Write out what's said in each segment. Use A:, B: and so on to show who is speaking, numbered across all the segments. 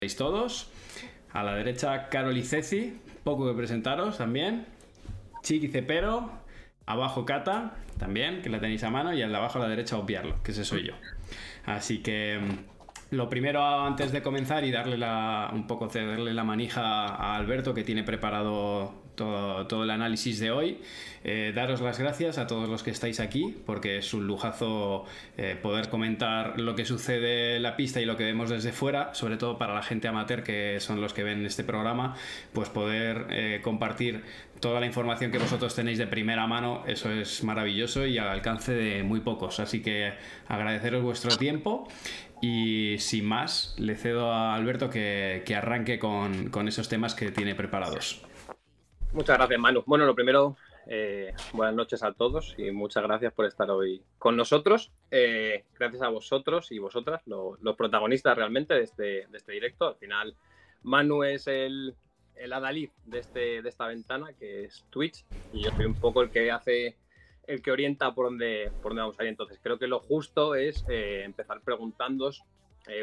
A: ¿Veis todos? A la derecha, Carol y Ceci, poco que presentaros también. Chiqui Cepero, abajo Cata, también, que la tenéis a mano, y al de abajo a la derecha, obviarlo, que ese soy yo. Así que mm, lo primero, antes de comenzar y darle la, un poco cederle la manija a Alberto, que tiene preparado todo, el análisis de hoy. Eh, daros las gracias a todos los que estáis aquí, porque es un lujazo eh, poder comentar lo que sucede en la pista y lo que vemos desde fuera, sobre todo para la gente amateur que son los que ven este programa, pues poder eh, compartir toda la información que vosotros tenéis de primera mano, eso es maravilloso y al alcance de muy pocos. Así que agradeceros vuestro tiempo. Y sin más, le cedo a Alberto que, arranque con, con esos temas que tiene preparados.
B: Muchas gracias, Manu. Bueno, lo primero, eh, buenas noches a todos y muchas gracias por estar hoy con nosotros. Eh, gracias a vosotros y vosotras, los protagonistas realmente de este, de este directo. Al final, Manu es el, adalid de, este, de esta ventana, que es Twitch, y yo soy un poco el que hace, el que orienta por dónde, por dónde vamos a ir. Entonces, creo que lo justo es eh, empezar preguntándos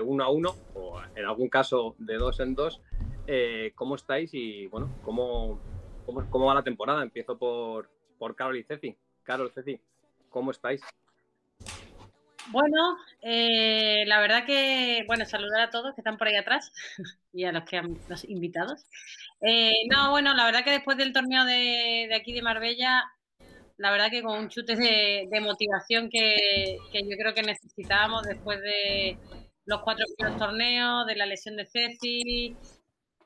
B: uno a uno, o en algún caso de dos en dos, cómo estáis y, bueno, cómo ¿Cómo, va la temporada? Empiezo por, por Carol y Ceci. Carol, Ceci, ¿cómo estáis?
C: Bueno, eh, la verdad que, bueno, saludar a todos que están por ahí atrás y a los que han, los invitados. Eh, no, bueno, la verdad que después del torneo de, aquí de Marbella, la verdad que con un chute de, motivación que, que, yo creo que necesitábamos después de los cuatro primeros torneos, de la lesión de Ceci,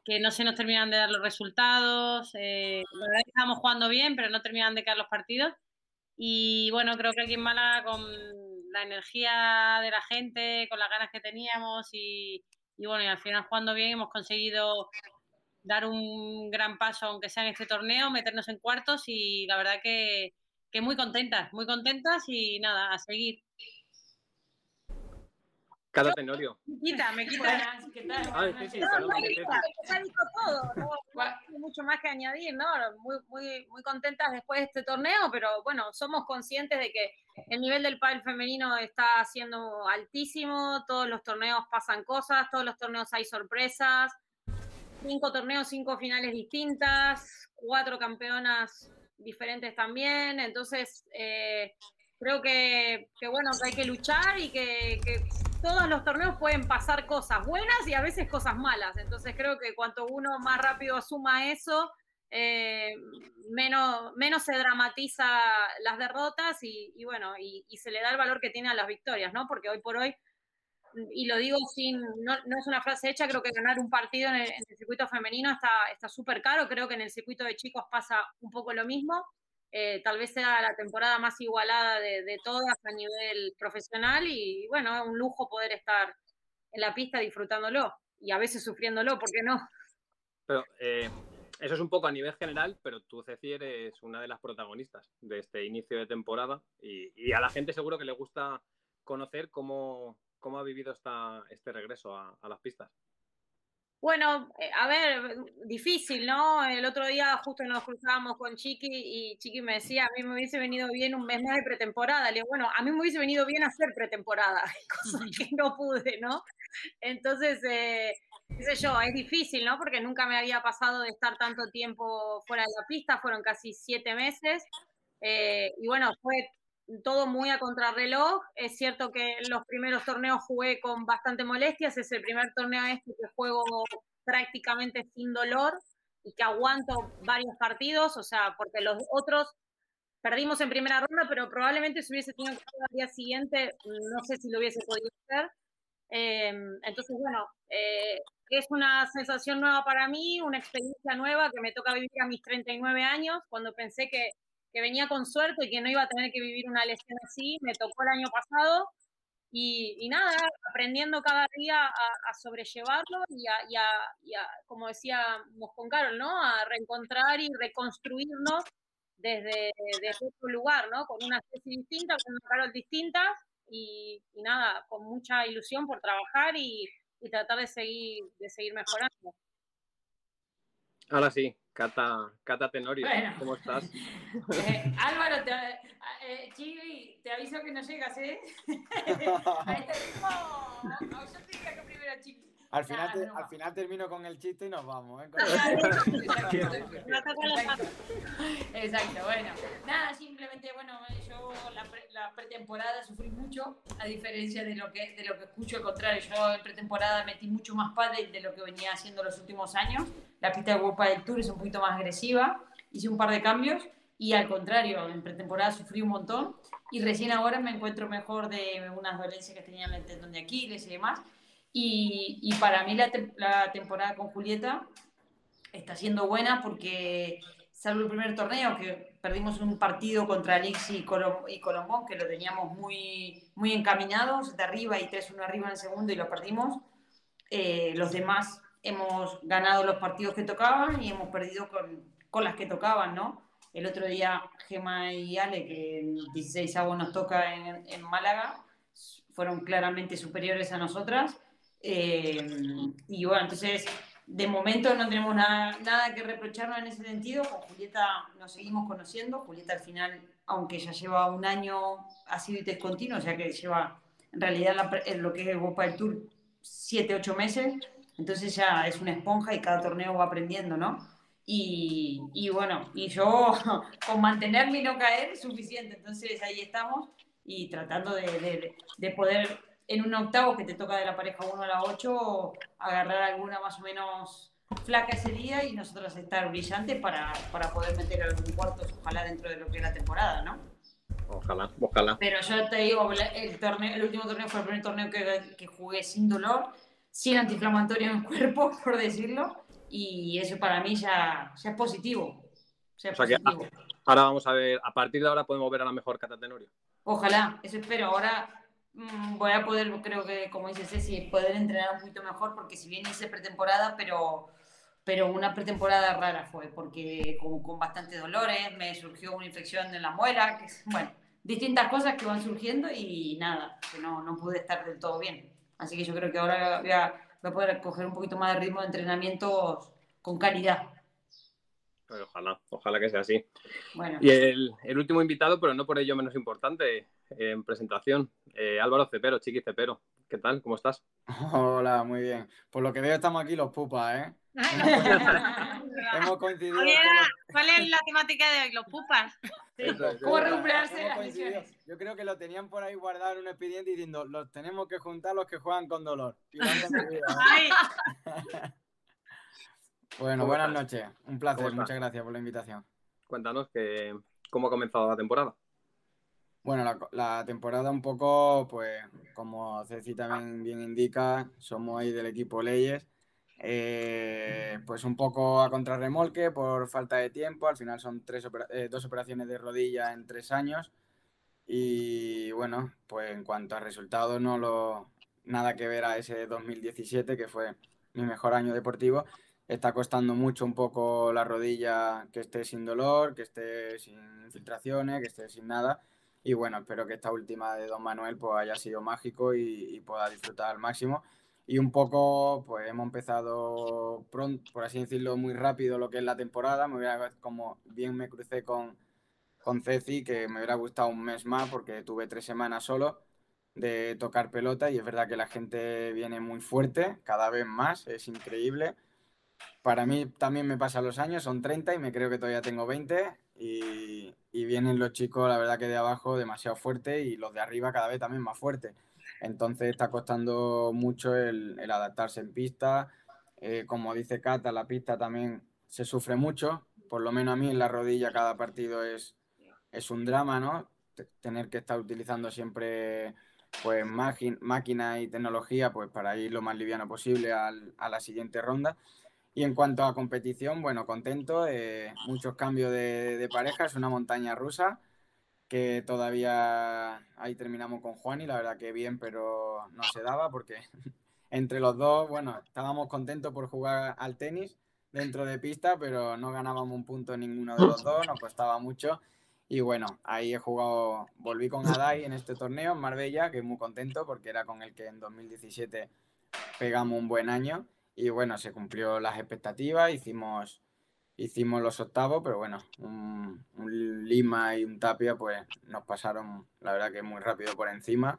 C: que no se nos terminan de dar los resultados. Eh, la verdad que estábamos jugando bien, pero no terminan de caer los partidos. Y bueno, creo que aquí en Málaga, con la energía de la gente, con las ganas que teníamos y, bueno, y al final jugando bien, hemos conseguido dar un gran paso, aunque sea en este torneo, meternos en cuartos y la verdad que, que muy contentas, muy contentas y nada, a seguir.
B: Cada Tenorio.
C: Me quita, me quita. ¿qué tal? sí, sí, no, no, ya dijo todo, no, no mucho más que añadir, ¿no? Muy, muy, muy contentas después de este torneo, pero bueno, somos conscientes de que el nivel del pádel femenino está siendo altísimo, todos los torneos pasan cosas, todos los torneos hay sorpresas, cinco torneos, cinco finales distintas, cuatro campeonas diferentes también, entonces eh, creo que, que, bueno, que hay que luchar y que, que todos los torneos pueden pasar cosas buenas y a veces cosas malas. Entonces creo que cuanto uno más rápido asuma eso, eh, menos, menos se dramatiza las derrotas y, bueno, y, se le da el valor que tiene a las victorias, ¿no? Porque hoy por hoy, y lo digo sin, no, es una frase hecha, creo que ganar un partido en el, circuito femenino está súper caro, creo que en el circuito de chicos pasa un poco lo mismo. Eh, tal vez sea la temporada más igualada de, todas a nivel profesional y bueno, es un lujo poder estar en la pista disfrutándolo y a veces sufriéndolo, ¿por qué no?
B: Pero eh, eso es un poco a nivel general, pero tú, Ceci, eres una de las protagonistas de este inicio de temporada y, a la gente seguro que le gusta conocer cómo, cómo ha vivido esta, este regreso a las pistas.
C: Bueno, eh, a ver, difícil, ¿no? El otro día justo nos cruzábamos con Chiqui y Chiqui me decía, a mí me hubiese venido bien un mes más de pretemporada. Le digo, bueno, a mí me hubiese venido bien hacer pretemporada, cosa que no pude, ¿no? Entonces, eh, qué sé yo, es difícil, ¿no? Porque nunca me había pasado de estar tanto tiempo fuera de la pista, fueron casi siete meses. Eh, y bueno, fue todo muy a contrarreloj. Es cierto que en los primeros torneos jugué con bastante molestias. Es el primer torneo este que juego prácticamente sin dolor y que aguanto varios partidos, o sea, porque los otros perdimos en primera ronda, pero probablemente si hubiese tenido que jugar al día siguiente, no sé si lo hubiese podido hacer. Em, entonces, bueno, eh, es una sensación nueva para mí, una experiencia nueva que me toca vivir a mis 39 años, cuando pensé que que venía con suerte y que no iba a tener que vivir una lesión así, me tocó el año pasado y, nada, aprendiendo cada día a, sobrellevarlo y a, como decíamos con Carol, ¿no? A reencontrar y reconstruirnos desde, otro lugar, ¿no? Con una especie distinta, con una Carol distinta y, nada, con mucha ilusión por trabajar y, y tratar de seguir, de seguir mejorando.
B: Ahora sí, Cata, Cata Tenorio, ¿cómo estás?
D: Eh, Álvaro, te, eh, Chibi, te aviso que no llegas, ¿eh? A este ritmo, yo te diría que primero Chibi.
E: Al final, te- al final termino con el chiste y nos vamos. ¿eh?
D: Exacto, bueno. Nada, simplemente, bueno, yo la, pre- la pretemporada sufrí mucho, a diferencia de lo que de lo que escucho, al contrario, yo en pretemporada metí mucho más pádel de lo que venía haciendo los últimos años. La pista de World Padel Tour es un poquito más agresiva, hice un par de cambios y al contrario, en pretemporada sufrí un montón y recién ahora me encuentro mejor de unas dolencias que tenía en el tendón de Aquiles y demás. Y, y para mí la, tem- la temporada con Julieta está siendo buena porque, salvo el primer torneo, que perdimos un partido contra Alix y, Colom- y Colombón, que lo teníamos muy, muy encaminados, de arriba y 3-1 arriba en el segundo y lo perdimos. Eh, los demás hemos ganado los partidos que tocaban y hemos perdido con, con las que tocaban, ¿no? El otro día Gema y Ale, que en 16 avos nos toca en, en Málaga, fueron claramente superiores a nosotras. Eh, y bueno, entonces de momento no tenemos nada, nada que reprocharnos en ese sentido. Con Julieta nos seguimos conociendo. Julieta al final, aunque ya lleva un año, ha sido discontinuo, o sea que lleva en realidad la lo que es el World Padel Tour 7, 8 meses. Entonces ya es una esponja y cada torneo va aprendiendo, ¿no? Y, y bueno, y yo con mantenerme y no caer es suficiente. Entonces ahí estamos y tratando de, de- de poder en un octavo que te toca de la pareja 1 a la 8 agarrar alguna más o menos flaca ese día y nosotros estar brillantes para, para poder meter algún cuartos, ojalá dentro de lo que es la temporada, ¿no?
B: Ojalá, ojalá.
D: Pero yo te digo, el, torneo, el último torneo fue el primer torneo que, que jugué sin dolor, sin antiinflamatorio en el cuerpo, por decirlo, y eso para mí ya, ya es positivo. Ya es
B: O sea que-
D: positivo.
B: Ahora vamos a ver, a partir de ahora podemos ver a la mejor Cata Tenorio.
D: Ojalá, eso espero. Ahora voy a poder, creo que, como dice Ceci, poder entrenar un poquito mejor, porque si bien hice pretemporada, pero, pero una pretemporada rara fue, porque con, con bastantes dolores, me surgió una infección en la muela, que bueno, distintas cosas que van surgiendo y nada, que no, no pude estar del todo bien. Así que yo creo que ahora voy a, voy a poder coger un poquito más de ritmo de entrenamientos con calidad.
B: Pues ojalá, ojalá que sea así.
D: Bueno,
B: Y el, el último invitado, pero no por ello menos importante, en presentación, eh, Álvaro Cepero, Chiqui Cepero. ¿Qué tal? ¿Cómo estás?
E: Hola, muy bien. Por lo que veo estamos aquí los pupas, ¿eh? Hemos coincidido
C: ¿Cuál, era-
E: todos-
C: cuál es la temática de los pupas?
B: Eso es,
D: ¿Cómo recuperarse las lesiones?
E: Yo creo que lo tenían por ahí guardado en un expediente diciendo, los tenemos que juntar los que juegan con dolor. Y lo han conseguido.
C: Ay,
E: Bueno,
B: ¿Cómo
E: buenas
B: estás?
E: noches. Un placer, muchas gracias por la invitación.
B: Cuéntanos que, cómo ha comenzado la temporada.
E: Bueno, la, la temporada un poco, pues, como Ceci también bien indica, somos ahí del equipo Leyes. Eh, pues un poco a contrarremolque por falta de tiempo. Al final son tres opera- eh, dos operaciones de rodilla en tres años. Y bueno, pues en cuanto a resultados, no lo, nada que ver a ese 2017, que fue mi mejor año deportivo. Está costando mucho un poco la rodilla que esté sin dolor, que esté sin infiltraciones, que esté sin nada. Y bueno, espero que esta última de Don Manuel pues haya sido mágico y, y pueda disfrutar al máximo. Y un poco, pues hemos empezado pronto, por así decirlo, muy rápido lo que es la temporada. Como bien me crucé con, con Ceci, que me hubiera gustado un mes más porque tuve tres semanas solo de tocar pelota y es verdad que la gente viene muy fuerte, cada vez más, es increíble. Para mí también me pasan los años, son 30 y me creo que todavía tengo 20 y, vienen los chicos, la verdad que de abajo demasiado fuerte y los de arriba cada vez también más fuertes. Entonces está costando mucho el, adaptarse en pista. Eh, como dice Cata, la pista también se sufre mucho. Por lo menos a mí en la rodilla cada partido es, es un drama, ¿no? Tener que estar utilizando siempre pues máquina y tecnología pues para ir lo más liviano posible al- a la siguiente ronda. Y en cuanto a competición, bueno, contento, eh, muchos cambios de, de pareja, es una montaña rusa que todavía ahí terminamos con Juan y la verdad que bien, pero no se daba porque entre los dos, bueno, estábamos contentos por jugar al tenis dentro de pista, pero no ganábamos un punto ninguno de los dos, nos costaba mucho. Y bueno, ahí he jugado, volví con Adai en este torneo en Marbella, que muy contento porque era con el que en 2017 pegamos un buen año. Y bueno, se cumplió las expectativas, hicimos, hicimos los octavos, pero bueno, un, un Lima y un Tapia pues nos pasaron, la verdad que muy rápido por encima.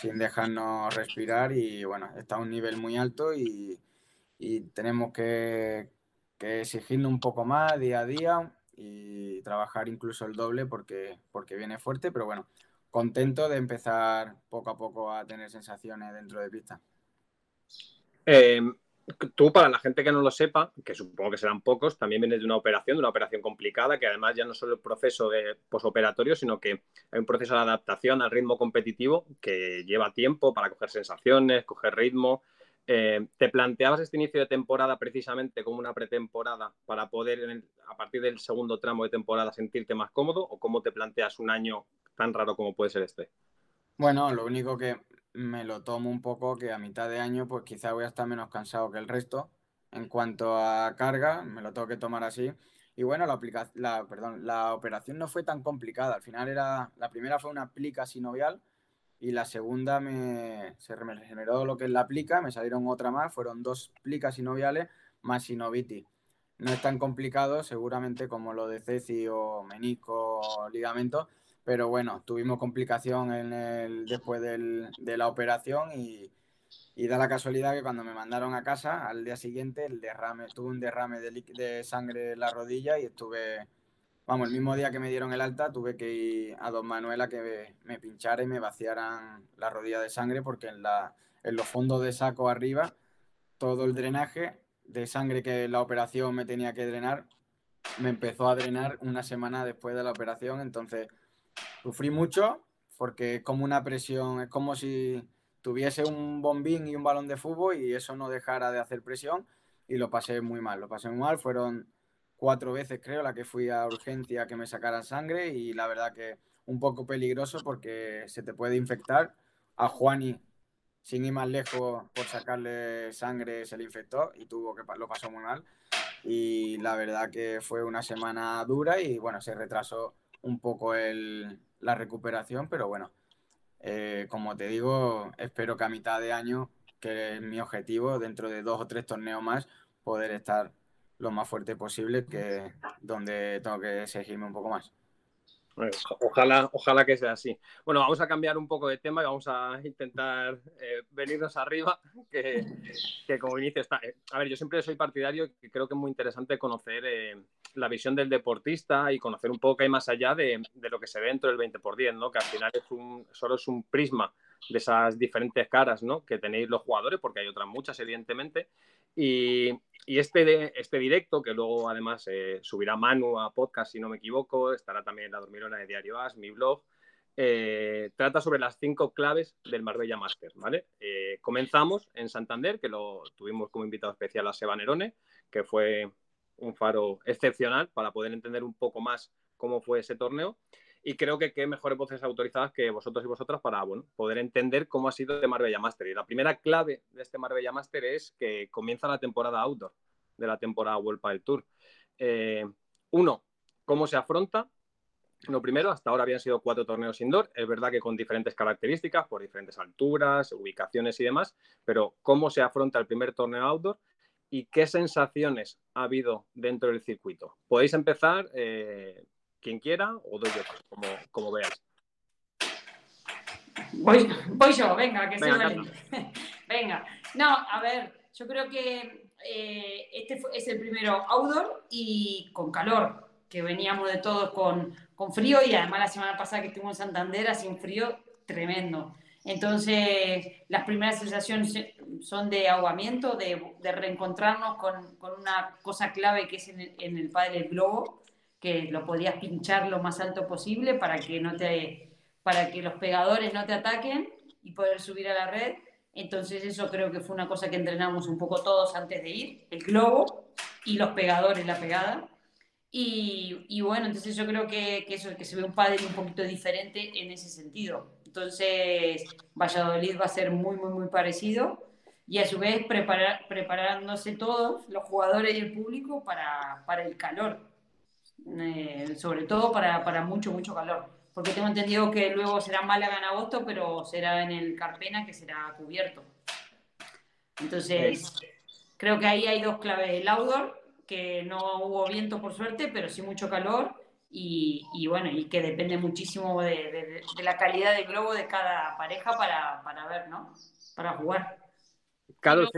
E: sin dejarnos respirar y bueno, está a un nivel muy alto y, tenemos que, que exigirnos un poco más día a día y trabajar incluso el doble porque, porque viene fuerte, pero bueno, contento de empezar poco a poco a tener sensaciones dentro de pista.
B: Eh, tú, para la gente que no lo sepa, que supongo que serán pocos, también vienes de una operación, de una operación complicada, que además ya no solo el proceso de posoperatorio, sino que hay un proceso de adaptación al ritmo competitivo que lleva tiempo para coger sensaciones, coger ritmo. Eh, ¿Te planteabas este inicio de temporada precisamente como una pretemporada para poder, a partir del segundo tramo de temporada, sentirte más cómodo? ¿O cómo te planteas un año tan raro como puede ser este?
E: Bueno, lo único que me lo tomo un poco que a mitad de año pues quizá voy a estar menos cansado que el resto. En cuanto a carga, me lo tengo que tomar así. Y bueno, la, la, perdón, la operación no fue tan complicada. Al final era, la primera fue una plica sinovial y la segunda me, se me generó lo que es la plica, me salieron otra más, fueron dos plicas sinoviales más sinovitis. No es tan complicado seguramente como lo de ceci o menisco o ligamento, pero bueno, tuvimos complicación en el, después del, de la operación y, y, da la casualidad que cuando me mandaron a casa, al día siguiente, el derrame, tuve un derrame de, de sangre en la rodilla y estuve, vamos, el mismo día que me dieron el alta, tuve que ir a Don Manuela que me, pinchara y me vaciaran la rodilla de sangre porque en, la, en los fondos de saco arriba, todo el drenaje de sangre que la operación me tenía que drenar, me empezó a drenar una semana después de la operación, entonces Sufrí mucho porque es como una presión, es como si tuviese un bombín y un balón de fútbol y eso no dejara de hacer presión y lo pasé muy mal, lo pasé muy mal, fueron cuatro veces creo la que fui a urgencia que me sacaran sangre y la verdad que un poco peligroso porque se te puede infectar. A Juani, sin ir más lejos, por sacarle sangre se le infectó y tuvo que lo pasó muy mal. Y la verdad que fue una semana dura y bueno, se retrasó un poco el, la recuperación, pero bueno, eh, como te digo, espero que a mitad de año, que es mi objetivo, dentro de dos o tres torneos más, poder estar lo más fuerte posible, que donde tengo que exigirme un poco más.
B: Ojalá, ojalá que sea así. Bueno, vamos a cambiar un poco de tema y vamos a intentar eh, venirnos arriba, que, como inicio está... Eh, a ver, yo siempre soy partidario y creo que es muy interesante conocer eh, la visión del deportista y conocer un poco qué hay más allá de, lo que se ve dentro del 20 por 10, ¿no? Que al final es un, solo es un prisma de esas diferentes caras, ¿no? Que tenéis los jugadores, porque hay otras muchas, evidentemente. Y, y este, este directo, que luego además eh, subirá Manu a podcast, si no me equivoco, estará también en la dormirona de Diario As, mi blog, eh, trata sobre las cinco claves del Marbella Master, ¿vale? Eh, comenzamos en Santander, que lo tuvimos como invitado especial a Seba Nerone, que fue un faro excepcional para poder entender un poco más cómo fue ese torneo. Y creo que qué mejores voces autorizadas que vosotros y vosotras para bueno, poder entender cómo ha sido el Marbella Master. Y la primera clave de este Marbella Master es que comienza la temporada outdoor de la temporada World del Tour. Eh, uno, cómo se afronta. Lo primero, hasta ahora habían sido cuatro torneos indoor. Es verdad que con diferentes características, por diferentes alturas, ubicaciones y demás, pero cómo se afronta el primer torneo outdoor y qué sensaciones ha habido dentro del circuito. Podéis empezar eh, quien quiera o doy yo, como, como veáis.
D: Voy, yo, venga, que venga, soy venga, no, a ver, yo creo que eh, este es el primero outdoor y con calor, que veníamos de todos con, con frío y además la semana pasada que estuvimos en Santander hacía un frío tremendo. Entonces, las primeras sensaciones son de ahogamiento, de, reencontrarnos con, una cosa clave que es en el, en el padre del globo, que lo podías pinchar lo más alto posible para que, no te, para que los pegadores no te ataquen y poder subir a la red. Entonces eso creo que fue una cosa que entrenamos un poco todos antes de ir, el globo y los pegadores, la pegada. Y, bueno, entonces yo creo que, que, eso, que se ve un padre un poquito diferente en ese sentido. Entonces Valladolid va a ser muy, muy, muy parecido y a su vez preparar, preparándose todos, los jugadores y el público, para, para el calor eh, sobre todo para, para, mucho, mucho calor. Porque tengo entendido que luego será Málaga en agosto, pero será en el Carpena que será cubierto. Entonces, creo que ahí hay dos claves. El outdoor, que no hubo viento por suerte, pero sí mucho calor. Y, bueno, y que depende muchísimo de, la calidad del globo de cada pareja para, para ver, ¿no? Para jugar.
B: Carlos,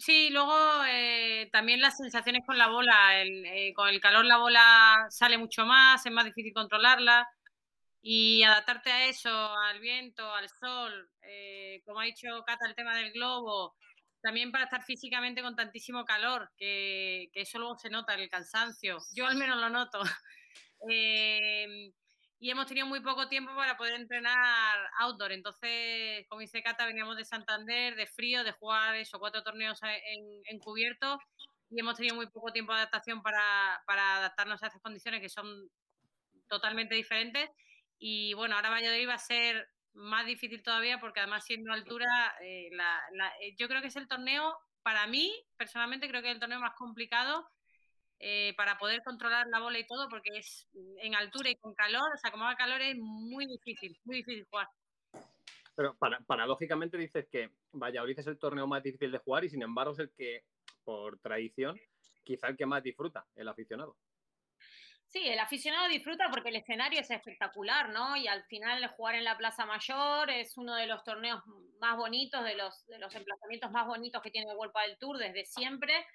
C: Sí, luego eh, también las sensaciones con la bola. Eh, con el calor la bola sale mucho más, es más difícil controlarla. Y adaptarte a eso, al viento, al sol, eh, como ha dicho Cata, el tema del globo, también para estar físicamente con tantísimo calor, que, que eso luego se nota, el cansancio. Yo al menos lo noto. y hemos tenido muy poco tiempo para poder entrenar outdoor. Entonces, como dice Cata, veníamos de Santander, de frío, de jugar esos cuatro torneos en, en, cubierto y hemos tenido muy poco tiempo de adaptación para, para, adaptarnos a estas condiciones que son totalmente diferentes. Y bueno, ahora Valladolid va a ser más difícil todavía porque además siendo altura, eh, la, eh, yo creo que es el torneo, para mí, personalmente creo que es el torneo más complicado eh, para poder controlar la bola y todo, porque es en altura y con calor, o sea, como haga calor es muy difícil, muy difícil jugar.
B: Pero paradójicamente dices que Valladolid es el torneo más difícil de jugar y sin embargo es el que, por tradición, quizá el que más disfruta el aficionado.
C: Sí, el aficionado disfruta porque el escenario es espectacular, ¿no? Y al final jugar en la Plaza Mayor es uno de los torneos más bonitos, de los, de los emplazamientos más bonitos que tiene el World del Tour desde siempre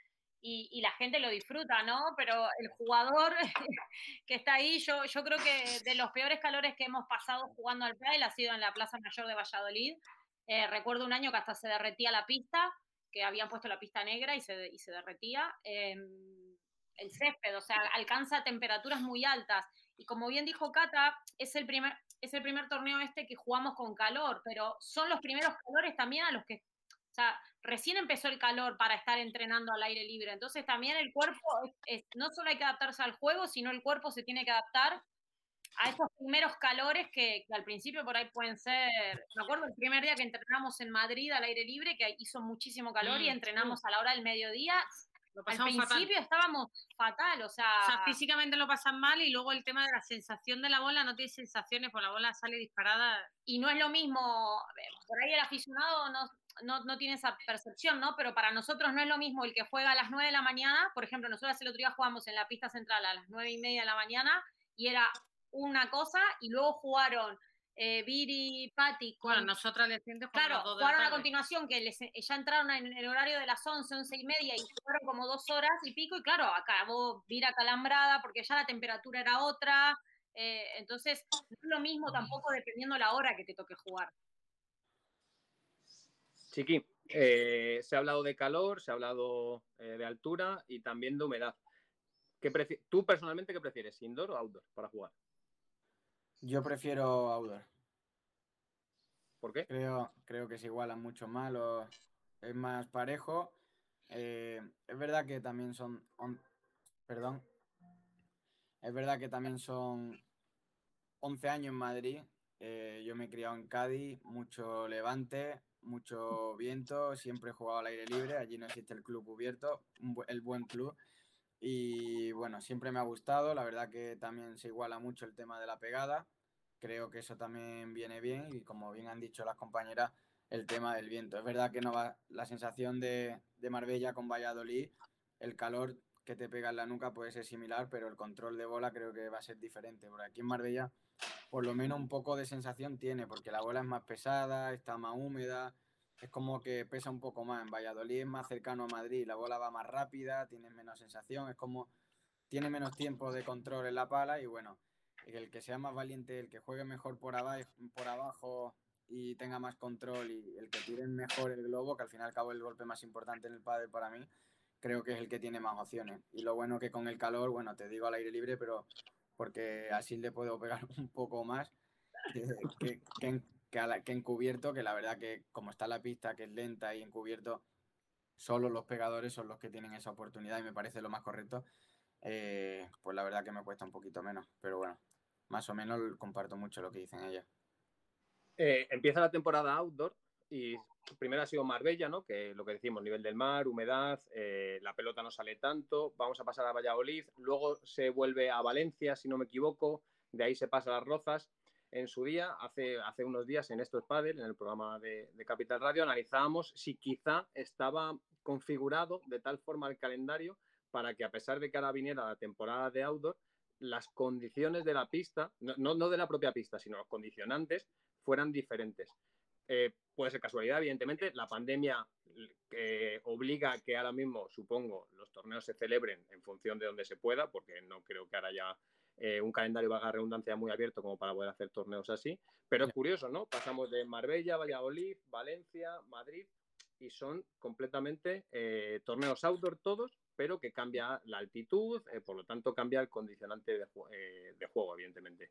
C: y, la gente lo disfruta, ¿no? Pero el jugador que está ahí, yo, yo creo que de los peores calores que hemos pasado jugando al play ha sido en la Plaza Mayor de Valladolid. Eh, recuerdo un año que hasta se derretía la pista, que habían puesto la pista negra y se, y se derretía. Em, el césped, o sea, alcanza temperaturas muy altas. Y como bien dijo Cata, es el primer, es el primer torneo este que jugamos con calor, pero son los primeros calores también a los que o sea, recién empezó el calor para estar entrenando al aire libre. Entonces también el cuerpo, no solo hay que adaptarse al juego, sino el cuerpo se tiene que adaptar a esos primeros calores que, al principio por ahí pueden ser. Me acuerdo el primer día que entrenamos en Madrid al aire libre, que hizo muchísimo calor y mm, entrenamos a la hora del mediodía. al principio estábamos fatal, o sea...
D: o sea... físicamente lo pasan mal y luego el tema de la sensación de la bola, no tiene sensaciones, porque la bola sale disparada.
C: Y no es lo mismo, por ahí el aficionado no, no, no, tiene esa percepción, ¿no? Pero para nosotros no es lo mismo el que juega a las 9 de la mañana, por ejemplo, nosotros el otro día jugamos en la pista central a las 9 y media de la mañana y era una cosa y luego jugaron eh, Viri, Patti.
D: Bueno, nosotras les
C: Claro, jugaron a continuación que les, ya entraron en el horario de las 11, 11 y media y jugaron como dos horas y pico y claro, acabó Vira calambrada porque ya la temperatura era otra. Eh, entonces, no es lo mismo tampoco dependiendo la hora que te toque jugar.
B: Chiqui, eh, se ha hablado de calor, se ha hablado eh, de altura y también de humedad. ¿Qué ¿Tú personalmente qué prefieres, indoor o outdoor para jugar?
E: Yo prefiero outdoor.
B: ¿Por qué?
E: Creo, creo que se igualan mucho más, es más parejo. Eh, es verdad que también son... perdón. Es verdad que también son 11 años en Madrid. yo me he criado en Cádiz, mucho levante, mucho viento, siempre he jugado al aire libre, allí no existe el club cubierto, el buen club. Y bueno, siempre me ha gustado, la verdad que también se iguala mucho el tema de la pegada, creo que eso también viene bien y como bien han dicho las compañeras, el tema del viento. Es verdad que no va la sensación de, de Marbella con Valladolid, el calor que te pega en la nuca puede ser similar, pero el control de bola creo que va a ser diferente, porque aquí en Marbella por lo menos un poco de sensación tiene, porque la bola es más pesada, está más húmeda, es como que pesa un poco más. En Valladolid es más cercano a Madrid, la bola va más rápida, tiene menos sensación, es como tiene menos tiempo de control en la pala y bueno, el que sea más valiente, el que juegue mejor por abajo, por abajo y tenga más control y el que tire mejor el globo, que al fin y al cabo el golpe más importante en el pádel para mí, creo que es el que tiene más opciones. Y lo bueno que con el calor, bueno, te digo al aire libre, pero porque así le puedo pegar un poco más que, que, encubierto, que la verdad que como está la pista, que es lenta y encubierto, solo los pegadores son los que tienen esa oportunidad y me parece lo más correcto. Eh, pues la verdad que me cuesta un poquito menos, pero bueno, más o menos comparto mucho lo que dicen ellas.
B: Eh, empieza la temporada outdoor y primero ha sido Marbella, ¿no? Que lo que decimos, nivel del mar, humedad, eh, la pelota no sale tanto, vamos a pasar a Valladolid, luego se vuelve a Valencia, si no me equivoco, de ahí se pasa a las Rozas. En su día, hace, hace unos días en Esto es Padel, en el programa de, de Capital Radio, analizábamos si quizá estaba configurado de tal forma el calendario para que a pesar de que ahora viniera la temporada de outdoor, las condiciones de la pista, no, no de la propia pista, sino los condicionantes, fueran diferentes. Eh, puede ser casualidad, evidentemente. La pandemia eh, obliga a que ahora mismo, supongo, los torneos se celebren en función de donde se pueda, porque no creo que ahora ya eh, un calendario vaga redundancia muy abierto como para poder hacer torneos así. Pero es curioso, ¿no? Pasamos de Marbella, Valladolid, Valencia, Madrid, y son completamente torneos outdoor todos, pero que cambia la altitud, por lo tanto cambia el condicionante de, de juego, evidentemente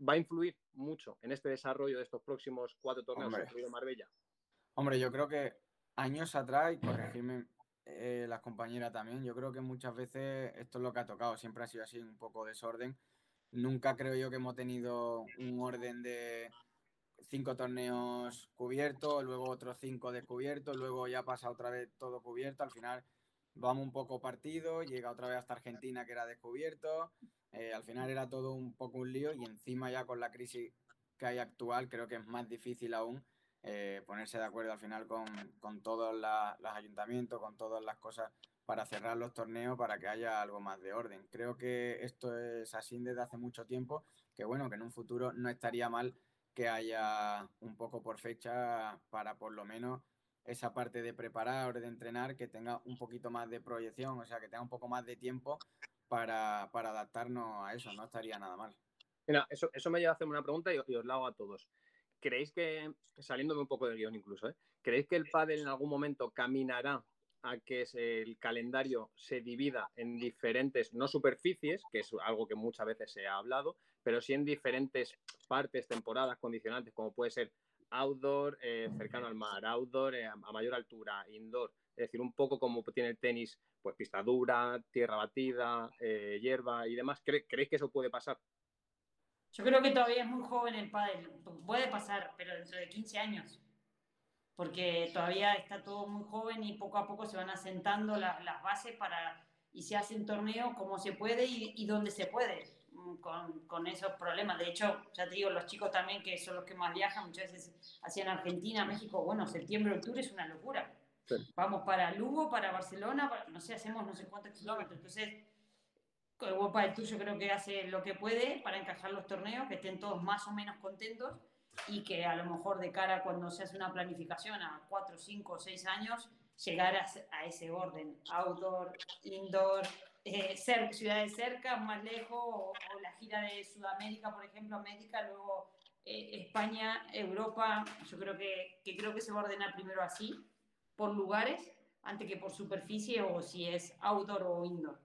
B: va a influir mucho en este desarrollo de estos próximos cuatro torneos, incluido Marbella?
E: Hombre, yo creo que años atrás, y corregirme eh, las compañeras también, yo creo que muchas veces esto es lo que ha tocado, siempre ha sido así, un poco desorden. Nunca creo yo que hemos tenido un orden de cinco torneos cubiertos, luego otros cinco descubiertos, luego ya pasa otra vez todo cubierto, al final vamos un poco partido, llega otra vez hasta Argentina que era descubierto, eh, al final era todo un poco un lío y encima ya con la crisis que hay actual creo que es más difícil aún eh, ponerse de acuerdo al final con, todos los ayuntamientos, con todas las cosas para cerrar los torneos, para que haya algo más de orden. Creo que esto es así desde hace mucho tiempo, que bueno, que en un futuro no estaría mal que haya un poco por fecha para por lo menos esa parte de preparar, de entrenar, que tenga un poquito más de proyección, o sea, que tenga un poco más de tiempo para, adaptarnos a eso, no estaría nada mal.
B: Mira, eso, eso me lleva a hacer una pregunta y, os la hago a todos. ¿Creéis que, saliéndome un poco del guion incluso, ¿eh? ¿creéis que el pádel en algún momento caminará a que el calendario se divida en diferentes, no superficies, que es algo que muchas veces se ha hablado, pero sí en diferentes partes, temporadas, condicionantes, como puede ser outdoor, eh, cercano al mar, outdoor, eh, a mayor altura, indoor, es decir, un poco como tiene el tenis, pues pista dura, tierra batida, eh, hierba y demás. ¿Creéis que eso puede pasar?
D: Yo creo que todavía es muy joven el pádel. Puede pasar, pero dentro de 15 años. Porque todavía está todo muy joven y poco a poco se van asentando las bases para y se hacen torneos como se puede y, y donde se puede con, con, esos problemas. De hecho, ya te digo, los chicos también que son los que más viajan, muchas veces hacían Argentina, México, bueno, septiembre, octubre es una locura. Vamos para Lugo, para Barcelona, no sé, hacemos no sé cuántos kilómetros. Entonces, Europa del Tuyo creo que hace lo que puede para encajar los torneos, que estén todos más o menos contentos y que a lo mejor de cara cuando se hace una planificación a cuatro, cinco, seis años, llegar a, ese orden, outdoor, indoor, eh, ciudades cerca, más lejos, o, la gira de Sudamérica, por ejemplo, América, luego eh, España, Europa, yo creo que, que creo que se va a ordenar primero así por lugares antes que por superficie o si es outdoor o indoor.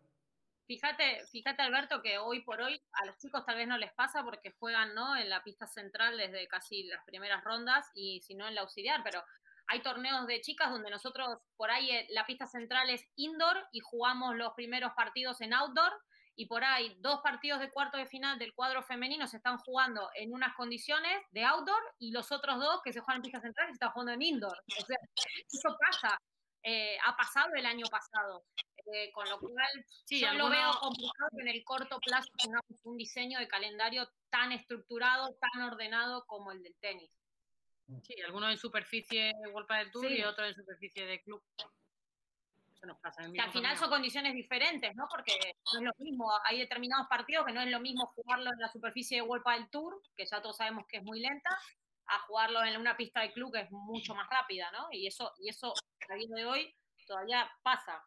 C: Fíjate, fíjate Alberto que hoy por hoy a los chicos tal vez no les pasa porque juegan ¿no? en la pista central desde casi las primeras rondas y si no en la auxiliar, pero hay torneos de chicas donde nosotros por ahí eh, la pista central es indoor y jugamos los primeros partidos en outdoor y por ahí dos partidos de cuarto de final del cuadro femenino se están jugando en unas condiciones de outdoor y los otros dos que se juegan en pista central se están jugando en indoor. O sea, eso pasa. Eh, ha pasado el año pasado, eh, con lo cual sí, yo lo veo complicado que en el corto plazo tengamos un diseño de calendario tan estructurado, tan ordenado como el del tenis.
F: Sí, algunos en superficie World del Tour y otros en superficie de club
C: al final son condiciones diferentes, ¿no? Porque no es lo mismo, hay determinados partidos que no es lo mismo jugarlo en la superficie de World del Tour, que ya todos sabemos que es muy lenta, a jugarlo en una pista de club que es mucho más rápida, ¿no? Y eso, y eso a día de hoy todavía pasa.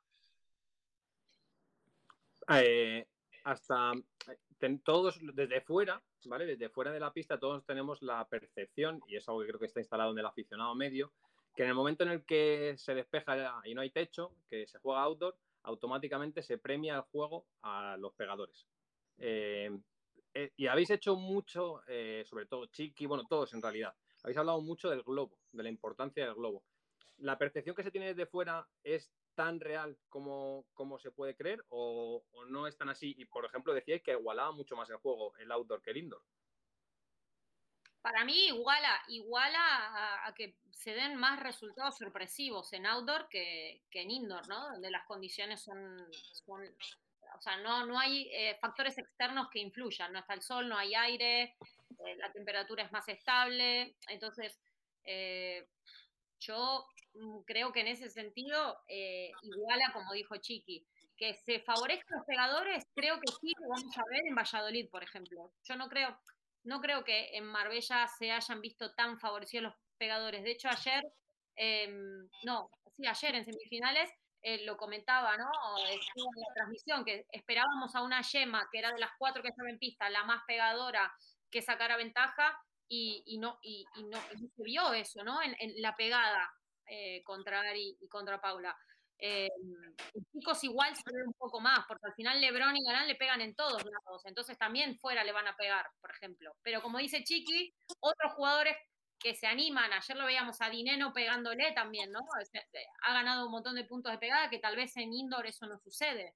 B: Eh, hasta todos desde fuera, ¿vale? Desde fuera de la pista todos tenemos la percepción, y es algo que creo que está instalado en el aficionado medio, que en el momento en el que se despeja y no hay techo, que se juega outdoor, automáticamente se premia el juego a los pegadores. Eh, eh, y habéis hecho mucho, eh, sobre todo Chiqui, bueno, todos en realidad, habéis hablado mucho del globo, de la importancia del globo. ¿La percepción que se tiene desde fuera es tan real como, como se puede creer o, o, no es tan así? Y, por ejemplo, decíais que igualaba mucho más el juego, el outdoor que el indoor
C: para mí iguala, iguala a, que se den más resultados sorpresivos en outdoor que, en indoor, ¿no? Donde las condiciones son, o sea, no, no hay eh, factores externos que influyan, no está el sol, no hay aire, eh, la temperatura es más estable, entonces eh, yo mm, creo que en ese sentido iguala, como dijo Chiqui, que se favorezcan los pegadores, creo que sí lo vamos a ver en Valladolid, por ejemplo. Yo no creo, no creo que en Marbella se hayan visto tan favorecidos los pegadores. De hecho, ayer, em, no, sí, ayer en semifinales eh, lo comentaba, ¿no? en la transmisión, que esperábamos a una Yema, que era de las cuatro que estaba en pista, la más pegadora, que sacara ventaja, y, no, y, no, se vio eso, ¿no? En, la pegada eh, contra Ari y contra Paula. Eh, chicos igual se ve un poco más, porque al final Lebron y Galán le pegan en todos lados, entonces también fuera le van a pegar, por ejemplo. Pero como dice Chiqui, otros jugadores que se animan, ayer lo veíamos a Dineno pegándole también, ¿no? Eh, ha ganado un montón de puntos de pegada que tal vez en indoor eso no sucede.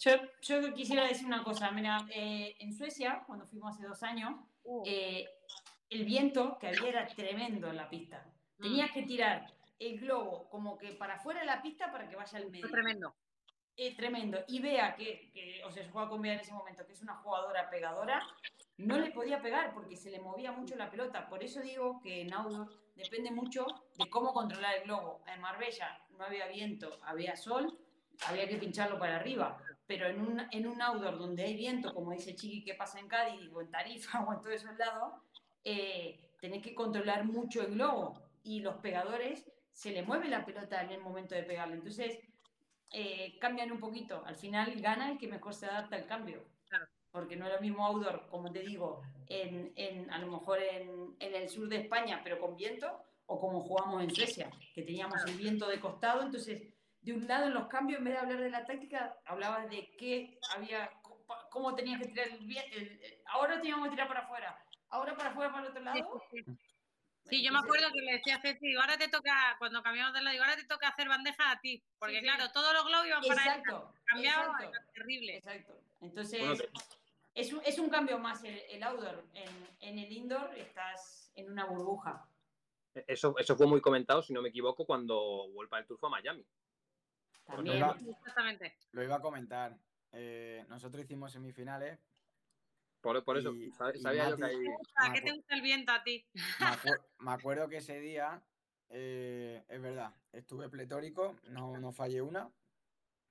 D: Yo, yo quisiera decir una cosa, mira, eh, en Suecia, cuando fuimos hace dos años, uh. el viento que había era tremendo en la pista. Mm. Tenías que tirar el globo como que para afuera de la pista para que vaya al medio.
C: Es tremendo.
D: Es tremendo. Y vea que, o sea, se juega con Bea en ese momento, que es una jugadora pegadora, no le podía pegar porque se le movía mucho la pelota. Por eso digo que en outdoor depende mucho de cómo controlar el globo. En Marbella no había viento, había sol, había que pincharlo para arriba. Pero en un, en un outdoor donde hay viento, como dice Chiqui, que pasa en Cádiz o en Tarifa o en todos esos lados, eh, tenés que controlar mucho el globo. Y los pegadores se le mueve la pelota en el momento de pegarle. Entonces, eh, cambian un poquito. Al final gana el que mejor se adapta al cambio. Porque no es lo mismo outdoor, como te digo, en, en a lo mejor en, en, el sur de España, pero con viento, o como jugamos en Suecia, que teníamos el viento de costado. Entonces, de un lado en los cambios, en vez de hablar de la táctica, hablabas de qué había, cómo tenías que tirar el viento. Ahora teníamos que tirar para afuera, ahora para afuera, para el otro lado.
C: Sí, yo me acuerdo que le decía a Ceci, ahora te toca, cuando cambiamos de lado, digo, ahora te toca hacer bandeja a ti, porque claro, todos los globos iban para
D: exacto,
C: cambiado, terrible.
D: Exacto. Entonces, es, un, es un cambio más el, outdoor. En, en, el indoor estás en una burbuja.
B: Eso, eso fue muy comentado, si no me equivoco, cuando vuelva el Turfo a Miami.
E: También. Exactamente. Lo iba a comentar. Eh, nosotros hicimos semifinales
B: por, por eso, sabía yo que hay...
C: ¿Qué te gusta el viento a ti?
E: Me, acuerdo que ese día, eh, es verdad, estuve pletórico, no, no fallé una.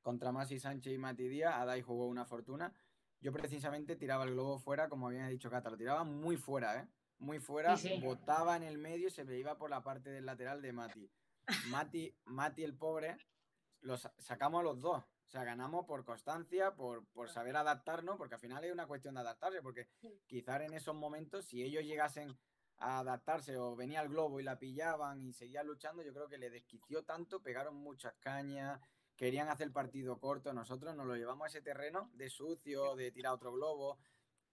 E: Contra Masi Sánchez y Mati Díaz, Adai jugó una fortuna. Yo precisamente tiraba el globo fuera, como había dicho Cata, lo tiraba muy fuera, ¿eh? Muy fuera, botaba en el medio y se me iba por la parte del lateral de Mati. Mati, Mati el pobre, los sacamos a los dos. O sea, ganamos por constancia, por, por saber adaptarnos, porque al final es una cuestión de adaptarse, porque quizás en esos momentos, si ellos llegasen a adaptarse o venía el globo y la pillaban y seguían luchando, yo creo que le desquició tanto, pegaron muchas cañas, querían hacer el partido corto, nosotros nos lo llevamos a ese terreno de sucio, de tirar otro globo,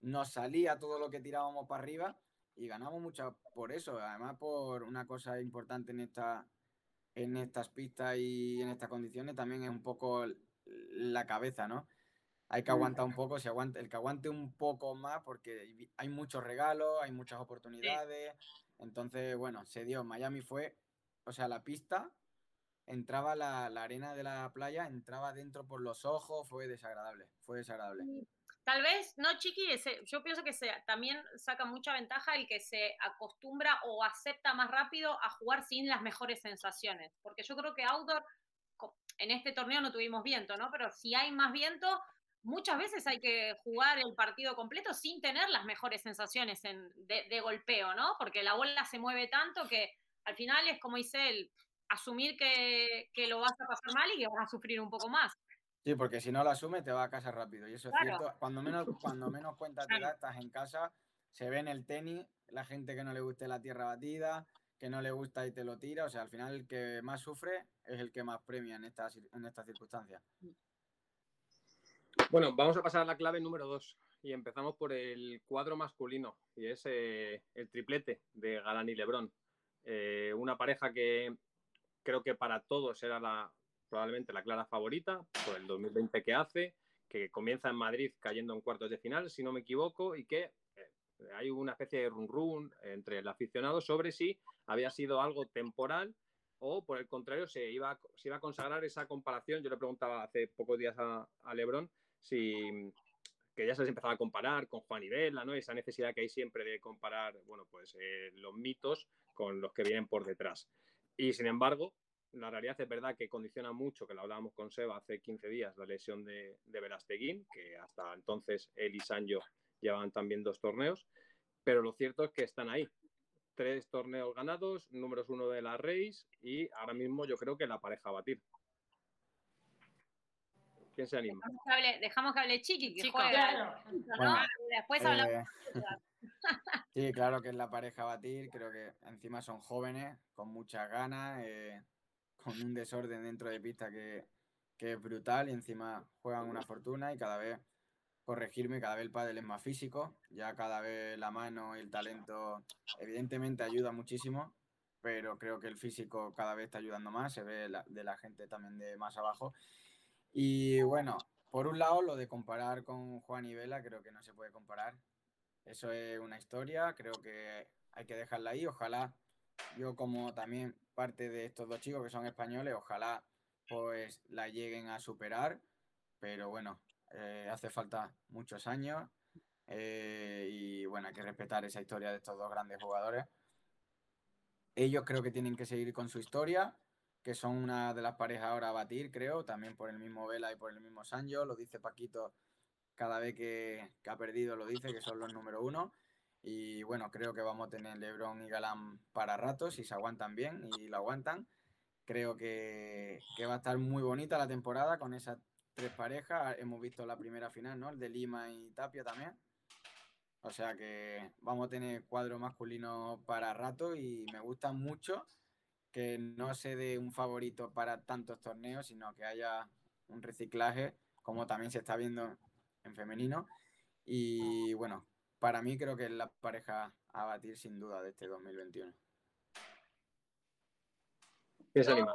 E: nos salía todo lo que tirábamos para arriba y ganamos mucho por eso, además por una cosa importante en esta en estas pistas y en estas condiciones también es un poco la cabeza, ¿no? Hay que aguantar un poco, si aguante, el que aguante un poco más, porque hay muchos regalos, hay muchas oportunidades. Entonces, bueno, se dio. Miami fue, o sea, la pista, entraba la, arena de la playa, entraba dentro por los ojos, fue desagradable, fue desagradable.
C: Tal vez, no, Chiqui, yo pienso que se, también saca mucha ventaja el que se acostumbra o acepta más rápido a jugar sin las mejores sensaciones, porque yo creo que outdoor en este torneo no tuvimos viento, ¿no? Pero si hay más viento, muchas veces hay que jugar el partido completo sin tener las mejores sensaciones de, golpeo, ¿no? Porque la bola se mueve tanto que al final es como dice él, asumir que, lo vas a pasar mal y que vas a sufrir un poco más.
E: Sí, porque si no lo asume te va a casa rápido. Y eso es cierto. Cuando menos, cuando menos cuenta te da, estás en casa, se ve en el tenis, la gente que no le guste la tierra batida, que no le gusta y te lo tira. O sea, al final el que más sufre es el que más premia en estas en esta circunstancias.
B: Bueno, vamos a pasar a la clave número dos y empezamos por el cuadro masculino y es eh, el triplete de Galán y Lebrón. Eh, una pareja que creo que para todos era la, probablemente la clara favorita por el 2020 que hace, que comienza en Madrid cayendo en cuartos de final, si no me equivoco, y que eh, hay una especie de run run entre el aficionado sobre si había sido algo temporal o por el contrario se iba, se iba a consagrar esa comparación. Yo le preguntaba hace pocos días a, a Lebron si que ya se les empezaba a comparar con Juan y Vela, ¿no? Esa necesidad que hay siempre de comparar, bueno, pues eh, los mitos con los que vienen por detrás. Y sin embargo, la realidad es verdad que condiciona mucho, que lo hablábamos con Seba hace 15 días, la lesión de, de Verasteguín, que hasta entonces él y Sancho llevaban también dos torneos, pero lo cierto es que están ahí. Tres torneos ganados, números uno de la Reis y ahora mismo yo creo que la pareja a batir. ¿Quién se anima?
C: Dejamos que hable, dejamos que hable Chiqui, que
F: Chico,
C: juega,
D: Claro.
C: ¿no?
E: Bueno,
C: Después
E: Eh,
C: hablamos.
E: Sí, claro que es la pareja a batir. Creo que encima son jóvenes, con muchas ganas, eh, con un desorden dentro de pista que, que es brutal y encima juegan una fortuna y cada vez, corregirme, cada vez el pádel es más físico, ya cada vez la mano y el talento evidentemente ayuda muchísimo, pero creo que el físico cada vez está ayudando más, se ve la- de la gente también de más abajo. Y bueno, por un lado lo de comparar con Juan y Vela creo que no se puede comparar. Eso es una historia, creo que hay que dejarla ahí. Ojalá yo como también parte de estos dos chicos que son españoles, ojalá pues la lleguen a superar, pero bueno, eh, hace falta muchos años eh, y bueno, hay que respetar esa historia de estos dos grandes jugadores. Ellos creo que tienen que seguir con su historia, que son una de las parejas ahora a batir, creo, también por el mismo Vela y por el mismo Sancho, lo dice Paquito cada vez que, que ha perdido, lo dice, que son los número uno. Y bueno, creo que vamos a tener Lebron y Galán para ratos, si se aguantan bien y lo aguantan. Creo que, que va a estar muy bonita la temporada con esas tres parejas. Hemos visto la primera final, ¿no? El de Lima y Tapia también. O sea que vamos a tener cuadro masculino para rato y me gusta mucho que no se dé un favorito para tantos torneos, sino que haya un reciclaje, como también se está viendo en femenino. Y bueno, para mí creo que es la pareja a batir sin duda de este 2021.
B: ¿Quién se
C: Yo,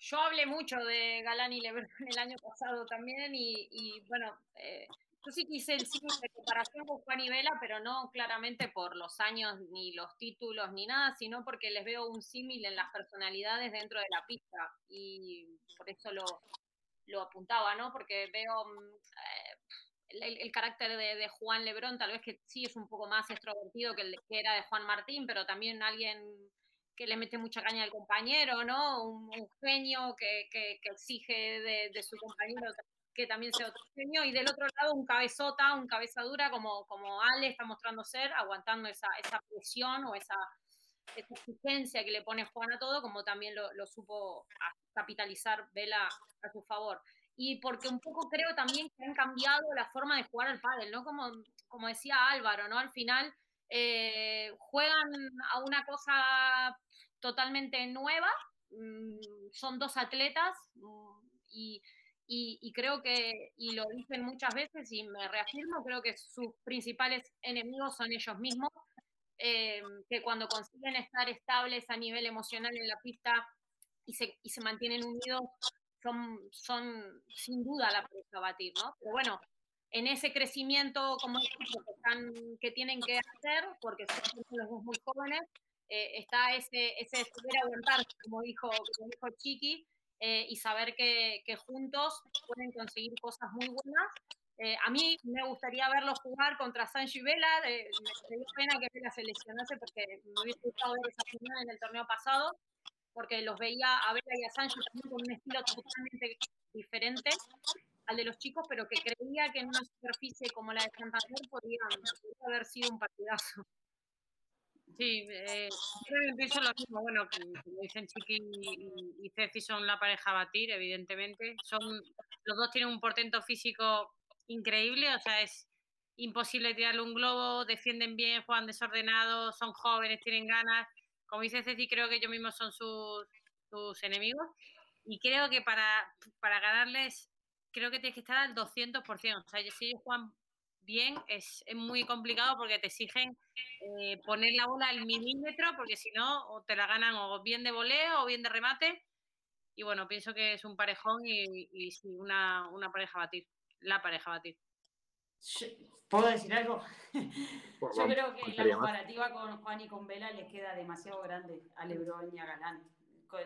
C: yo hablé mucho de Galán y Lebron el año pasado también y, y, bueno, eh, yo sí quise el signo de comparación con Juan y Vela, pero no claramente por los años ni los títulos ni nada, sino porque les veo un símil en las personalidades dentro de la pista y por eso lo, lo apuntaba, ¿no? Porque veo mm, eh, el, carácter de, Juan Lebrón, tal vez que sí es un poco más extrovertido que el que era de Juan Martín, pero también alguien que le mete mucha caña al compañero, ¿no? Un, genio que, que, exige de, de, su compañero que también sea otro genio, y del otro lado un cabezota, un cabeza dura como, como Ale está mostrando ser, aguantando esa, esa presión o esa, esa, exigencia que le pone Juan a todo, como también lo, lo supo capitalizar Vela a su favor. Y porque un poco creo también que han cambiado la forma de jugar al pádel, ¿no? Como, como decía Álvaro, ¿no? Al final eh, juegan a una cosa totalmente nueva, mm, son dos atletas mm, y, y, creo que, y lo dicen muchas veces y me reafirmo, creo que sus principales enemigos son ellos mismos, eh, que cuando consiguen estar estables a nivel emocional en la pista y se, y se mantienen unidos, son, son sin duda la pareja a batir, ¿no? Pero bueno, en ese crecimiento como que, están, que tienen que hacer, porque son los dos muy jóvenes, eh, está ese, ese saber aguantar, como dijo, como dijo Chiqui, eh, y saber que, que, juntos pueden conseguir cosas muy buenas. Eh, a mí me gustaría verlos jugar contra Sancho y Vela, me dio pena que Vela se lesionase porque me hubiese gustado ver esa final en el torneo pasado, porque los veía a Vela y a Sancho también con un estilo totalmente diferente al de los chicos, pero que creía que en una superficie como la de Santander podría haber sido un partidazo.
F: Sí, eh, creo que pienso lo mismo. Bueno, como dicen Chiqui y, y Ceci son la pareja a batir, evidentemente. Son, los dos tienen un portento físico increíble, o sea, es imposible tirarle un globo, defienden bien, juegan desordenados, son jóvenes, tienen ganas. Como dice Ceci, creo que ellos mismos son sus, sus enemigos. Y creo que para, para ganarles, creo que tienes que estar al 200%. O sea, si ellos juegan bien, es, es muy complicado porque te exigen eh, poner la bola al milímetro, porque si no, o te la ganan o bien de voleo o bien de remate. Y bueno, pienso que es un parejón y, sí, una, una pareja a batir, la pareja a batir.
D: ¿Puedo decir algo? Yo creo que la comparativa con Juan y con Vela les queda demasiado grande a Lebron y a Galán.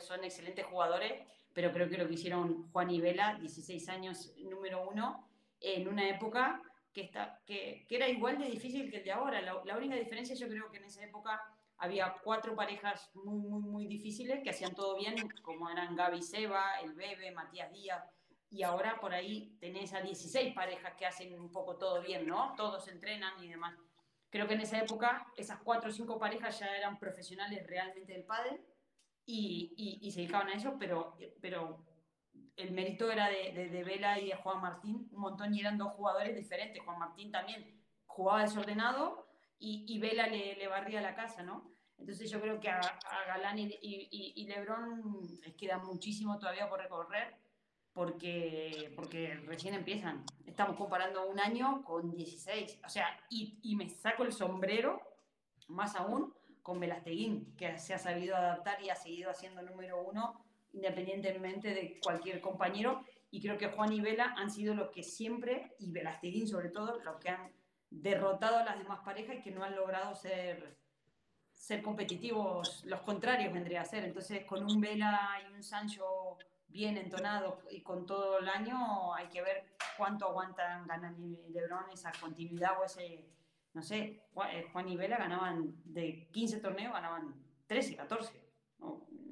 D: Son excelentes jugadores, pero creo que lo que hicieron Juan y Vela, 16 años número uno, en una época que, está, que, que, era igual de difícil que el de ahora. La, la, única diferencia yo creo que en esa época había cuatro parejas muy, muy, muy difíciles que hacían todo bien, como eran Gaby Seba, El Bebe, Matías Díaz, y ahora por ahí tenés a 16 parejas que hacen un poco todo bien, ¿no? Todos entrenan y demás. Creo que en esa época esas cuatro o cinco parejas ya eran profesionales realmente del pádel y, y, y se dedicaban a eso, pero, pero el mérito era de, de, de, Vela y de Juan Martín un montón y eran dos jugadores diferentes. Juan Martín también jugaba desordenado y, y Vela le, le, barría la casa, ¿no? Entonces yo creo que a, a Galán y, y, y, Lebron les queda muchísimo todavía por recorrer porque, porque recién empiezan. Estamos comparando un año con 16. O sea, y, me saco el sombrero, más aún, con Velasteguín, que se ha sabido adaptar y ha seguido haciendo número uno independientemente de cualquier compañero. Y creo que Juan y Vela han sido los que siempre, y Velasteguín sobre todo, los que han derrotado a las demás parejas y que no han logrado ser, ser competitivos. Los contrarios vendría a ser. Entonces, con un Vela y un Sancho bien entonados y con todo el año, hay que ver cuánto aguantan ganan y Lebron esa continuidad o ese, no sé, Juan y Vela ganaban de 15 torneos, ganaban 13, 14.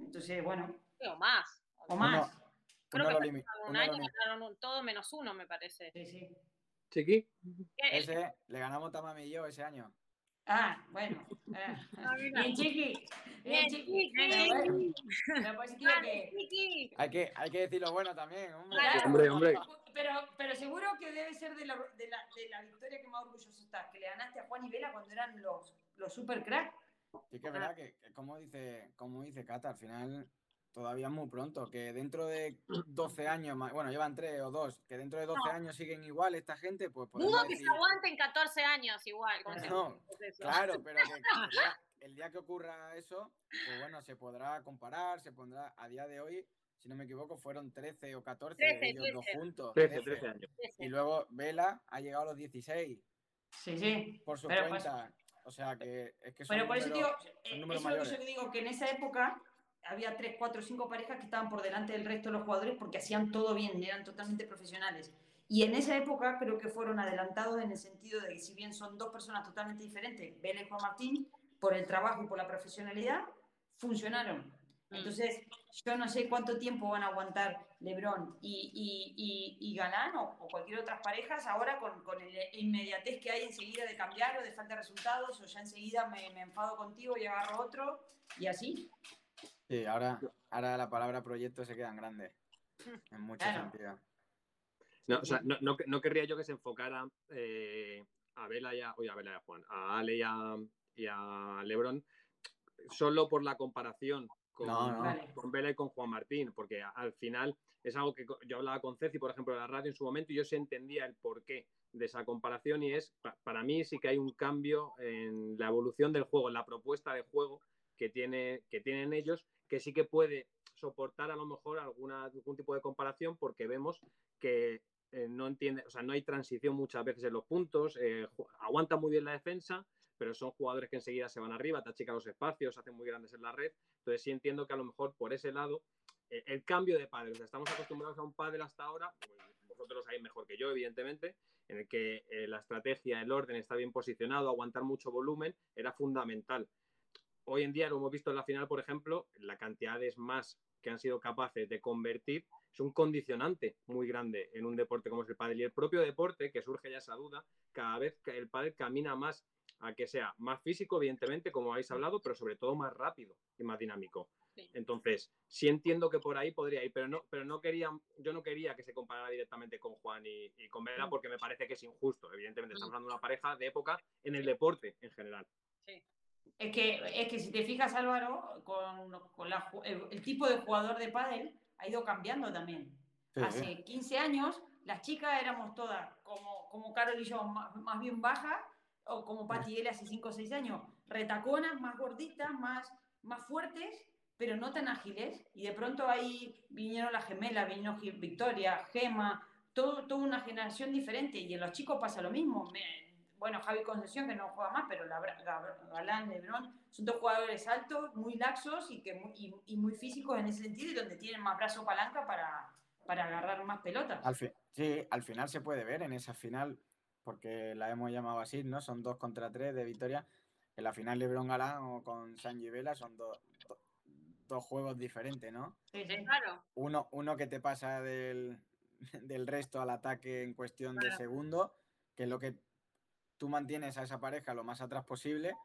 D: Entonces, bueno,
C: o más.
D: O más.
C: Creo que un año ganaron todo menos uno, me parece.
D: Sí, sí.
B: ¿Chiqui?
E: Ese, le ganamos Tamami y yo ese año.
D: Ah, bueno. Eh. Bien, Chiqui. Bien, Chiqui. Pero pues que...
E: Hay que, hay que decir lo bueno también, hombre.
B: Claro, hombre, hombre.
D: Pero, pero seguro que debe ser de la, de, la, de la victoria que más orgulloso estás, que le ganaste a Juan y Vela cuando eran los, los super cracks.
E: Sí que es verdad que, como dice, como dice Cata, al final todavía es muy pronto, que dentro de 12 años, bueno, llevan 3 o 2, que dentro de 12 no. años siguen igual esta gente, pues
C: Dudo que decir... se aguanten 14 años igual.
E: No, claro, pero que, el, día, el, día, que ocurra eso, pues bueno, se podrá comparar, se pondrá, a día de hoy, si no me equivoco, fueron 13 o 14 13, ellos 13. dos juntos.
B: 13, 13 años.
E: Y luego Vela ha llegado a los 16.
D: Sí, sí.
E: Por su pero cuenta. Pues, o sea, que es que son
D: Pero por
E: números,
D: eso digo,
E: son
D: eso es lo que yo digo, que en esa época había tres, cuatro, cinco parejas que estaban por delante del resto de los jugadores porque hacían todo bien, eran totalmente profesionales. Y en esa época creo que fueron adelantados en el sentido de que si bien son dos personas totalmente diferentes, Vélez y Juan Martín, por el trabajo y por la profesionalidad, funcionaron. Entonces, yo no sé cuánto tiempo van a aguantar Lebron y, y, y, y Galán o, o, cualquier otras parejas ahora con, con el inmediatez que hay enseguida de cambiar o de falta de resultados o ya enseguida me, me enfado contigo y agarro otro y así.
E: Sí, ahora, ahora la palabra proyecto se queda en grande. En mucho claro. sentido.
B: No, o sea, no, no, no, querría yo que se enfocara eh, a Vela y a, oye, a Vela y a Juan, a Ale y a, y a Lebron solo por la comparación con,
E: no, no.
B: con Vela y con Juan Martín, porque al final es algo que yo hablaba con Ceci, por ejemplo, en la radio en su momento, y yo se entendía el porqué de esa comparación y es, para mí sí que hay un cambio en la evolución del juego, en la propuesta de juego que, tiene, que tienen ellos, que sí que puede soportar a lo mejor alguna, algún tipo de comparación porque vemos que eh, no entiende, o sea, no hay transición muchas veces en los puntos, eh, aguanta muy bien la defensa, pero son jugadores que enseguida se van arriba, te achican los espacios, hacen muy grandes en la red. Entonces sí entiendo que a lo mejor por ese lado, eh, el cambio de padre, o sea, estamos acostumbrados a un padre hasta ahora, pues, vosotros lo sabéis mejor que yo, evidentemente, en el que la estrategia, el orden está bien posicionado, aguantar mucho volumen, era fundamental. Hoy en día, lo hemos visto en la final, por ejemplo, la cantidad de más que han sido capaces de convertir es un condicionante muy grande en un deporte como es el pádel. Y el propio deporte, que surge ya esa duda, cada vez que el pádel camina más a que sea más físico, evidentemente, como habéis hablado, pero sobre todo más rápido y más dinámico. Sí. Entonces, sí entiendo que por ahí podría ir, pero no, pero no quería, yo no quería que se comparara directamente con Juan y, y con Vela porque me parece que es injusto. Evidentemente, estamos hablando de una pareja de época en el deporte en general.
D: Sí. Es que, es que si te fijas, Álvaro, con, con la, el, el, tipo de jugador de pádel ha ido cambiando también. Sí. Hace 15 años, las chicas éramos todas, como, como Carol y yo, más, más bien bajas, o como Pati L hace 5 o 6 años, retaconas, más gorditas, más, más fuertes, pero no tan ágiles. Y de pronto ahí vinieron las gemelas, vino Victoria, Gema, todo, toda una generación diferente. Y en los chicos pasa lo mismo. Me, bueno, Javi Concesión, que no juega más, pero la, Galán, Lebrón, son dos jugadores altos, muy laxos y, que, y, y, muy físicos en ese sentido y donde tienen más brazo palanca para, para agarrar más pelotas.
E: Al sí, al final se puede ver en esa final porque la hemos llamado así, ¿no? Son dos contra tres de victoria. en la final LeBron Galán o con Sanji Vela son dos dos juegos diferentes, ¿no?
F: Sí, sí, claro.
E: Uno, uno que te pasa del, del resto al ataque en cuestión de
F: Claro.
E: segundos, que es lo que tú mantienes a esa pareja lo más atrás posible,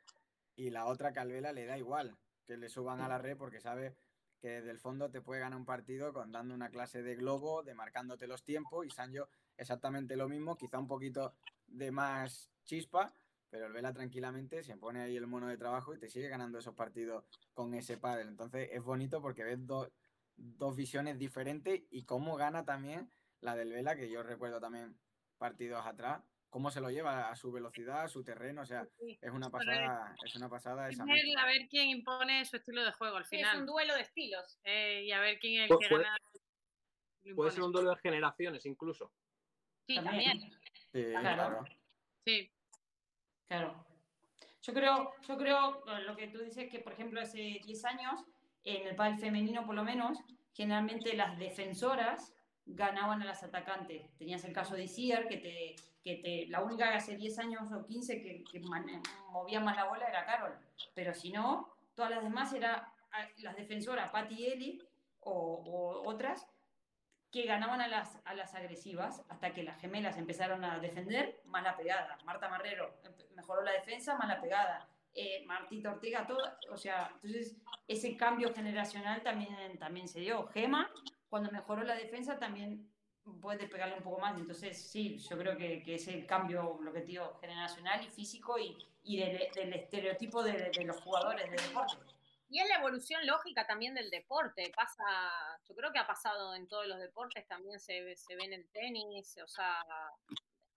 E: y la otra que al Vela le da igual que le suban a la red porque sabe que desde el fondo te puede ganar un partido con dando una clase de globo, de marcándote los tiempos, y Sancho exactamente lo mismo, quizá un poquito de más chispa, pero el Vela tranquilamente se pone ahí el mono de trabajo y te sigue ganando esos partidos con ese pádel. Entonces es bonito porque ves dos, dos visiones diferentes y cómo gana también la del Vela, que yo recuerdo también partidos atrás, cómo se lo lleva a su velocidad, a su terreno, o sea,
F: Sí.
E: es una pasada, es una pasada
F: Es
E: esa
F: ver-
E: mezcla.
F: a ver quién impone su estilo de juego al
C: Sí, es
F: final.
C: un duelo de estilos.
F: Eh, y a ver quién es el que
B: puede-
F: gana.
B: Puede ser un duelo de generaciones incluso.
F: Sí,
D: También.
F: también.
E: Sí,
D: Claro.
E: claro.
F: Sí.
D: Claro. Yo creo, yo creo, bueno, lo que tú dices que, por ejemplo, hace 10 años, en el pádel femenino por lo menos, generalmente las defensoras ganaban a las atacantes. Tenías el caso de Isier, que te, que te, la única que hace 10 años o 15 que, que mane- movía más la bola era Carol. Pero si no, todas las demás eran las defensoras, Patty y Eli, o, o otras, que ganaban a las, a las agresivas hasta que las gemelas empezaron a defender más la pegada. Marta Marrero mejoró la defensa más la pegada. Eh, Martita Ortega, todo, o sea, entonces ese cambio generacional también, también se dio. Gema, cuando mejoró la defensa, también puede pegarle un poco más. Entonces, sí, yo creo que, que es el cambio, lo que digo, generacional y físico y, y del, del estereotipo de, de los jugadores de deporte.
C: Y es la evolución lógica también del deporte. Pasa, yo creo que ha pasado en todos los deportes, también se, se ve en el tenis, o sea,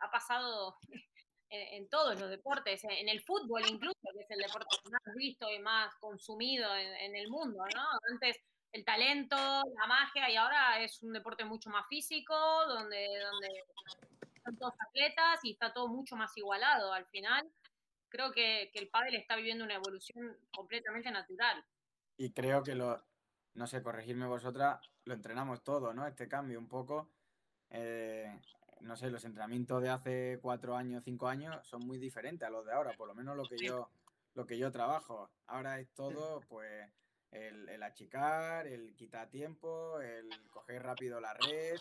C: ha pasado en, en todos los deportes, en el fútbol incluso, que es el deporte más visto y más consumido en, en el mundo, ¿no? Antes el talento, la magia, y ahora es un deporte mucho más físico, donde, donde son todos atletas y está todo mucho más igualado al final. Creo que, que el pádel está viviendo una evolución completamente natural.
E: Y creo que lo, no sé, corregirme vosotras, lo entrenamos todo, ¿no? Este cambio un poco. eh, no sé, los entrenamientos de hace cuatro años, cinco años son muy diferentes a los de ahora, por lo menos lo que yo, lo que yo trabajo. Ahora es todo, pues, el, el achicar, el quitar tiempo, el coger rápido la red.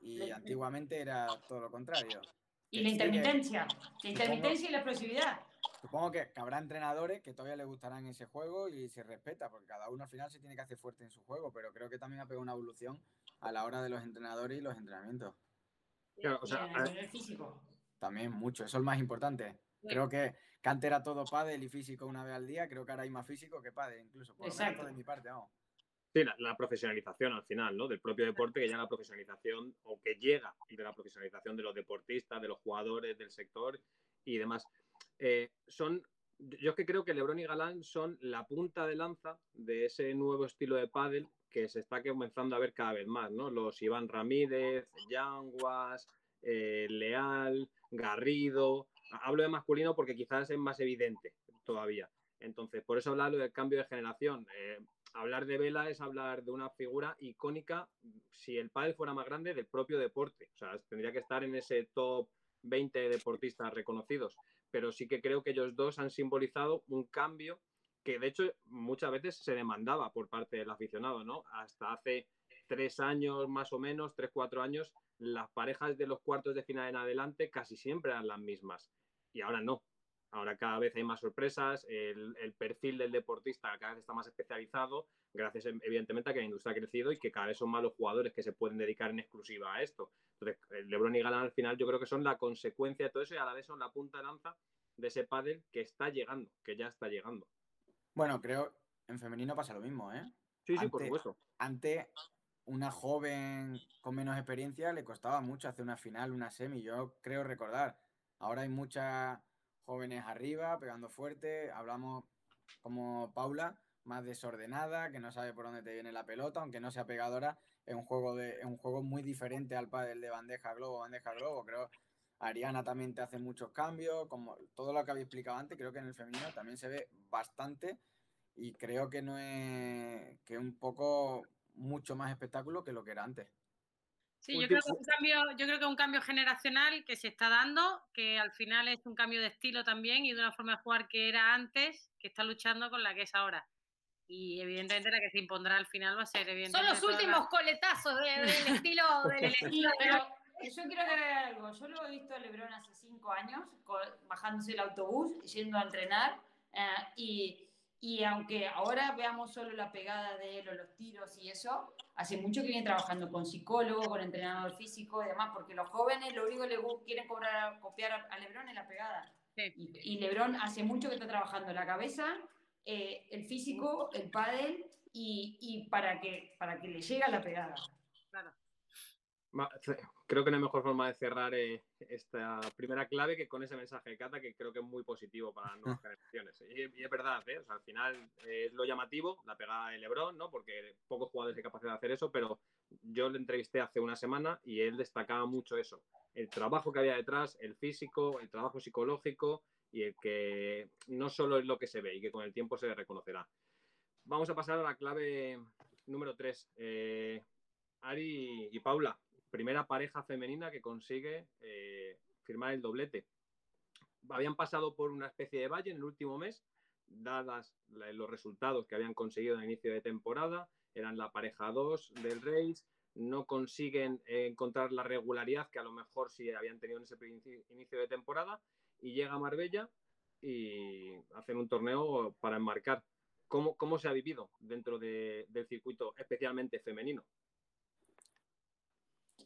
E: Y antiguamente era todo lo contrario.
D: Y la intermitencia, la intermitencia y la explosividad.
E: Supongo que, que habrá entrenadores que todavía les gustarán ese juego y se respeta, porque cada uno al final se tiene que hacer fuerte en su juego, pero creo que también ha pegado una evolución a la hora de los entrenadores y los entrenamientos.
B: Claro, o sea,
D: y físico.
E: También mucho, eso es lo más importante. Creo que, que antes era todo pádel y físico una vez al día, creo que ahora hay más físico que pádel incluso, por lo menos
D: Exacto.
E: de mi parte, vamos.
B: Sí, la, la profesionalización al final, ¿no? Del propio deporte, que ya la profesionalización, o que llega de la profesionalización de los deportistas, de los jugadores, del sector y demás. Eh, son, yo es que creo que Lebron y Galán son la punta de lanza de ese nuevo estilo de pádel que se está comenzando a ver cada vez más, ¿no? Los Iván Ramírez, Yanguas, eh, Leal, Garrido. Hablo de masculino porque quizás es más evidente todavía. Entonces, por eso hablarlo del cambio de generación. Eh, hablar de Vela es hablar de una figura icónica, si el pádel fuera más grande, del propio deporte. O sea, tendría que estar en ese top 20 deportistas reconocidos. Pero sí que creo que ellos dos han simbolizado un cambio que, de hecho, muchas veces se demandaba por parte del aficionado, ¿no? Hasta hace tres años más o menos, tres, cuatro años, las parejas de los cuartos de final en adelante casi siempre eran las mismas. Y ahora no. Ahora cada vez hay más sorpresas, el, el, perfil del deportista cada vez está más especializado, gracias evidentemente a que la industria ha crecido y que cada vez son más los jugadores que se pueden dedicar en exclusiva a esto. Entonces, LeBron y Galán al final yo creo que son la consecuencia de todo eso y a la vez son la punta de lanza de ese pádel que está llegando, que ya está llegando.
E: Bueno, creo en femenino pasa lo mismo, ¿eh?
B: Sí, sí, antes, por supuesto.
E: Antes, una joven con menos experiencia le costaba mucho hacer una final, una semi, yo creo recordar. Ahora hay muchas jóvenes arriba, pegando fuerte. Hablamos como Paula, más desordenada, que no sabe por dónde te viene la pelota, aunque no sea pegadora. Es un juego, de, es un juego muy diferente al pádel de bandeja globo, bandeja globo. Creo Ariana también te hace muchos cambios, como todo lo que había explicado antes, creo que en el femenino también se ve bastante y creo que no es que un poco mucho más espectáculo que lo que era antes.
F: Sí, yo creo, que un cambio, yo creo que es un cambio generacional que se está dando, que al final es un cambio de estilo también y de una forma de jugar que era antes, que está luchando con la que es ahora. Y evidentemente la que se impondrá al final va a ser
C: Son los últimos coletazos del estilo del estilo.
D: Pero yo quiero agregar algo. Yo lo he visto a Lebron hace cinco años, bajándose el autobús, yendo a entrenar. Eh, y y aunque ahora veamos solo la pegada de él o los tiros y eso, hace mucho que viene trabajando con psicólogo, con entrenador físico y demás, porque los jóvenes lo único que le quieren cobrar, copiar a Lebron es la pegada. Y, Lebron hace mucho que está trabajando la cabeza, eh, el físico, el pádel y, y, para, que, para que le llegue la pegada.
B: Creo que no hay mejor forma de cerrar eh, esta primera clave que con ese mensaje de Cata que creo que es muy positivo para las nuevas generaciones. Y, es verdad, ¿eh? al final eh, es lo llamativo, la pegada de Lebron, ¿no? porque pocos jugadores hay capacidad de hacer eso, pero yo le entrevisté hace una semana y él destacaba mucho eso, el trabajo que había detrás, el físico, el trabajo psicológico y el que no solo es lo que se ve y que con el tiempo se reconocerá. Vamos a pasar a la clave número 3. Ari y Paula, primera pareja femenina que consigue eh, firmar el doblete. Habían pasado por una especie de valle en el último mes, dadas los resultados que habían conseguido en el inicio de temporada, eran la pareja 2 del Race, no consiguen encontrar la regularidad que a lo mejor sí habían tenido en ese inicio de temporada, y llega Marbella y hacen un torneo para enmarcar. ¿Cómo, cómo se ha vivido dentro del circuito, especialmente femenino?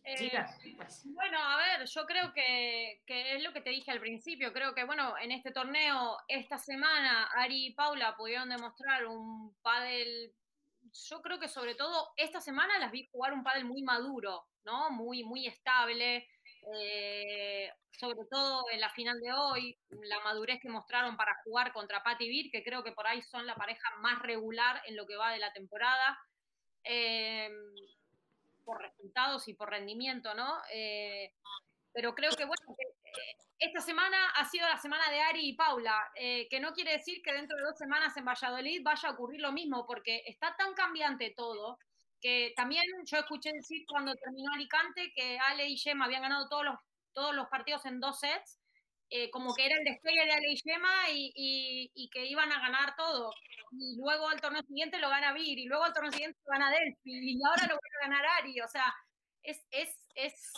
C: Eh, pues. bueno, a ver, yo creo que, es lo que te dije al principio. Creo que, bueno, en este torneo, esta semana, Ari y Paula pudieron demostrar un pádel. Yo creo que sobre todo esta semana las vi jugar un pádel muy maduro, ¿no? Muy, muy estable. Eh, sobre todo en la final de hoy, la madurez que mostraron para jugar contra Patti Beer, que creo que por ahí son la pareja más regular en lo que va de la temporada. Eh, por resultados y por rendimiento, ¿no? Eh, pero creo que, bueno, eh, esta semana ha sido la semana de Ari y Paula, eh, que no quiere decir que dentro de dos semanas en Valladolid vaya a ocurrir lo mismo, porque está tan cambiante todo, que también yo escuché decir cuando terminó Alicante que Ale y Gemma habían ganado todos los, todos los partidos en dos sets, eh, como que era el despegue de Ale y, y, que iban a ganar todo. Y luego al torneo siguiente lo gana Vir, y luego al torneo siguiente lo gana Delphi, y ahora lo van a ganar Ari. O sea, es, es, es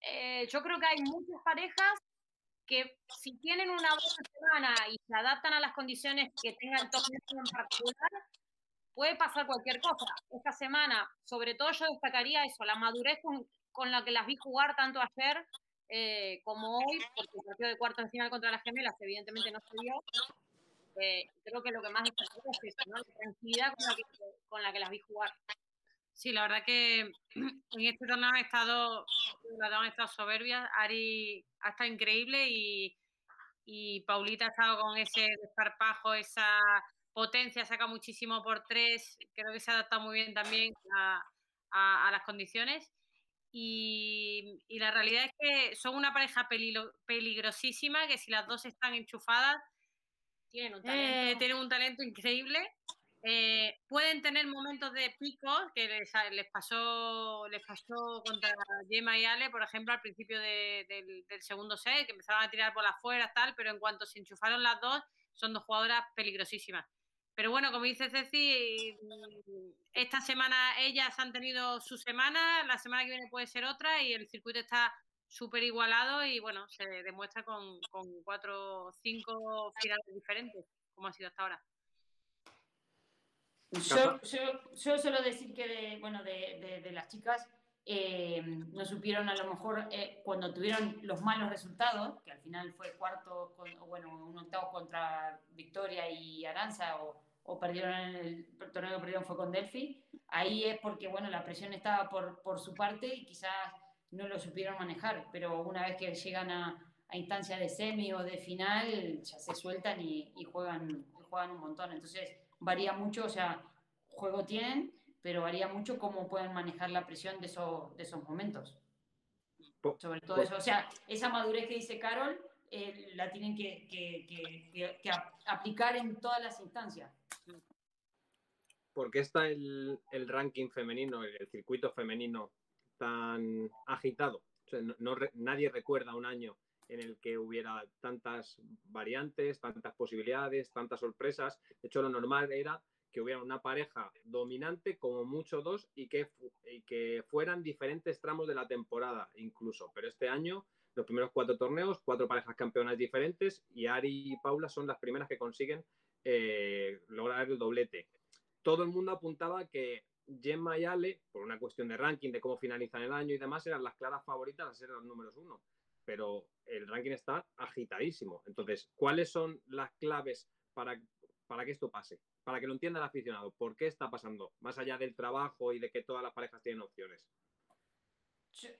C: eh, yo creo que hay muchas parejas que si tienen una buena semana y se adaptan a las condiciones que tenga el torneo en particular, puede pasar cualquier cosa. Esta semana, sobre todo yo destacaría eso, la madurez con, con la que las vi jugar tanto ayer eh, como hoy, porque el partido de cuarto de final contra las gemelas evidentemente no se dio. Eh, creo que lo que más destaca es eso, ¿no? la tranquilidad con la, que, las vi jugar.
F: Sí, la verdad que en este torneo han estado, han estado soberbias. Ari ha estado increíble y, y Paulita ha estado con ese desparpajo, esa potencia, saca muchísimo por tres. Creo que se ha adaptado muy bien también a, a las condiciones. Y, la realidad es que son una pareja peligrosísima, que si las dos están enchufadas, tienen un talento, eh, tienen un talento increíble. Eh, pueden tener momentos de picos que les, les, pasó les pasó contra Gemma y Ale, por ejemplo, al principio del, segundo set, que empezaban a tirar por las fuera, tal, pero en cuanto se enchufaron las dos, son dos jugadoras peligrosísimas. Pero bueno, como dice Ceci, esta semana ellas han tenido su semana, la semana que viene puede ser otra y el circuito está súper igualado y bueno, se demuestra con, cuatro o cinco finales diferentes, como ha sido hasta ahora.
D: Yo, yo, suelo decir que de, bueno, de, las chicas eh, no supieron a lo mejor eh, cuando tuvieron los malos resultados, que al final fue cuarto, con, bueno, un octavo contra Victoria y Aranza, o, o perdieron en el, torneo que perdieron fue con Delphi, ahí es porque, bueno, la presión estaba por, por su parte y quizás no lo supieron manejar, pero una vez que llegan a, a instancias de semi o de final, ya se sueltan y, y juegan, juegan un montón. Entonces, varía mucho, o sea, juego tienen, pero varía mucho cómo pueden manejar la presión de, eso, de esos momentos. Sobre todo eso, o sea, esa madurez que dice Carol, eh, la tienen que, que, que, que, aplicar en todas las instancias.
B: ¿Por qué está el, el ranking femenino, el circuito femenino tan agitado. no, nadie recuerda un año en el que hubiera tantas variantes, tantas posibilidades, tantas sorpresas. De hecho, lo normal era que hubiera una pareja dominante, como mucho dos, y que, que fueran diferentes tramos de la temporada incluso. Pero este año, los primeros cuatro torneos, cuatro parejas campeonas diferentes, y Ari y Paula son las primeras que consiguen eh, lograr el doblete. Todo el mundo apuntaba que Gemma y Ale, por una cuestión de ranking, de cómo finalizan el año y demás, eran las claras favoritas a ser los números uno. Pero el ranking está agitadísimo. Entonces, ¿cuáles son las claves para, para que esto pase? Para que lo entienda el aficionado, ¿por qué está pasando? Más allá del trabajo y de que todas las parejas tienen opciones.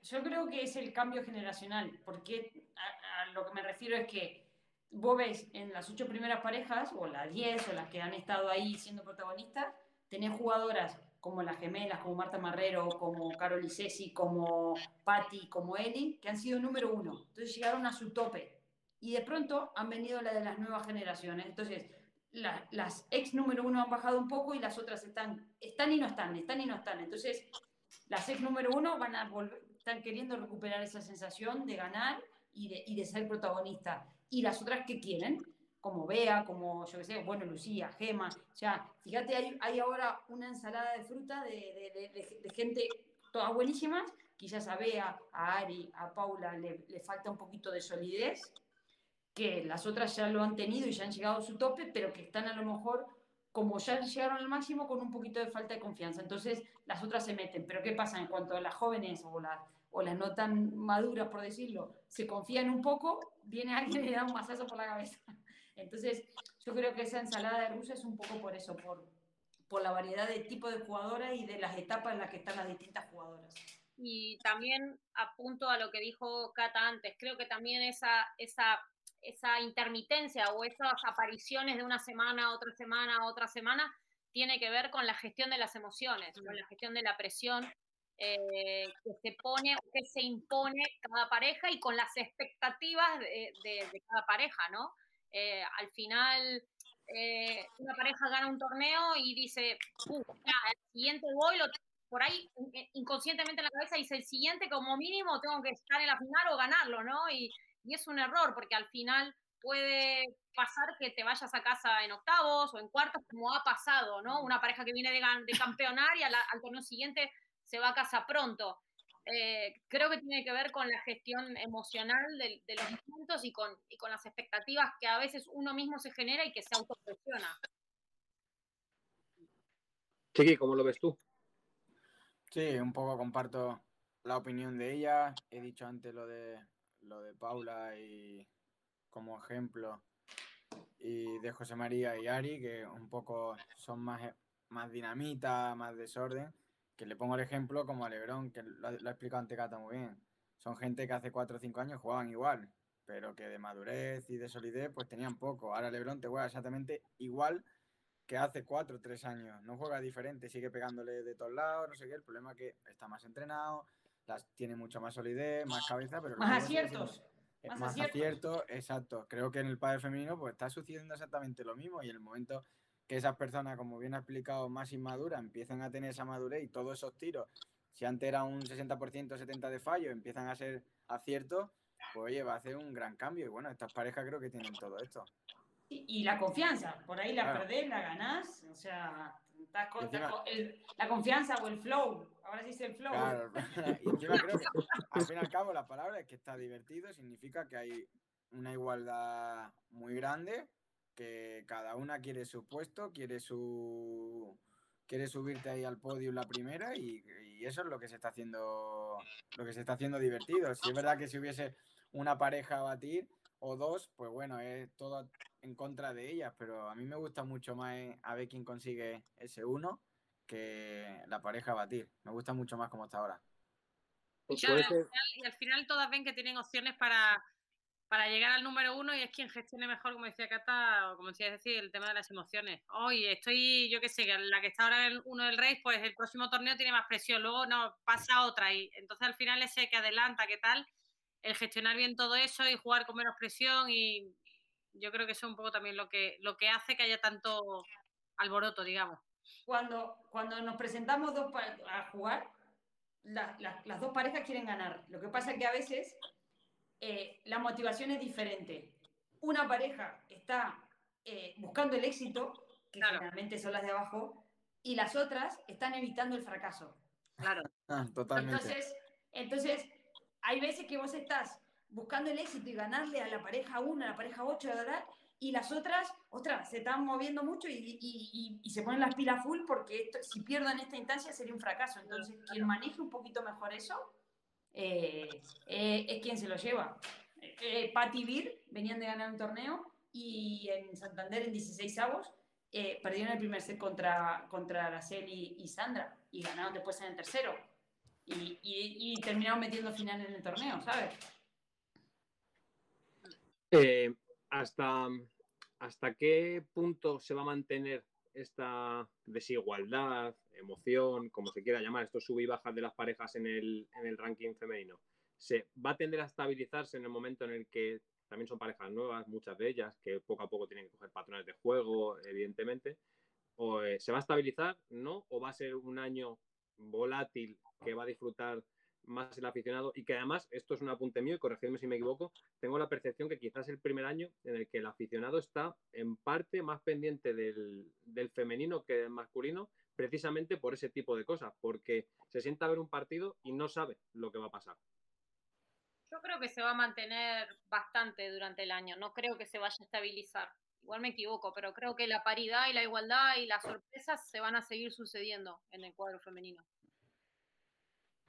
D: Yo, creo que es el cambio generacional, porque a, lo que me refiero es que vos ves en las ocho primeras parejas, o las diez, o las que han estado ahí siendo protagonistas, tenés jugadoras como las gemelas, como Marta Marrero, como Carol Isesi, como Patti, como Eli, que han sido número uno. Entonces llegaron a su tope. Y de pronto han venido las de las nuevas generaciones. Entonces, las ex número uno han bajado un poco y las otras están, están y no están, están y no están. Entonces, las ex número uno van a volver, están queriendo recuperar esa sensación de ganar y de, y de ser protagonista. Y las otras que quieren, como Bea, como yo que sé, bueno, Lucía, Gema, o sea, fíjate, hay, hay ahora una ensalada de fruta de, de, de, gente todas buenísimas, quizás a Bea, a Ari, a Paula le, le falta un poquito de solidez, que las otras ya lo han tenido y ya han llegado a su tope, pero que están a lo mejor como ya llegaron al máximo con un poquito de falta de confianza. Entonces las otras se meten. Pero ¿qué pasa? En cuanto a las jóvenes o las, o las no tan maduras, por decirlo, se confían un poco, viene alguien y le da un masazo por la cabeza. Entonces yo creo que esa ensalada de rusa es un poco por eso, por, por la variedad de tipo de jugadoras y de las etapas en las que están las distintas jugadoras.
C: Y también apunto a lo que dijo Cata antes, creo que también esa, esa esa intermitencia o esas apariciones de una semana otra semana otra semana tiene que ver con la gestión de las emociones, con la gestión de la presión eh, que se pone que se impone cada pareja y con las expectativas de, cada pareja, ¿no? Eh, al final, eh, una pareja gana un torneo y dice, el siguiente voy, lo, por ahí inconscientemente en la cabeza dice, el siguiente como mínimo tengo que estar en la final o ganarlo, ¿no? Y es un error porque al final puede pasar que te vayas a casa en octavos o en cuartos, como ha pasado, ¿no? Una pareja que viene de, de campeonar y al, torneo siguiente se va a casa pronto. Eh, creo que tiene que ver con la gestión emocional de, los puntos y con, y con las expectativas que a veces uno mismo se genera y que se autopresiona.
B: Chiqui, ¿cómo lo ves tú?
E: Sí, un poco comparto la opinión de ella. He dicho antes lo de lo de Paula y como ejemplo y de José María y Ari, que un poco son más, más dinamita, más desorden, que le pongo el ejemplo como a Lebrón, que lo, ha explicado ante Cata muy bien. Son gente que hace 4 o 5 años jugaban igual, pero que de madurez y de solidez pues tenían poco. Ahora Lebrón te juega exactamente igual que hace 4 o 3 años. No juega diferente, sigue pegándole de todos lados, no sé qué. El problema es que está más entrenado, las, tiene mucha más solidez, más cabeza, pero...
D: Más aciertos.
E: más, aciertos. exacto. Creo que en el padre femenino pues está sucediendo exactamente lo mismo y en el momento que esas personas, como bien ha explicado, más inmaduras, empiezan a tener esa madurez y todos esos tiros, si antes era un 60%, 70% de fallo, empiezan a ser aciertos, pues oye, va a hacer un gran cambio. Y bueno, estas parejas creo que tienen todo esto.
D: Y, la confianza, por ahí la perdés, la ganás, o sea, la confianza o el flow. Ahora sí dice el flow.
E: Claro, y encima creo que al fin y al cabo la palabra es que está divertido, significa que hay una igualdad muy grande, que cada una quiere su puesto, quiere su quiere subirte ahí al podio la primera y, y, eso es lo que se está haciendo lo que se está haciendo divertido. Si es verdad que si hubiese una pareja a batir o dos, pues bueno, es todo en contra de ellas, pero a mí me gusta mucho más eh, a ver quién consigue ese uno que la pareja batir. Me gusta mucho más como está ahora.
F: Y, al final, todas ven que tienen opciones para, para llegar al número uno y es quien gestione mejor, como decía Cata, o como decía decir, el tema de las emociones. Hoy estoy, yo qué sé, la que está ahora en uno del Rey, pues el próximo torneo tiene más presión, luego no pasa otra y entonces al final ese que adelanta, ¿qué tal? El gestionar bien todo eso y jugar con menos presión y, yo creo que eso es un poco también lo que, lo que hace que haya tanto alboroto, digamos.
D: Cuando, cuando nos presentamos dos a jugar, la- la- las dos parejas quieren ganar. Lo que pasa es que a veces eh, la motivación es diferente. Una pareja está eh, buscando el éxito, que
F: Claro.
D: generalmente son las de abajo, y las otras están evitando el fracaso.
F: Claro.
E: Ah, totalmente.
D: Entonces, entonces, hay veces que vos estás buscando el éxito y ganarle a la pareja 1, a la pareja 8, ¿verdad? Y las otras, ostras, se están moviendo mucho y, y- y- y se ponen las pilas full porque esto- si pierdo en esta instancia sería un fracaso. Entonces, quien maneje un poquito mejor eso eh, eh, es quien se lo lleva. Eh, eh, Patti Bir venían de ganar un torneo y en Santander en 16 avos eh, perdieron el primer set contra, contra Araceli y Sandra y ganaron después en el tercero. Y, y- y terminaron metiendo final en el torneo, ¿sabes?
B: Eh, ¿hasta, ¿Hasta qué punto se va a mantener esta desigualdad, emoción, como se quiera llamar, estos sub y bajas de las parejas en el, en el ranking femenino? ¿Se va a tender a estabilizarse en el momento en el que también son parejas nuevas, muchas de ellas, que poco a poco tienen que coger patrones de juego, evidentemente? ¿O eh, se va a estabilizar, no? ¿O va a ser un año volátil que va a disfrutar más el aficionado y que además, esto es un apunte mío y corregidme si me equivoco, tengo la percepción que quizás el primer año en el que el aficionado está en parte más pendiente del, del femenino que del masculino, precisamente por ese tipo de cosas, porque se sienta a ver un partido y no sabe lo que va a pasar.
C: Yo creo que se va a mantener bastante durante el año, no creo que se vaya a estabilizar. Igual me equivoco, pero creo que la paridad y la igualdad y las sorpresas se van a seguir sucediendo en el cuadro femenino.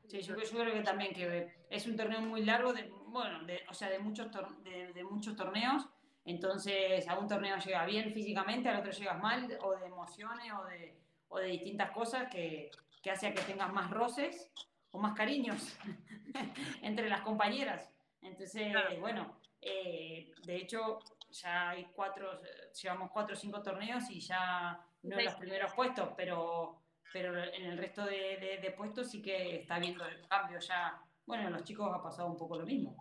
D: Sí, yo, yo creo que también que es un torneo muy largo, de, bueno, de, o sea, de muchos, de, de muchos torneos. Entonces, a un torneo llega bien físicamente, al otro llegas mal, o de emociones, o de, o de distintas cosas que, que hace a que tengas más roces o más cariños entre las compañeras. Entonces,
F: Claro.
D: bueno, eh, de hecho, ya hay cuatro, llevamos cuatro o cinco torneos y ya no en los primeros puestos, pero, pero en el resto de, de- de puestos sí que está habiendo el cambio ya. Bueno, en los chicos ha pasado un poco lo mismo.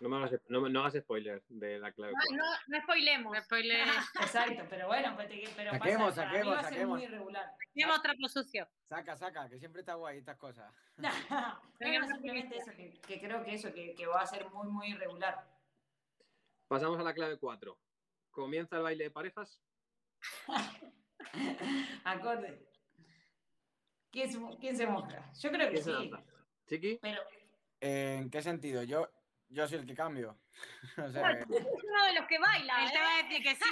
B: No, me hagas, no, no hagas spoiler de la clave.
C: No, no, no spoilemos.
F: No spoiler,
D: Exacto, pero bueno, pero, te- pero
E: Saquemos,
D: pasa,
E: saquemos,
D: va a ser
E: saquemos.
D: muy irregular.
C: tenemos trapo sucio.
E: Saca, saca, que siempre está guay estas cosas.
D: No, no, simplemente eso, que, que creo que eso, que, que va a ser muy, muy irregular.
B: Pasamos a la clave 4. Comienza el baile de parejas.
D: Acorde. ¿Quién se, quién se moja? Yo creo que
B: ¿Quién se
D: sí.
B: Chiqui,
D: Pero
E: ¿En qué sentido? Yo, yo soy el que cambio. o sea, que-
C: Es uno de los que baila.
F: él te
C: ¿eh?
F: va a decir que sí.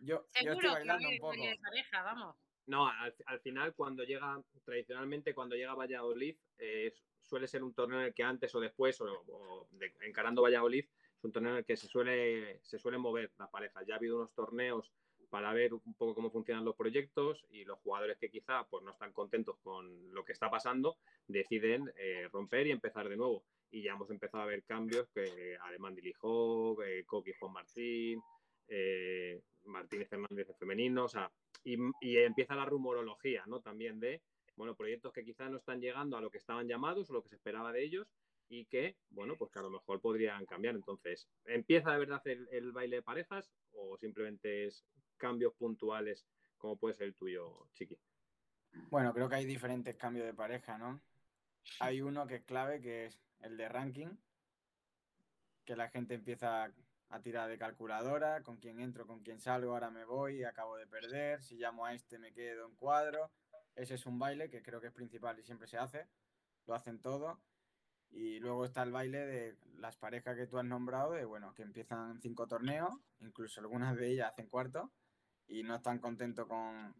E: yo, yo estoy
F: que
E: bailando un poco.
F: de pareja, vamos.
B: No, al, al final, cuando llega, tradicionalmente, cuando llega Valladolid, eh, suele ser un torneo en el que antes o después, o, o de- encarando Valladolid, un torneo en el que se suele, se suelen mover las parejas. Ya ha habido unos torneos para ver un poco cómo funcionan los proyectos y los jugadores que quizá pues, no están contentos con lo que está pasando deciden eh, romper y empezar de nuevo. Y ya hemos empezado a ver cambios que Alemán Dilijó, eh, Coqui Juan Martín, eh, Martínez Hernández de femenino, o sea, y, y empieza la rumorología, ¿no? También de, bueno, proyectos que quizás no están llegando a lo que estaban llamados o lo que se esperaba de ellos y que, bueno, pues que a lo mejor podrían cambiar. Entonces, ¿empieza de verdad el, baile de parejas o simplemente es cambios puntuales como puede ser el tuyo, Chiqui?
E: Bueno, creo que hay diferentes cambios de pareja, ¿no? Hay uno que es clave, que es el de ranking, que la gente empieza a tirar de calculadora, con quién entro, con quién salgo, ahora me voy, acabo de perder, si llamo a este me quedo en cuadro. Ese es un baile que creo que es principal y siempre se hace, lo hacen todo. Y luego está el baile de las parejas que tú has nombrado, de bueno, que empiezan cinco torneos, incluso algunas de ellas hacen cuarto, y no están contentos con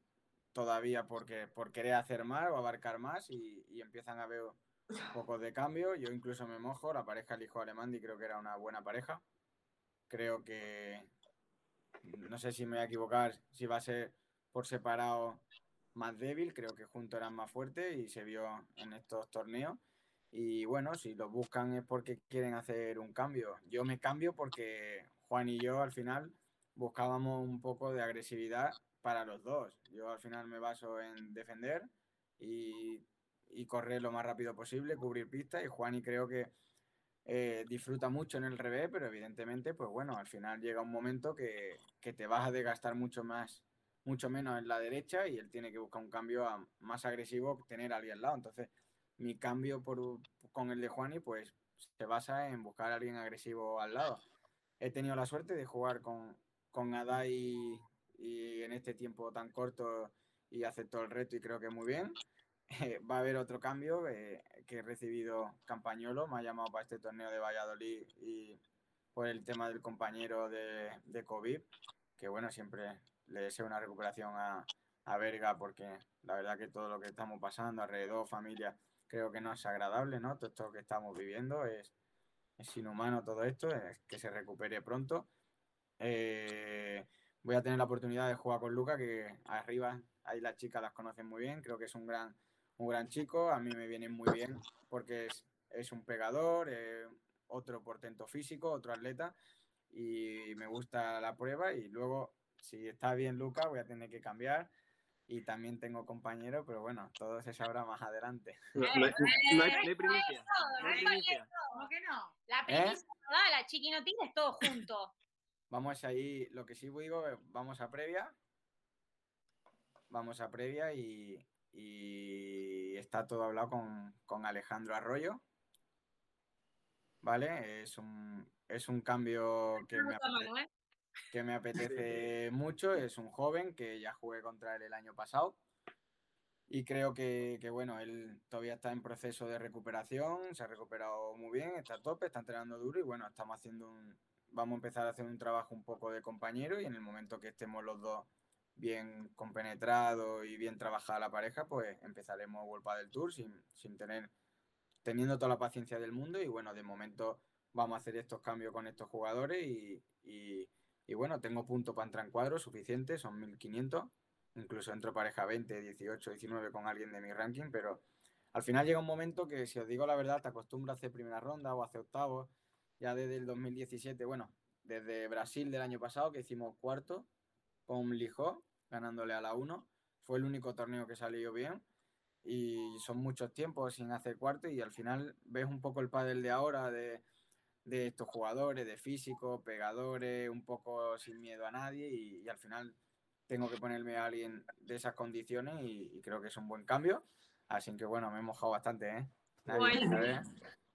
E: todavía porque, por querer hacer más o abarcar más y, empiezan a ver un poco de cambio. Yo incluso me mojo, la pareja el hijo Alemandi creo que era una buena pareja. Creo que, no sé si me voy a equivocar, si va a ser por separado más débil, creo que juntos eran más fuertes y se vio en estos torneos. Y bueno, si lo buscan es porque quieren hacer un cambio. Yo me cambio porque Juan y yo al final buscábamos un poco de agresividad para los dos. Yo al final me baso en defender y, y correr lo más rápido posible, cubrir pistas y Juan y creo que eh, disfruta mucho en el revés, pero evidentemente, pues bueno, al final llega un momento que, que te vas a desgastar mucho más mucho menos en la derecha y él tiene que buscar un cambio más agresivo, tener a alguien al lado. Entonces, mi cambio por, con el de Juani, pues se basa en buscar a alguien agresivo al lado. He tenido la suerte de jugar con, con Adai y en este tiempo tan corto y aceptó el reto y creo que muy bien. va a haber otro cambio eh, que he recibido Campañolo, me ha llamado para este torneo de Valladolid y por el tema del compañero de, de COVID, que bueno, siempre le deseo una recuperación a, a Verga porque la verdad que todo lo que estamos pasando alrededor, familia, creo que no es agradable, ¿no? Todo esto que estamos viviendo es, es inhumano todo esto, es que se recupere pronto. Eh, voy a tener la oportunidad de jugar con Luca, que arriba ahí las chicas las conocen muy bien, creo que es un gran, un gran chico, a mí me viene muy bien porque es, es un pegador, eh, otro portento físico, otro atleta y me gusta la prueba y luego si está bien Luca voy a tener que cambiar y también tengo compañero, pero bueno, todo se sabrá más adelante.
B: No, no, no hay, primicia. No hay primicia.
C: ¿Cómo que no? La primicia
E: ¿Eh?
C: no da, la chiqui no tienes todo junto.
E: Vamos ahí, lo que sí digo, eh, vamos a previa. Vamos a previa y, y está todo hablado con, con, Alejandro Arroyo. ¿Vale? Es un, es un cambio que me, apetece, que me apetece mucho. Es un joven que ya jugué contra él el año pasado. Y creo que, que, bueno, él todavía está en proceso de recuperación, se ha recuperado muy bien, está a tope, está entrenando duro y bueno, estamos haciendo un, vamos a empezar a hacer un trabajo un poco de compañero y en el momento que estemos los dos bien compenetrados y bien trabajada la pareja, pues empezaremos World del Tour sin, sin tener, teniendo toda la paciencia del mundo y bueno, de momento vamos a hacer estos cambios con estos jugadores y, y, y bueno, tengo punto para entrar en cuadro suficiente, son 1500, incluso entro pareja 20, 18, 19 con alguien de mi ranking, pero al final llega un momento que si os digo la verdad, te acostumbras a hacer primera ronda o hacer octavos, ya desde el 2017, bueno, desde Brasil del año pasado, que hicimos cuarto con Lijó, ganándole a la 1. Fue el único torneo que salió bien. Y son muchos tiempos sin hacer cuarto y al final ves un poco el pádel de ahora, de, de estos jugadores, de físicos, pegadores, un poco sin miedo a nadie y, y, al final tengo que ponerme a alguien de esas condiciones y, y, creo que es un buen cambio. Así que bueno, me he mojado bastante, ¿eh? Nadie
D: bueno.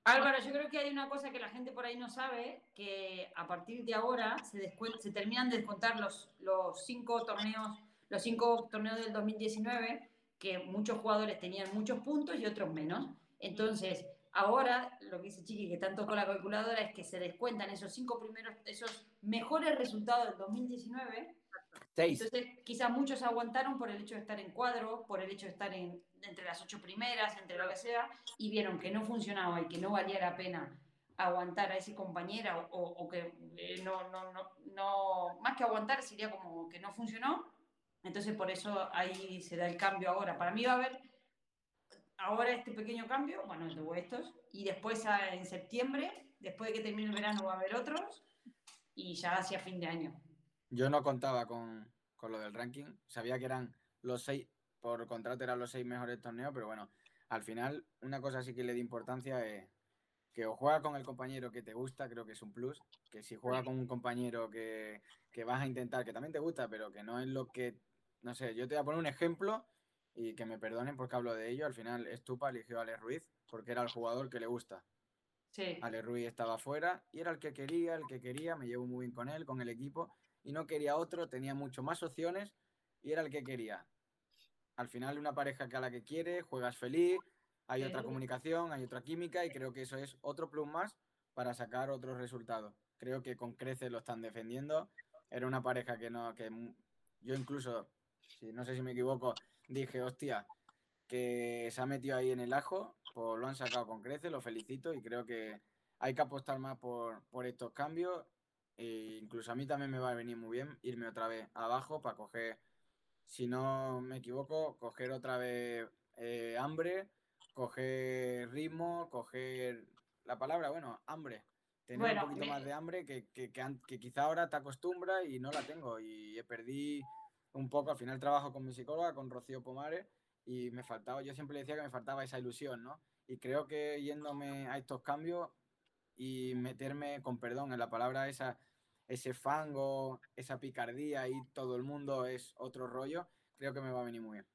D: Álvaro, yo creo que hay una cosa que la gente por ahí no sabe, que a partir de ahora se, se terminan de descontar los, los, cinco torneos, los cinco torneos del 2019, que muchos jugadores tenían muchos puntos y otros menos. Entonces, ahora lo que dice Chiqui, que tanto con la calculadora, es que se descuentan esos cinco primeros, esos mejores resultados del 2019.
E: Seis.
D: Entonces, quizás muchos aguantaron por el hecho de estar en cuadro, por el hecho de estar en, entre las ocho primeras, entre lo que sea, y vieron que no funcionaba y que no valía la pena aguantar a ese compañero o, o que eh, no, no, no, no, más que aguantar sería como que no funcionó. Entonces, por eso ahí se da el cambio ahora. Para mí va a haber ahora este pequeño cambio, bueno, luego estos, y después en septiembre, después de que termine el verano, va a haber otros, y ya hacia fin de año.
E: Yo no contaba con, con lo del ranking, sabía que eran los seis, por contrato eran los seis mejores torneos, pero bueno, al final una cosa sí que le di importancia es que o juega con el compañero que te gusta, creo que es un plus, que si juega con un compañero que, que vas a intentar, que también te gusta, pero que no es lo que, no sé, yo te voy a poner un ejemplo y que me perdonen porque hablo de ello, al final Estupa eligió a Ale Ruiz porque era el jugador que le gusta.
D: Sí.
E: Ale Ruiz estaba fuera y era el que quería, el que quería, me llevo muy bien con él, con el equipo, y no quería otro, tenía mucho más opciones y era el que quería. Al final una pareja que a la que quiere, juegas feliz, hay sí. otra comunicación, hay otra química y creo que eso es otro plus más para sacar otros resultados. Creo que con Crece lo están defendiendo. Era una pareja que no, que yo incluso, si no sé si me equivoco, dije, hostia, que se ha metido ahí en el ajo, pues lo han sacado con Crece, lo felicito y creo que hay que apostar más por, por estos cambios. E incluso a mí también me va a venir muy bien irme otra vez abajo para coger, si no me equivoco, coger otra vez eh, hambre, coger ritmo, coger la palabra, bueno, hambre. Tener bueno, un poquito me... más de hambre que, que, que, que, quizá ahora te acostumbras y no la tengo. Y perdí un poco, al final trabajo con mi psicóloga, con Rocío Pomares, y me faltaba, yo siempre decía que me faltaba esa ilusión, ¿no? Y creo que yéndome a estos cambios y meterme, con perdón, en la palabra esa, ese fango, esa picardía y todo el mundo es otro rollo, creo que me va a venir muy bien.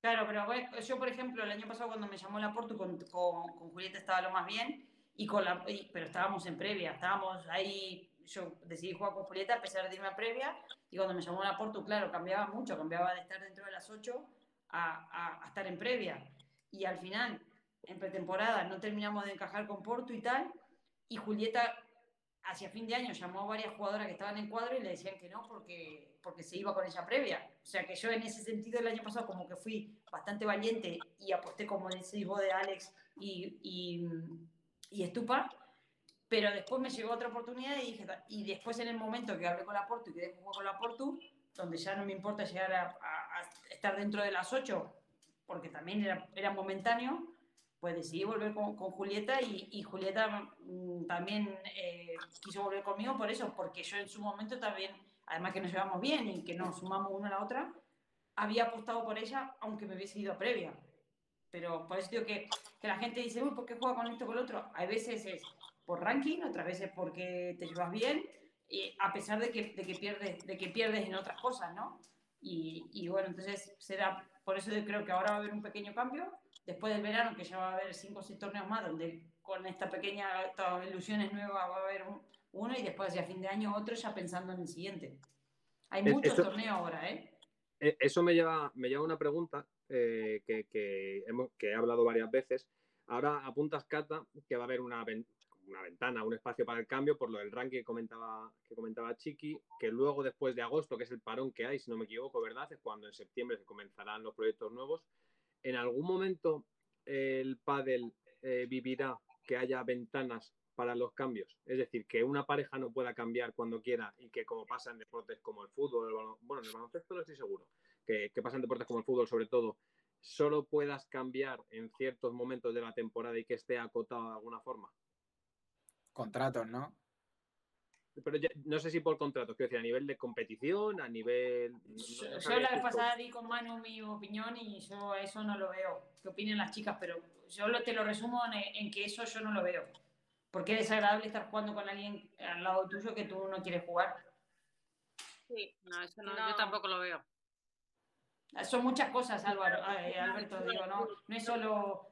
D: Claro, pero yo, por ejemplo, el año pasado cuando me llamó la Porto, con, con, Julieta estaba lo más bien, y con la, pero estábamos en previa, estábamos ahí, yo decidí jugar con Julieta a pesar de irme a previa, y cuando me llamó la Porto, claro, cambiaba mucho, cambiaba de estar dentro de las 8 a, a, estar en previa. Y al final, en pretemporada, no terminamos de encajar con Porto y tal, y Julieta hacia fin de año llamó a varias jugadoras que estaban en cuadro y le decían que no porque, porque se iba con ella previa. O sea que yo en ese sentido el año pasado como que fui bastante valiente y aposté como decís vos de Alex y, y, y Estupa, pero después me llegó otra oportunidad y dije, y después en el momento que hablé con la Porto y que jugar con la Porto, donde ya no me importa llegar a, a, estar dentro de las ocho, porque también era, era momentáneo, pues decidí volver con, con Julieta y, y Julieta mm, también eh, quiso volver conmigo por eso, porque yo en su momento también, además que nos llevamos bien y que nos sumamos una a la otra, había apostado por ella aunque me hubiese ido a previa. Pero por eso digo que, que la gente dice, uy, ¿por qué juega con esto con el otro? Hay veces es por ranking, otras veces porque te llevas bien, y a pesar de que, de que, pierdes, de que pierdes en otras cosas, ¿no? Y, y bueno, entonces será, por eso creo que ahora va a haber un pequeño cambio después del verano, que ya va a haber cinco o seis torneos más, donde con esta pequeña estas ilusiones nuevas va a haber uno y después hacia fin de año otro, ya pensando en el siguiente. Hay muchos torneos ahora, ¿eh?
B: ¿eh? Eso me lleva, me lleva a una pregunta eh, que, que, hemos, que he hablado varias veces. Ahora apuntas, Cata, que va a haber una, una ventana, un espacio para el cambio, por lo del ranking que comentaba, que comentaba Chiqui, que luego después de agosto, que es el parón que hay, si no me equivoco, ¿verdad? Es cuando en septiembre se comenzarán los proyectos nuevos en algún momento el pádel eh, vivirá que haya ventanas para los cambios. Es decir, que una pareja no pueda cambiar cuando quiera y que como pasa en deportes como el fútbol, bueno, en el baloncesto no estoy seguro, que, que pasa en deportes como el fútbol sobre todo, solo puedas cambiar en ciertos momentos de la temporada y que esté acotado de alguna forma.
E: Contratos, ¿no?
B: Pero no sé si por contrato, quiero decir, a nivel de competición, a nivel.
D: yo, la vez pasada di con Manu mi opinión y yo eso no lo veo. ¿Qué opinan las chicas? Pero yo lo, te lo resumo en, que eso yo no lo veo. Porque es desagradable estar jugando con alguien al lado tuyo que tú no quieres jugar.
C: Sí, no, eso no, yo tampoco lo veo.
D: Son muchas cosas, Álvaro, eh, Alberto, digo, ¿no? No es solo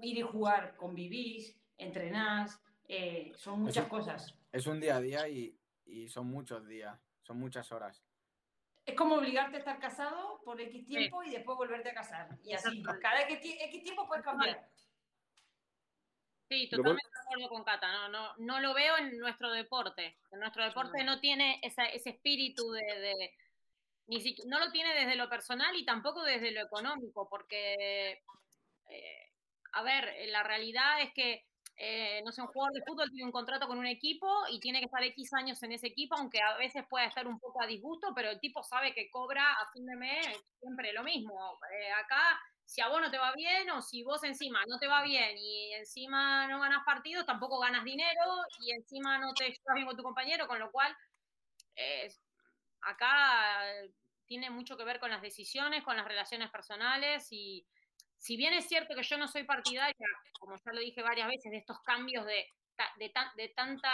D: ir y jugar, convivís, entrenás, eh, son muchas cosas.
E: Es un día a día y, y, son muchos días, son muchas horas.
D: Es como obligarte a estar casado por X tiempo y después volverte a casar. Y así, cada X, tiempo puedes cambiar.
C: Sí, totalmente de acuerdo con Cata. No, no, no lo veo en nuestro deporte. En nuestro deporte no tiene esa, ese espíritu de, de ni no lo tiene desde lo personal y tampoco desde lo económico, porque, eh, a ver, la realidad es que eh, no sé, un jugador de fútbol tiene un contrato con un equipo y tiene que estar X años en ese equipo, aunque a veces pueda estar un poco a disgusto, pero el tipo sabe que cobra a fin de mes siempre lo mismo. Eh, acá, si a vos no te va bien o si vos encima no te va bien y encima no ganas partidos, tampoco ganas dinero y encima no te llevas bien con tu compañero, con lo cual eh, acá tiene mucho que ver con las decisiones, con las relaciones personales y si bien es cierto que yo no soy partidaria, como ya lo dije varias veces, de estos cambios de, de, tanta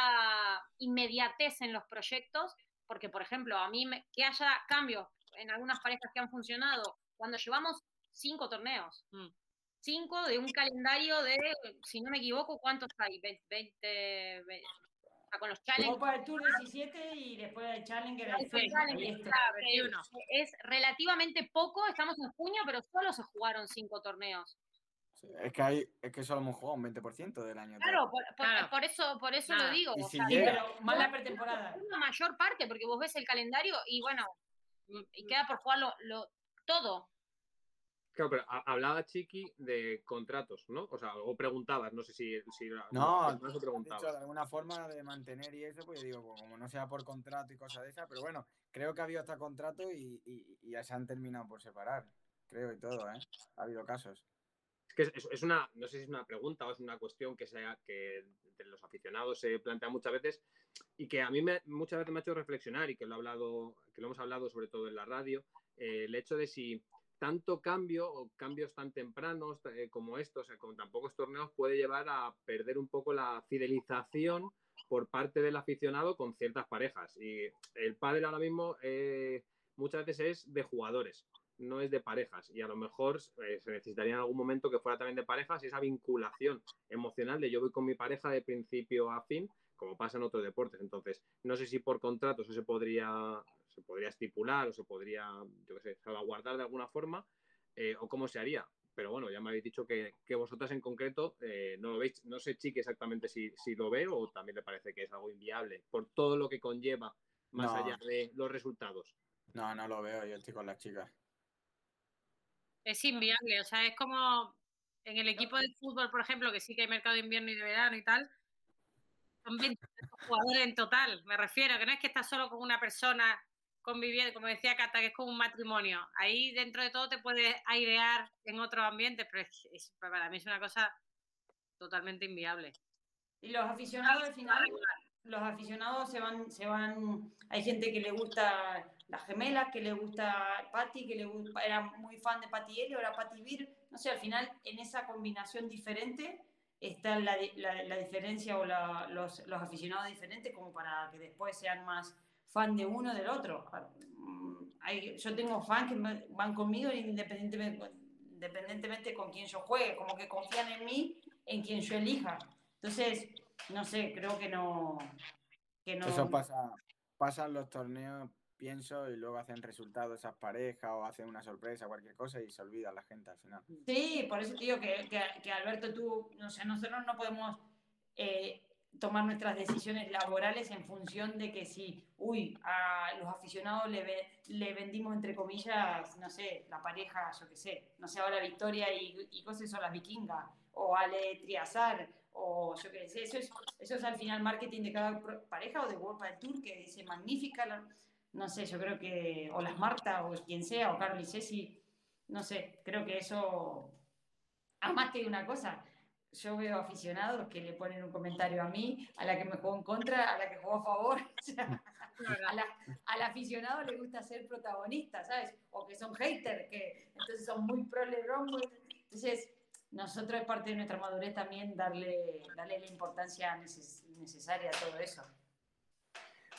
C: inmediatez en los proyectos, porque, por ejemplo, a mí que haya cambios en algunas parejas que han funcionado, cuando llevamos cinco torneos, mm. cinco de un calendario de, si no me equivoco, ¿cuántos hay? 20, con los challenges.
D: Copa del Tour 17 y después el Challenger el
C: Es relativamente poco, estamos en junio, pero solo se jugaron cinco torneos.
E: es que hay, es que solo hemos jugado un 20% del año.
C: Claro, por, eso, por eso lo digo.
D: pero más la pretemporada.
C: Una mayor parte, porque vos ves el calendario y bueno, y queda por jugar lo, todo.
B: Claro, pero hablaba Chiqui de contratos, ¿no? O sea, o preguntabas, no sé si. si
E: no, no, se preguntaba. de alguna forma de mantener y eso, pues digo, como no sea por contrato y cosas de esas, pero bueno, creo que ha habido hasta contrato y, y, ya se han terminado por separar. Creo y todo, ¿eh? Ha habido casos.
B: Es que es, es, una, no sé si es una pregunta o es una cuestión que, sea, que entre los aficionados se plantea muchas veces y que a mí me, muchas veces me ha hecho reflexionar y que lo, he hablado, que lo hemos hablado sobre todo en la radio, eh, el hecho de si tanto cambio o cambios tan tempranos eh, como estos, con tan pocos torneos, puede llevar a perder un poco la fidelización por parte del aficionado con ciertas parejas. Y el pádel ahora mismo eh, muchas veces es de jugadores, no es de parejas. Y a lo mejor eh, se necesitaría en algún momento que fuera también de parejas esa vinculación emocional de yo voy con mi pareja de principio a fin, como pasa en otros deportes. Entonces, no sé si por contrato eso se podría, se podría estipular o se podría, yo qué sé, salvaguardar de alguna forma, eh, o cómo se haría pero bueno, ya me habéis dicho que, vosotras en concreto eh, no lo veis. No sé, Chiqui, exactamente si, lo ve o también le parece que es algo inviable por todo lo que conlleva más allá de los resultados.
E: No, no lo veo, yo estoy con las chicas.
F: Es inviable, o sea, es como en el equipo de fútbol, por ejemplo, que sí que hay mercado de invierno y de verano y tal, son 20 jugadores en total, me refiero, que no es que estás solo con una persona conviviendo, como decía Cata, que es como un matrimonio. Ahí dentro de todo te puedes airear en otros ambientes, pero es, para mí es una cosa totalmente inviable.
D: Y los aficionados al final, los aficionados se van, se van, hay gente que le gusta las gemelas, que le gusta Patty, que le gusta, era muy fan de Patty Helio, era Patty Vir, no sé, al final en esa combinación diferente está la, la, diferencia o los, los aficionados diferentes como para que después sean más fan de uno del otro. Mm, hay, yo tengo fans que van conmigo independientemente, independientemente con quién yo juegue, como que confían en mí, en quien yo elija. Entonces, no sé, creo que no. Que no...
E: Eso pasa, pasan los torneos, pienso, y luego hacen resultados esas parejas o hacen una sorpresa, cualquier cosa, y se olvida la gente al final.
D: Sí, por eso digo que, que, que Alberto, tú, no sé, nosotros no podemos. Eh, tomar nuestras decisiones laborales en función de que si, uy, a los aficionados le, le vendimos, entre comillas, no sé, la pareja, yo qué sé, no sé, ahora Victoria y, y cosas son las vikingas, o Ale Triazar, o yo qué sé, eso es, eso es al final marketing de cada pareja o de World del Tour, que dice magnífica, no sé, yo creo que, o las Marta, o quien sea, o Carlos y Ceci, no sé, creo que eso, además que una cosa, yo veo aficionados que le ponen un comentario a mí, a la que me juego en contra, a la que juego a favor. al aficionado le gusta ser protagonista, ¿sabes? O que son haters, que entonces son muy pro LeBron. Entonces, nosotros es parte de nuestra madurez también darle, darle la importancia necesaria a todo eso.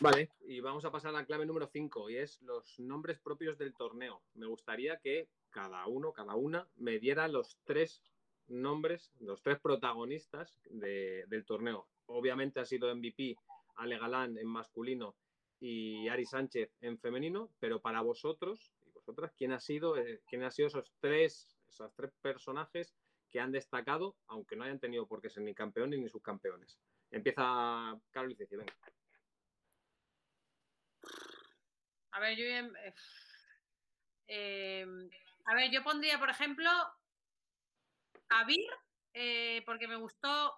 B: Vale, y vamos a pasar a la clave número 5 y es los nombres propios del torneo. Me gustaría que cada uno, cada una, me diera los tres nombres, los tres protagonistas del torneo. Obviamente ha sido MVP Ale Galán en masculino y Ari Sánchez en femenino, pero para vosotros y vosotras, ¿quién ha sido, eh, quién ha sido esos tres, esos tres personajes que han destacado, aunque no hayan tenido por qué ser ni campeones ni subcampeones? Empieza Carlos Ceci, venga.
F: Eh, eh, a ver, yo pondría, por ejemplo, a Vir, eh, porque me gustó,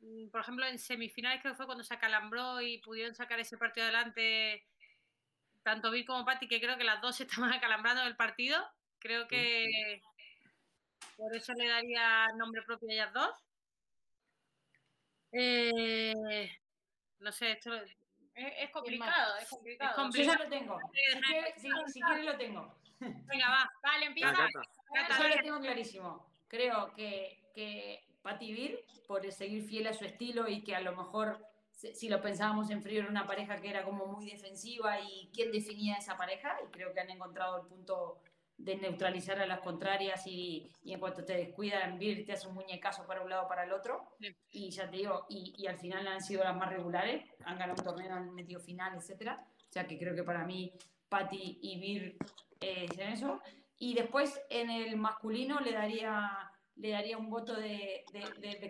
F: mm, por ejemplo, en semifinales creo que fue cuando se acalambró y pudieron sacar ese partido adelante tanto Vir como Patti, que creo que las dos se estaban acalambrando el partido. Creo que por eso le daría nombre propio a ellas dos. Eh, no sé, esto es, complicado, es complicado.
D: Yo ya lo tengo. Si quieres, lo tengo.
F: Venga, va, vale, empieza.
D: Yo lo tengo clarísimo creo que, que Vir, por seguir fiel a su estilo y que a lo mejor, si lo pensábamos en frío, era una pareja que era como muy defensiva y quién definía esa pareja, y creo que han encontrado el punto de neutralizar a las contrarias y, en cuanto te descuidan, Vir te hace un muñecazo para un lado o para el otro. Y ya te digo, y, al final han sido las más regulares, han ganado un torneo, han metido final, etcétera. O sea que creo que para mí Patti y Vir eh, es eso. Y después en el masculino le daría, le daría un voto de,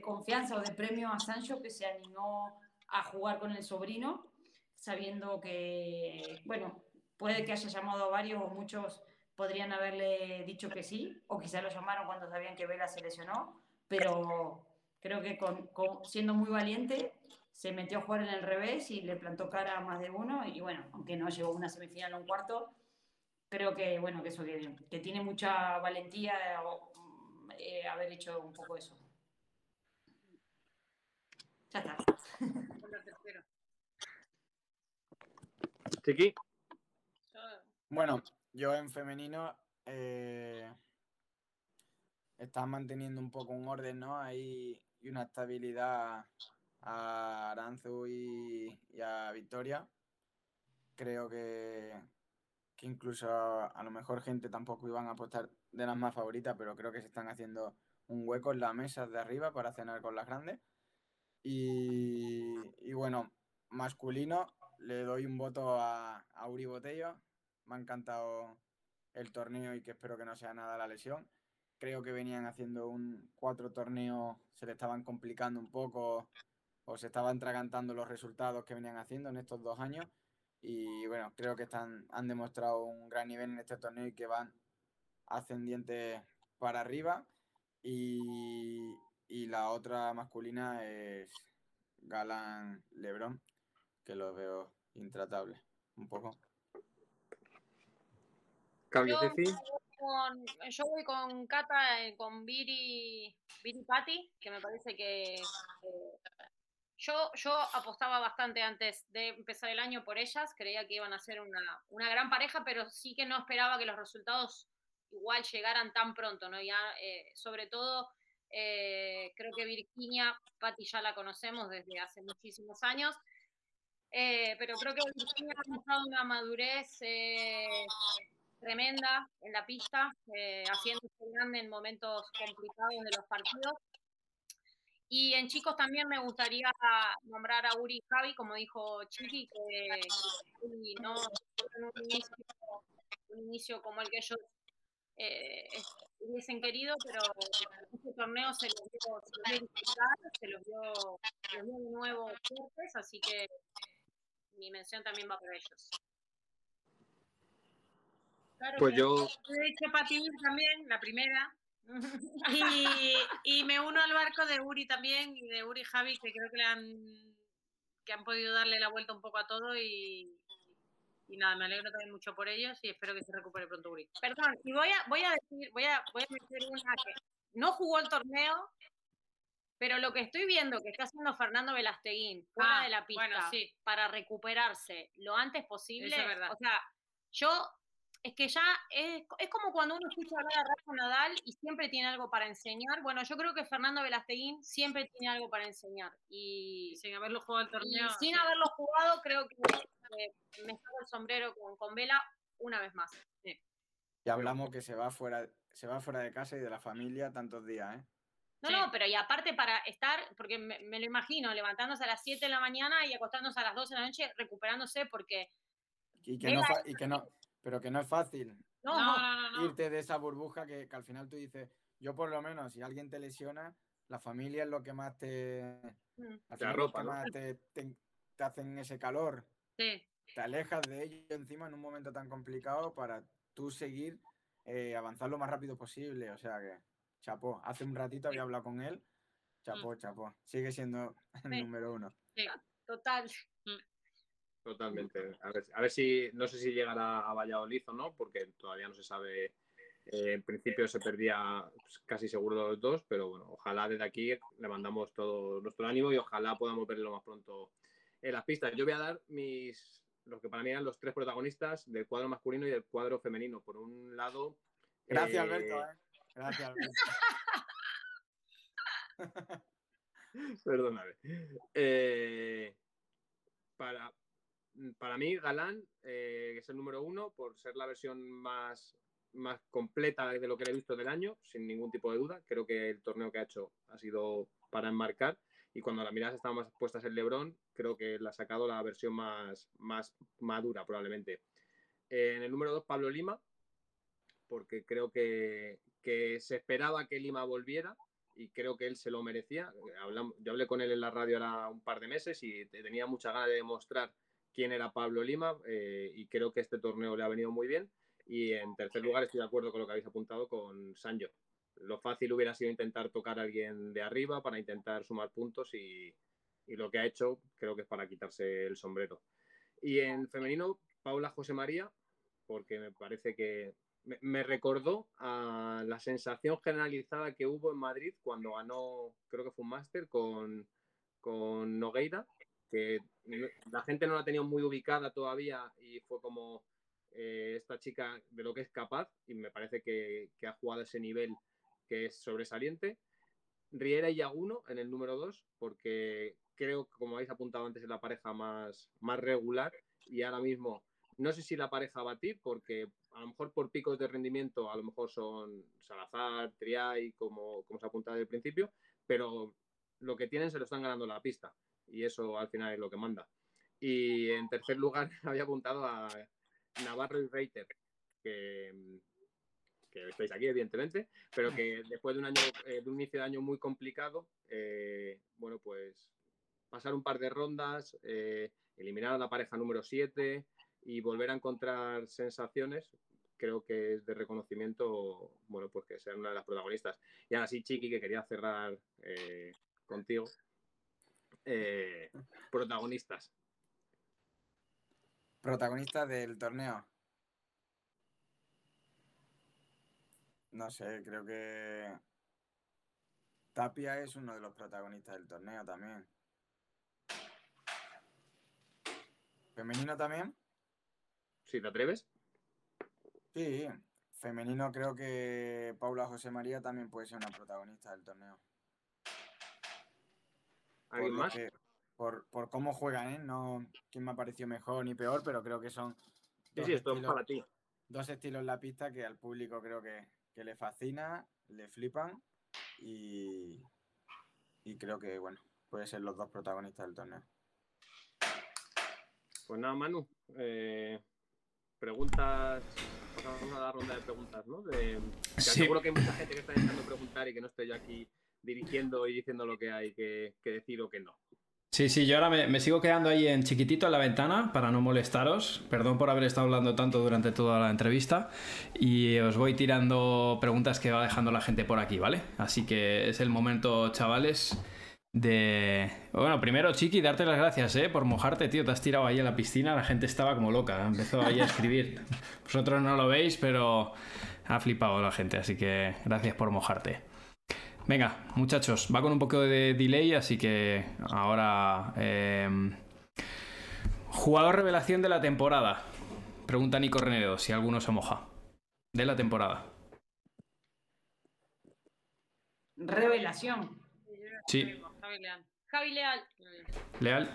D: confianza o de premio a Sancho que se animó a jugar con el sobrino, sabiendo que, bueno, puede que haya llamado a varios o muchos podrían haberle dicho que sí, o quizá lo llamaron cuando sabían que Vela se lesionó, pero creo que con, siendo muy valiente se metió a jugar en el revés y le plantó cara a más de uno y bueno, aunque no llegó una semifinal o un cuarto, creo que, bueno, que eso, que, tiene mucha valentía eh, haber hecho un poco eso. Ya está.
B: Chiqui.
E: Bueno, yo en femenino eh, estás manteniendo un poco un orden, ¿no? Ahí y una estabilidad a Aranzu y, a Victoria. Creo que, que incluso a, lo mejor gente tampoco iban a apostar de las más favoritas, pero creo que se están haciendo un hueco en la mesa de arriba para cenar con las grandes. Y, bueno, masculino, le doy un voto a, a Uri Botello. Me ha encantado el torneo y que espero que no sea nada la lesión. Creo que venían haciendo un cuatro torneos, se le estaban complicando un poco o se estaban tragantando los resultados que venían haciendo en estos dos años. Y bueno, creo que están, han demostrado un gran nivel en este torneo y que van ascendientes para arriba. Y, y la otra masculina es Galán Lebron, que lo veo intratable un poco.
C: Yo, con, yo voy con Cata, eh, con Viri, Viri Patti, que me parece que, yo, yo apostaba bastante antes de empezar el año por ellas, creía que iban a ser una, una gran pareja, pero sí que no esperaba que los resultados igual llegaran tan pronto, ¿no? Ya, eh, sobre todo, eh, creo que Virginia, Patti ya la conocemos desde hace muchísimos años, pero creo que Virginia ha mostrado una madurez tremenda en la pista, eh, haciéndose grande en momentos complicados de los partidos. Y en chicos también me gustaría nombrar a Uri y Javi, como dijo Chiqui, que, no un inicio, un inicio como el que ellos eh, hubiesen querido, pero este torneo se los vio, se los vio se los vio, se los vio de nuevo fuertes, así que mi mención también va para ellos
B: pues yo.
C: Patín también, la primera. Y, me uno al barco de Uri también y de Uri Javi, que creo que le han, que han podido darle la vuelta un poco a todo y, y nada, me alegro también mucho por ellos y espero que se recupere pronto Uri. Perdón, y voy a, voy a decir, voy a, voy a meter una que no jugó el torneo, pero lo que estoy viendo que está haciendo Fernando Velasteguín fuera ah, de la pista para recuperarse lo antes posible, o sea, yo es que ya es, como cuando uno escucha hablar a Rafa Nadal y siempre tiene algo para enseñar. Bueno, yo creo que Fernando Velasteguín siempre tiene algo para enseñar. Y
F: sin haberlo jugado el torneo.
C: Sin haberlo jugado, creo que me saco el sombrero con, con Vela una vez más.
E: Y hablamos que se va fuera, se va fuera de casa y de la familia tantos días, ¿eh?
C: No, no, pero y aparte para estar, porque me, lo imagino, levantándose a las 7 de la mañana y acostándose a las 12 de la noche, recuperándose porque...
E: Y que, no, y que no, pero que no es fácil irte de esa burbuja que, al final tú dices, yo por lo menos, si alguien te lesiona, la familia es lo que más te...
B: Mm. te
E: más te, hacen ese calor. Te alejas de ellos encima en un momento tan complicado para tú seguir, eh, avanzar lo más rápido posible. O sea que, chapó, hace un ratito había hablado con él. Chapó, mm. chapó. Sigue siendo el número uno.
C: total.
B: Totalmente. A ver, a ver si, no sé si llegará a Valladolid o no, porque todavía no se sabe. Eh, en principio se perdía pues, casi seguro los dos, pero bueno, ojalá desde aquí le mandamos todo nuestro ánimo y ojalá podamos verlo lo más pronto en las pistas. Yo voy a dar mis, los que para mí eran los tres protagonistas del cuadro masculino y del cuadro femenino. Por un lado.
E: Gracias, eh, Alberto. ¿eh? Gracias,
B: Alberto. Perdóname. Eh, para, para mí, Galán, eh, es el número uno por ser la versión más, más completa de lo que he visto del año, sin ningún tipo de duda. Creo que el torneo que ha hecho ha sido para enmarcar. Y cuando las miradas estaban más puestas en Lebron, creo que la ha sacado la versión más, más madura, probablemente. en el número dos, Pablo Lima, porque creo que, que se esperaba que Lima volviera y creo que él se lo merecía. yo hablé con él en la radio ahora un par de meses y tenía mucha ganas de demostrar quién era Pablo Lima eh, y creo que este torneo le ha venido muy bien. Y en tercer lugar estoy de acuerdo con lo que habéis apuntado con Sancho. Lo fácil hubiera sido intentar tocar a alguien de arriba para intentar sumar puntos y, lo que ha hecho creo que es para quitarse el sombrero. Y en femenino, Paula José María, porque me parece que me, recordó a la sensación generalizada que hubo en Madrid cuando ganó, creo que fue un máster con, con Nogueira, que la gente no la tenido muy ubicada todavía y fue como eh, esta chica de lo que es capaz y me parece que, ha jugado ese nivel que es sobresaliente. Riera y Yaguno en el número 2, porque creo que, como habéis apuntado antes, es la pareja más, más regular y ahora mismo no sé si la pareja a batir, porque a lo mejor por picos de rendimiento, a lo mejor son Salazar, Triay, como, como se apuntado desde el principio, pero lo que tienen se lo están ganando la pista y eso al final es lo que manda. Y en tercer lugar había apuntado a Navarro y Reiter, que, que estáis aquí, evidentemente, pero que después de un año, eh, de un inicio de año muy complicado, eh, bueno, pues pasar un par de rondas, eh, eliminar a la pareja número 7 y volver a encontrar sensaciones, creo que es de reconocimiento, bueno, pues que sean una de las protagonistas. Y ahora sí, Chiqui, que quería cerrar contigo. Protagonistas.
E: Protagonistas del torneo. No sé, creo que Tapia es uno de los protagonistas del torneo también. ¿Femenino también?
B: ¿Si te atreves?
E: Sí, femenino creo que Paula José María también puede ser una protagonista del torneo.
B: ¿Alguien más?
E: por, por, cómo juegan, ¿eh? No quién me ha parecido mejor ni peor, pero creo que son.
B: Sí, sí, esto es para ti.
E: Dos estilos en la pista que al público creo que, que le fascina, le flipan y, y creo que, bueno, puede ser los dos protagonistas del torneo.
B: Pues nada, Manu, eh, preguntas, pasamos a la ronda de preguntas, ¿no? De, Seguro que hay mucha gente que está intentando preguntar y que no estoy yo aquí dirigiendo y diciendo lo que hay que, que decir o que no.
A: Sí, sí, yo ahora me, sigo quedando ahí en chiquitito en la ventana para no molestaros. Perdón por haber estado hablando tanto durante toda la entrevista. Y os voy tirando preguntas que va dejando la gente por aquí, ¿vale? Así que es el momento, chavales, de... Bueno, primero, Chiqui, darte las gracias, ¿eh? Por mojarte, tío. Te has tirado ahí en la piscina, la gente estaba como loca. Empezó ahí a escribir. Vosotros no lo veis, pero ha flipado la gente. Así que gracias por mojarte. Venga, muchachos, va con un poco de delay, así que ahora... Em, jugador revelación de la temporada. Pregunta Nico Renedo si alguno se moja. De la temporada.
D: Revelación.
A: Sí.
C: Javi Leal.
A: Leal.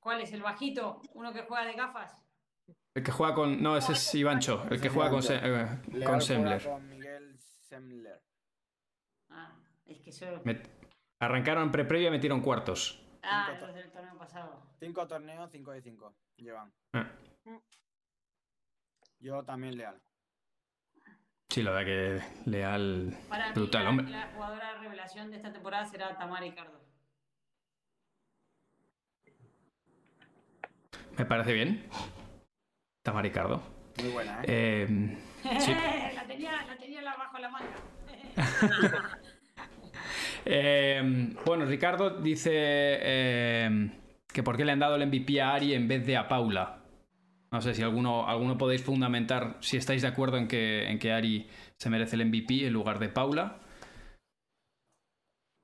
D: ¿Cuál es el bajito? ¿Uno que juega de gafas?
A: El que juega con. No, ese es Ivancho. El que juega con, eh, con Sembler.
E: Miguel Sembler.
D: Es que eso...
A: Arrancaron pre-previa y metieron cuartos.
D: Ah, los del torneo pasado.
E: Cinco torneos, cinco de cinco. Llevan. Ah. Yo también leal.
A: Sí, la verdad que leal.
D: Para brutal, mí, la, hombre. La jugadora revelación de esta temporada será Tamara Ricardo.
A: Me parece bien. Tamara Ricardo.
E: Muy buena, ¿eh? eh
D: sí. la, tenía, la tenía bajo la manga.
A: Em, bueno, Ricardo dice em, que por qué le han dado el MVP a Ari en vez de a Paula. No sé si alguno, alguno podéis fundamentar si estáis de acuerdo en que, en que Ari se merece el MVP en lugar de Paula.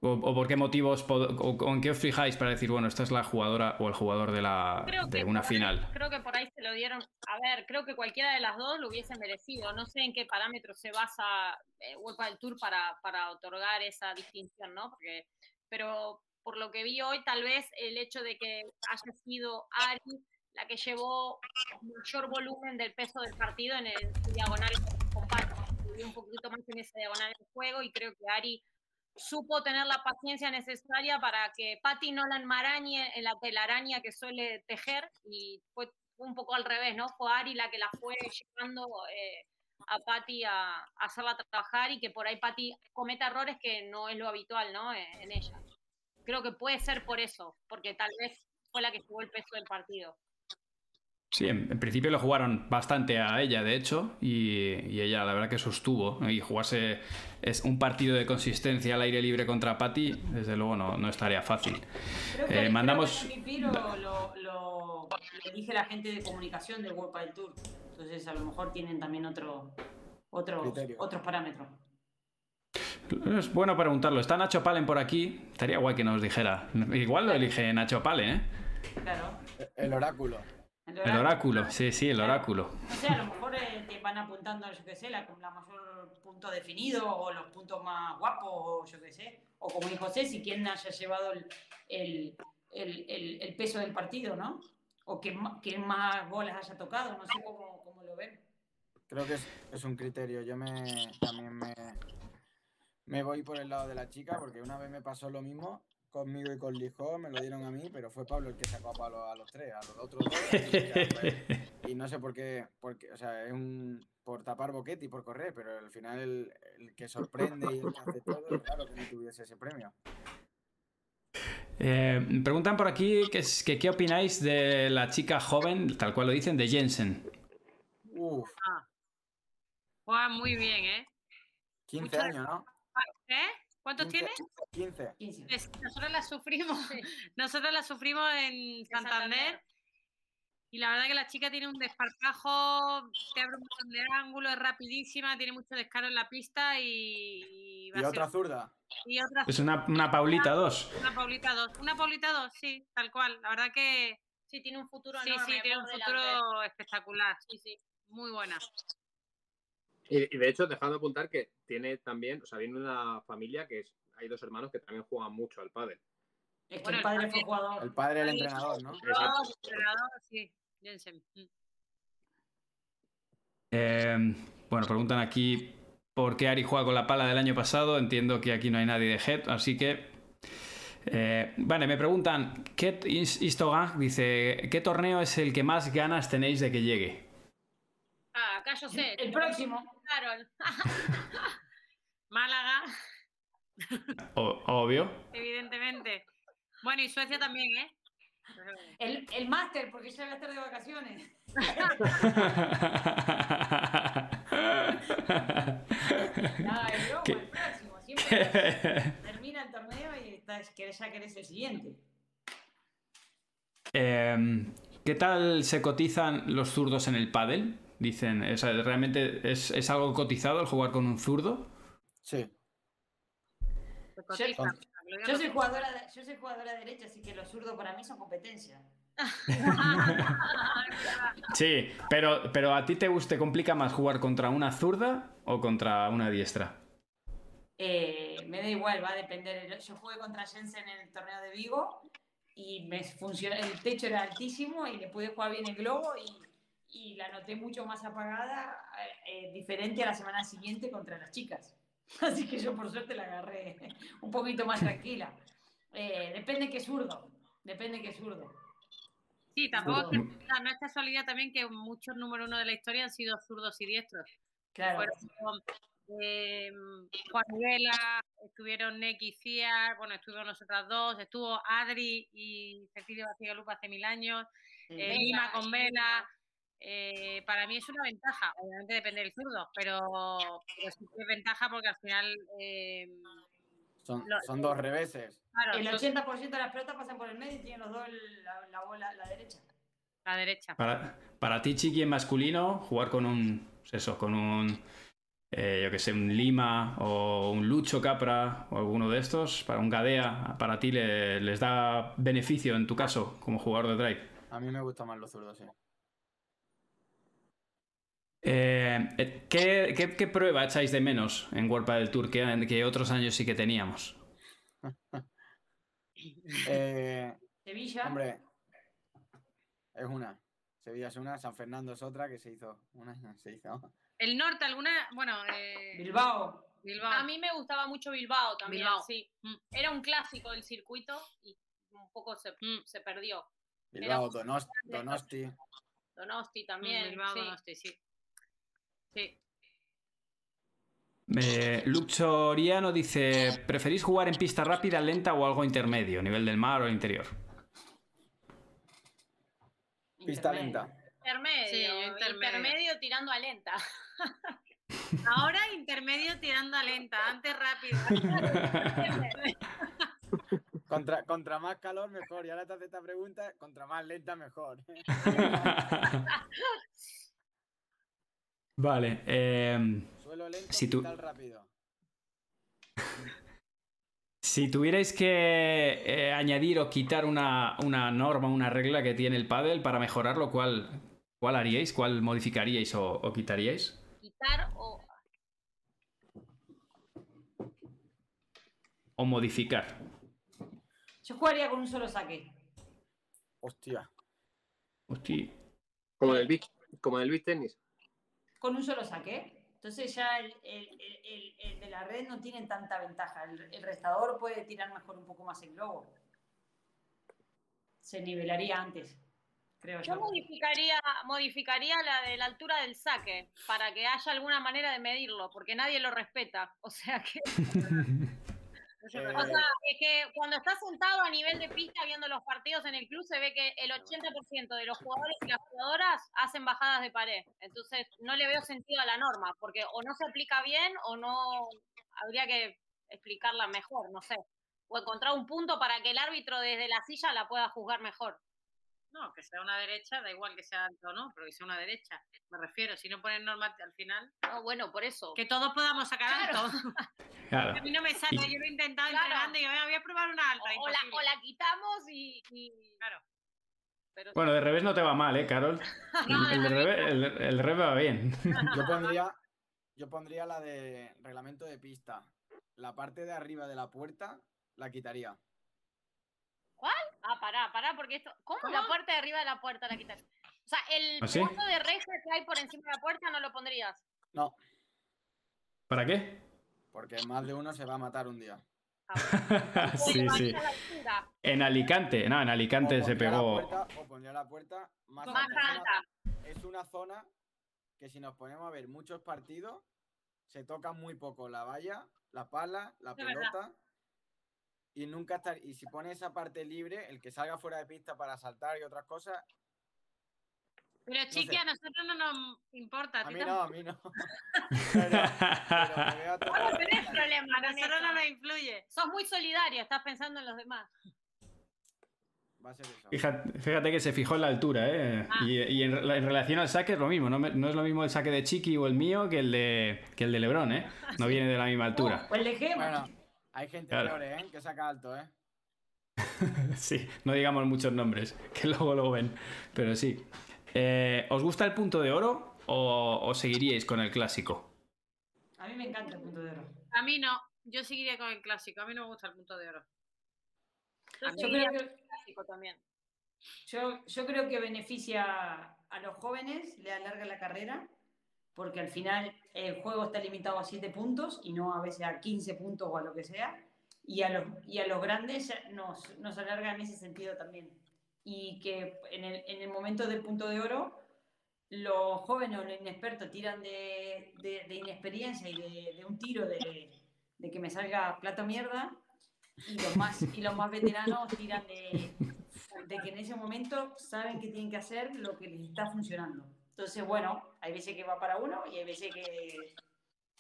A: O, por qué motivos, o, en qué os fijáis para decir, bueno, esta es la jugadora o el jugador de, la, de una final?
C: creo que por ahí se lo dieron. A ver, creo que cualquiera de las dos lo hubiese merecido. No sé en qué parámetros se basa eh, del Tour para, para otorgar esa distinción, ¿no? Porque, pero por lo que vi hoy, tal vez el hecho de que haya sido Ari la que llevó mayor volumen del peso del partido en el diagonal compacto. Un poquito más en ese diagonal de juego y creo que Ari supo tener la paciencia necesaria para que Patty no la enmarañe en la telaraña que suele tejer y fue un poco al revés, ¿no? Fue Ari la que la fue llevando eh, a Patty a, hacerla trabajar y que por ahí Patty cometa errores que no es lo habitual, ¿no? En, en ella. Creo que puede ser por eso, porque tal vez fue la que jugó el peso del partido.
A: Sí, en, principio le jugaron bastante a ella, de hecho, y, ella la verdad que sostuvo. Y jugarse es un partido de consistencia al aire libre contra Patti, desde luego no, no estaría fácil.
D: Eh, mandamos... lo, lo, elige la gente de comunicación del World Padel Tour. Entonces a lo mejor tienen también otro, otro otros parámetros.
A: Es bueno preguntarlo. Está Nacho Palen por aquí. Estaría guay que nos dijera. Igual lo elige Nacho Palen, ¿eh?
D: Claro.
E: El oráculo.
A: El oráculo, sí, sí, el oráculo.
D: No sé, a lo mejor eh, te van apuntando, yo qué sé, la, la mayor punto definido o los puntos más guapos, o yo qué sé. O como dijo Ceci, quién haya llevado el, el, el, el- el peso del partido, ¿no? O quién más goles haya tocado, no sé cómo, cómo lo ven.
E: Creo que es, es un criterio. Yo me también me, me voy por el lado de la chica porque una vez me pasó lo mismo conmigo y con Lijó, me lo dieron a mí, pero fue Pablo el que sacó a Pablo a los tres, a los otros dos. Y, no sé por qué, porque, o sea, es un por tapar boquete y por correr, pero al final el, el que sorprende y el que hace todo, claro que no tuviese ese premio.
A: Eh, preguntan por aquí que, es- que qué opináis de la chica joven, tal cual lo dicen, de Jensen.
E: Uf,
F: Juega muy bien, ¿eh?
E: 15
F: Muchas-
E: años, ¿no?
F: ¿Eh? ¿Cuántos
E: 15,
F: tiene?
E: 15.
D: 15.
F: Es- Nosotros la sufrimos. Nosotros la sufrimos en Santander.
C: Santander.
F: Y la verdad que la chica tiene un desparpajo, te abre un montón de ángulos, es rapidísima, tiene mucho descaro en la pista y, y va
E: Y
F: a
E: otra
F: ser-
E: zurda.
F: y otra
A: Es una, una Paulita 2.
F: una Paulita 2. Una Paulita 2, sí, tal cual. La verdad que
C: Sí, tiene un futuro
F: sí,
C: enorme
F: sí, tiene un futuro
C: delante.
F: espectacular. Sí, sí, muy buena.
B: Y, y de hecho, dejando de apuntar que tiene también, o sea, viene una familia que es, hay dos hermanos que también juegan mucho al pádel.
D: Es que
F: Bueno,
D: el padre
F: el
D: fue jugador.
E: El padre del entrenador, ¿no?
B: Exacto.
F: Entrenador, sí, Jensen. Mm.
A: Eh, bueno, preguntan aquí por qué Ari juega con la pala del año pasado. Entiendo que aquí no hay nadie de Head, así que. eh, vale, me preguntan, ¿qué dice, ¿qué torneo es el que más ganas tenéis de que llegue?
C: Acá yo sé.
D: El próximo.
C: Claro.
F: Málaga,
A: O- obvio.
F: evidentemente. Bueno, y Suecia también, ¿eh?
D: El, el máster, porque ya voy a estar de vacaciones. No, el el próximo. Siempre termina el torneo y estás, ya querés el siguiente.
A: Em, ¿Qué tal se cotizan los zurdos en el pádel? Dicen, o sea, ¿realmente es, es algo cotizado el jugar con un zurdo?
E: Sí.
D: Yo soy jugadora, de- yo soy jugadora derecha, así que los zurdos para mí son competencia.
A: Sí, pero, pero ¿a ti te, te complica más jugar contra una zurda o contra una diestra?
D: Eh, me da igual, va a depender. Yo jugué contra Jensen en el torneo de Vigo y me funcionó, el techo era altísimo y le pude jugar bien el globo y, y la noté mucho más apagada, eh, eh, diferente a la semana siguiente contra las chicas. Así que yo por suerte la agarré un poquito más tranquila. Eh, depende qué zurdo, depende qué zurdo.
F: Sí, tampoco
D: Zurdo.
F: es, no, no es casualidad también que muchos número uno de la historia han sido zurdos y diestros.
D: Claro.
F: Fueron eh, Juan Vela, estuvieron Neki y Ciar, bueno, estuvimos nosotras dos, estuvo Adri y Cecilia García Lupa hace mil años, eh. Lima con Vela. Eh, para mí es una ventaja, obviamente depende del zurdo, pero, pero sí que es ventaja porque al final, eh,
E: Son,
F: Lo-
E: son dos reveses.
F: claro,
D: El
F: son
D: 80% de las pelotas pasan por el medio y tienen los dos la, la bola la derecha.
F: la derecha.
A: Para, para ti, Chiqui, en masculino, jugar con un. Eso, con un. eh, yo que sé, un Lima o un Lucho Capra o alguno de estos, para un Gadea, para ti le- les da beneficio en tu caso como jugador de drive.
E: A mí me gustan más los zurdos, sí.
A: Eh, eh, ¿qué, qué, qué prueba echáis de menos en World del Tour que, que otros años sí que teníamos?
E: Eh,
D: Sevilla.
E: hombre, es una. Sevilla es una, San Fernando es otra que se hizo. Una se hizo.
F: El norte, alguna, bueno, eh,
D: Bilbao.
F: Bilbao.
C: A mí me gustaba mucho Bilbao también,
F: Bilbao.
C: sí.
F: Mm.
C: Era un clásico del circuito y un poco se,
F: Mm.
C: se perdió.
E: Bilbao, Donost- Donosti.
C: Donosti también,
F: Bilbao,
C: sí.
F: Donosti, sí. Sí.
A: Eh, Lucho Oriano dice: ¿preferís jugar en pista rápida, lenta o algo intermedio, nivel del mar o interior?
E: Pista
D: Intermedio.
E: lenta.
C: Intermedio,
F: Sí, intermedio.
C: intermedio tirando a lenta.
F: Ahora intermedio tirando a lenta, antes rápido.
E: Contra, contra más calor, mejor. Y ahora te hace esta pregunta, contra más lenta, mejor.
A: vale. eh,
E: Suelo lento,
A: Si tú-
E: rápido.
A: Si tuvierais que eh, añadir o quitar una, una norma, una regla que tiene el pádel para mejorarlo, ¿cuál, cuál haríais? ¿Cuál modificaríais o, o quitaríais?
C: Quitar o.
A: O modificar.
D: Yo jugaría con un solo saque.
E: Hostia.
A: Hostia.
B: Como en el beach, como en el beach tenis.
D: Con un solo saque. Entonces ya el, el- el- el- el de la red no tiene tanta ventaja. El, el restador puede tirar mejor un poco más el globo. Se nivelaría antes, creo
C: Yo
D: yo.
C: modificaría, modificaría la de la altura del saque para que haya alguna manera de medirlo, porque nadie lo respeta. O sea que.
E: Eh,
C: O sea, es que cuando estás sentado a nivel de pista viendo los partidos en el club, se ve que el 80% de los jugadores y las jugadoras hacen bajadas de pared. Entonces, no le veo sentido a la norma, porque o no se aplica bien o no habría que explicarla mejor, no sé. O encontrar un punto para que el árbitro desde la silla la pueda juzgar mejor.
F: No, que sea una derecha, da igual que sea alto o no, pero que sea una derecha. Me refiero, si no ponen norma al final.
C: No, bueno, por eso.
F: Que todos podamos sacar
C: Claro.
F: alto.
A: Claro.
F: A mí no me sale,
A: Y-
F: yo lo he intentado
C: Claro.
F: entrenando y yo "Venga, voy a probar una alta.
C: O, o la,
F: imposible.
C: o la quitamos y. y-
F: Claro.
C: Pero
A: Bueno, de revés no te va mal, ¿eh, Carol? El, revés, el, revés va bien.
E: Yo pondría, yo pondría la de reglamento de pista. La parte de arriba de la puerta la quitaría.
C: Ah, pará, pará, porque esto. ¿Cómo, la puerta de arriba de la puerta la quitas? O sea, el
A: ¿Ah, sí?
C: punto de reja que hay por encima de la puerta no lo pondrías.
E: No,
A: ¿Para qué?
E: porque más de uno se va a matar un día.
C: O
A: sí, sí. En Alicante, no, en Alicante se pegó.
E: puerta- o pondría la puerta más,
C: Más
E: alta. Es una- zona que si nos ponemos a ver muchos partidos, se toca muy poco la valla, la pala, la
F: Es verdad.
E: Y nunca estar. Y si pone esa parte libre, el que salga fuera de pista para saltar y otras cosas,
F: Pero chiqui,
E: sé.
F: a nosotros no nos importa.
E: a mí no, a mí no. pero, pero me veo
C: No
E: tocado.
C: tenés problema
F: A nosotros no nos influye.
C: Sos muy solidario, estás pensando en los demás.
E: Va a ser eso.
A: Fíjate, fíjate que se fijó en la altura, ¿eh?
F: Ah.
A: Y, y en, re- en relación al saque es lo mismo. No, me- no es lo mismo el saque de Chiqui o el mío que el de, que el de Lebron, ¿eh? No viene de la misma altura.
D: O el de Gema.
E: Bueno, hay gente
A: Claro.
E: peor, ¿eh? Que saca alto, ¿eh?
A: Sí, no digamos muchos nombres, que luego lo ven. Pero sí. Eh, ¿Os gusta el punto de oro o, o seguiríais con el clásico?
D: A mí me encanta el punto de oro.
F: A mí no. Yo seguiría con el clásico. A mí no me gusta el punto de oro.
C: Yo
D: Yo creo que,
C: el clásico también.
D: yo, yo creo que beneficia a los jóvenes, le alarga la carrera, porque al final el juego está limitado a 7 puntos y no a veces a 15 puntos o a lo que sea. Y a los, y a los grandes nos, nos alarga en ese sentido también. Y que en el, en el momento del punto de oro, los jóvenes o los inexpertos tiran de, de- de inexperiencia y de, de un tiro de, que me salga plato mierda. Y los más, y los más veteranos tiran de que en ese momento saben que tienen que hacer lo que les está funcionando. Entonces, bueno, hay veces que va para uno y hay veces que,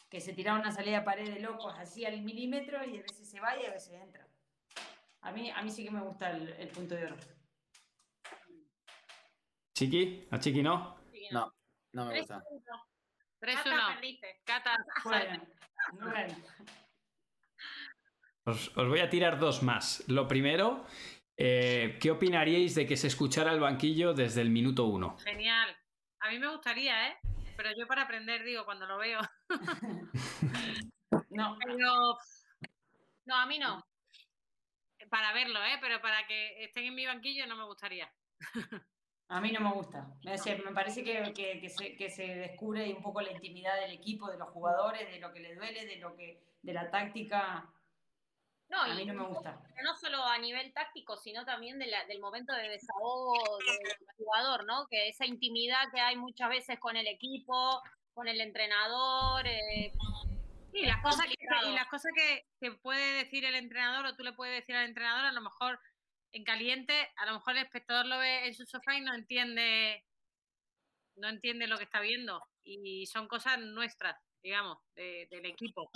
D: que se tira una salida de pared de locos así al milímetro y a veces se va y a veces entra. A mí, a mí sí que me gusta el, el punto de oro.
A: ¿Chiqui? ¿A Chiqui no?
E: No, no me gusta.
C: puntos.
F: 3-1.
C: Cata, perdiste.
F: Cata,
D: Bueno, bueno.
A: Os, os voy a tirar dos más. Lo primero, eh, ¿qué opinaríais de que se escuchara el banquillo desde el minuto uno?
F: genial. A mí me gustaría, ¿eh? Pero yo para aprender, digo, cuando lo veo.
D: No,
F: Pero
C: No, a mí no.
F: para verlo, ¿eh? Pero para que estén en mi banquillo no me gustaría.
D: a mí no me gusta. Me, parece- me parece que, que- que se, que se descubre un poco la intimidad del equipo, de los jugadores, de lo que le duele, de lo que, de la táctica.
C: No,
D: A
C: y
D: mí no me gusta.
C: pero no solo a nivel táctico, sino también de la- del momento de desahogo del jugador, ¿no? Que esa intimidad que hay muchas veces con el equipo, con el entrenador. eh,
F: Y las cosas, que, y las cosas que, que puede decir el entrenador o tú le puedes decir al entrenador, a lo mejor en caliente, a lo mejor el espectador lo ve en su sofá y no entiende, no entiende lo que está viendo. Y son cosas nuestras, digamos, de- del equipo.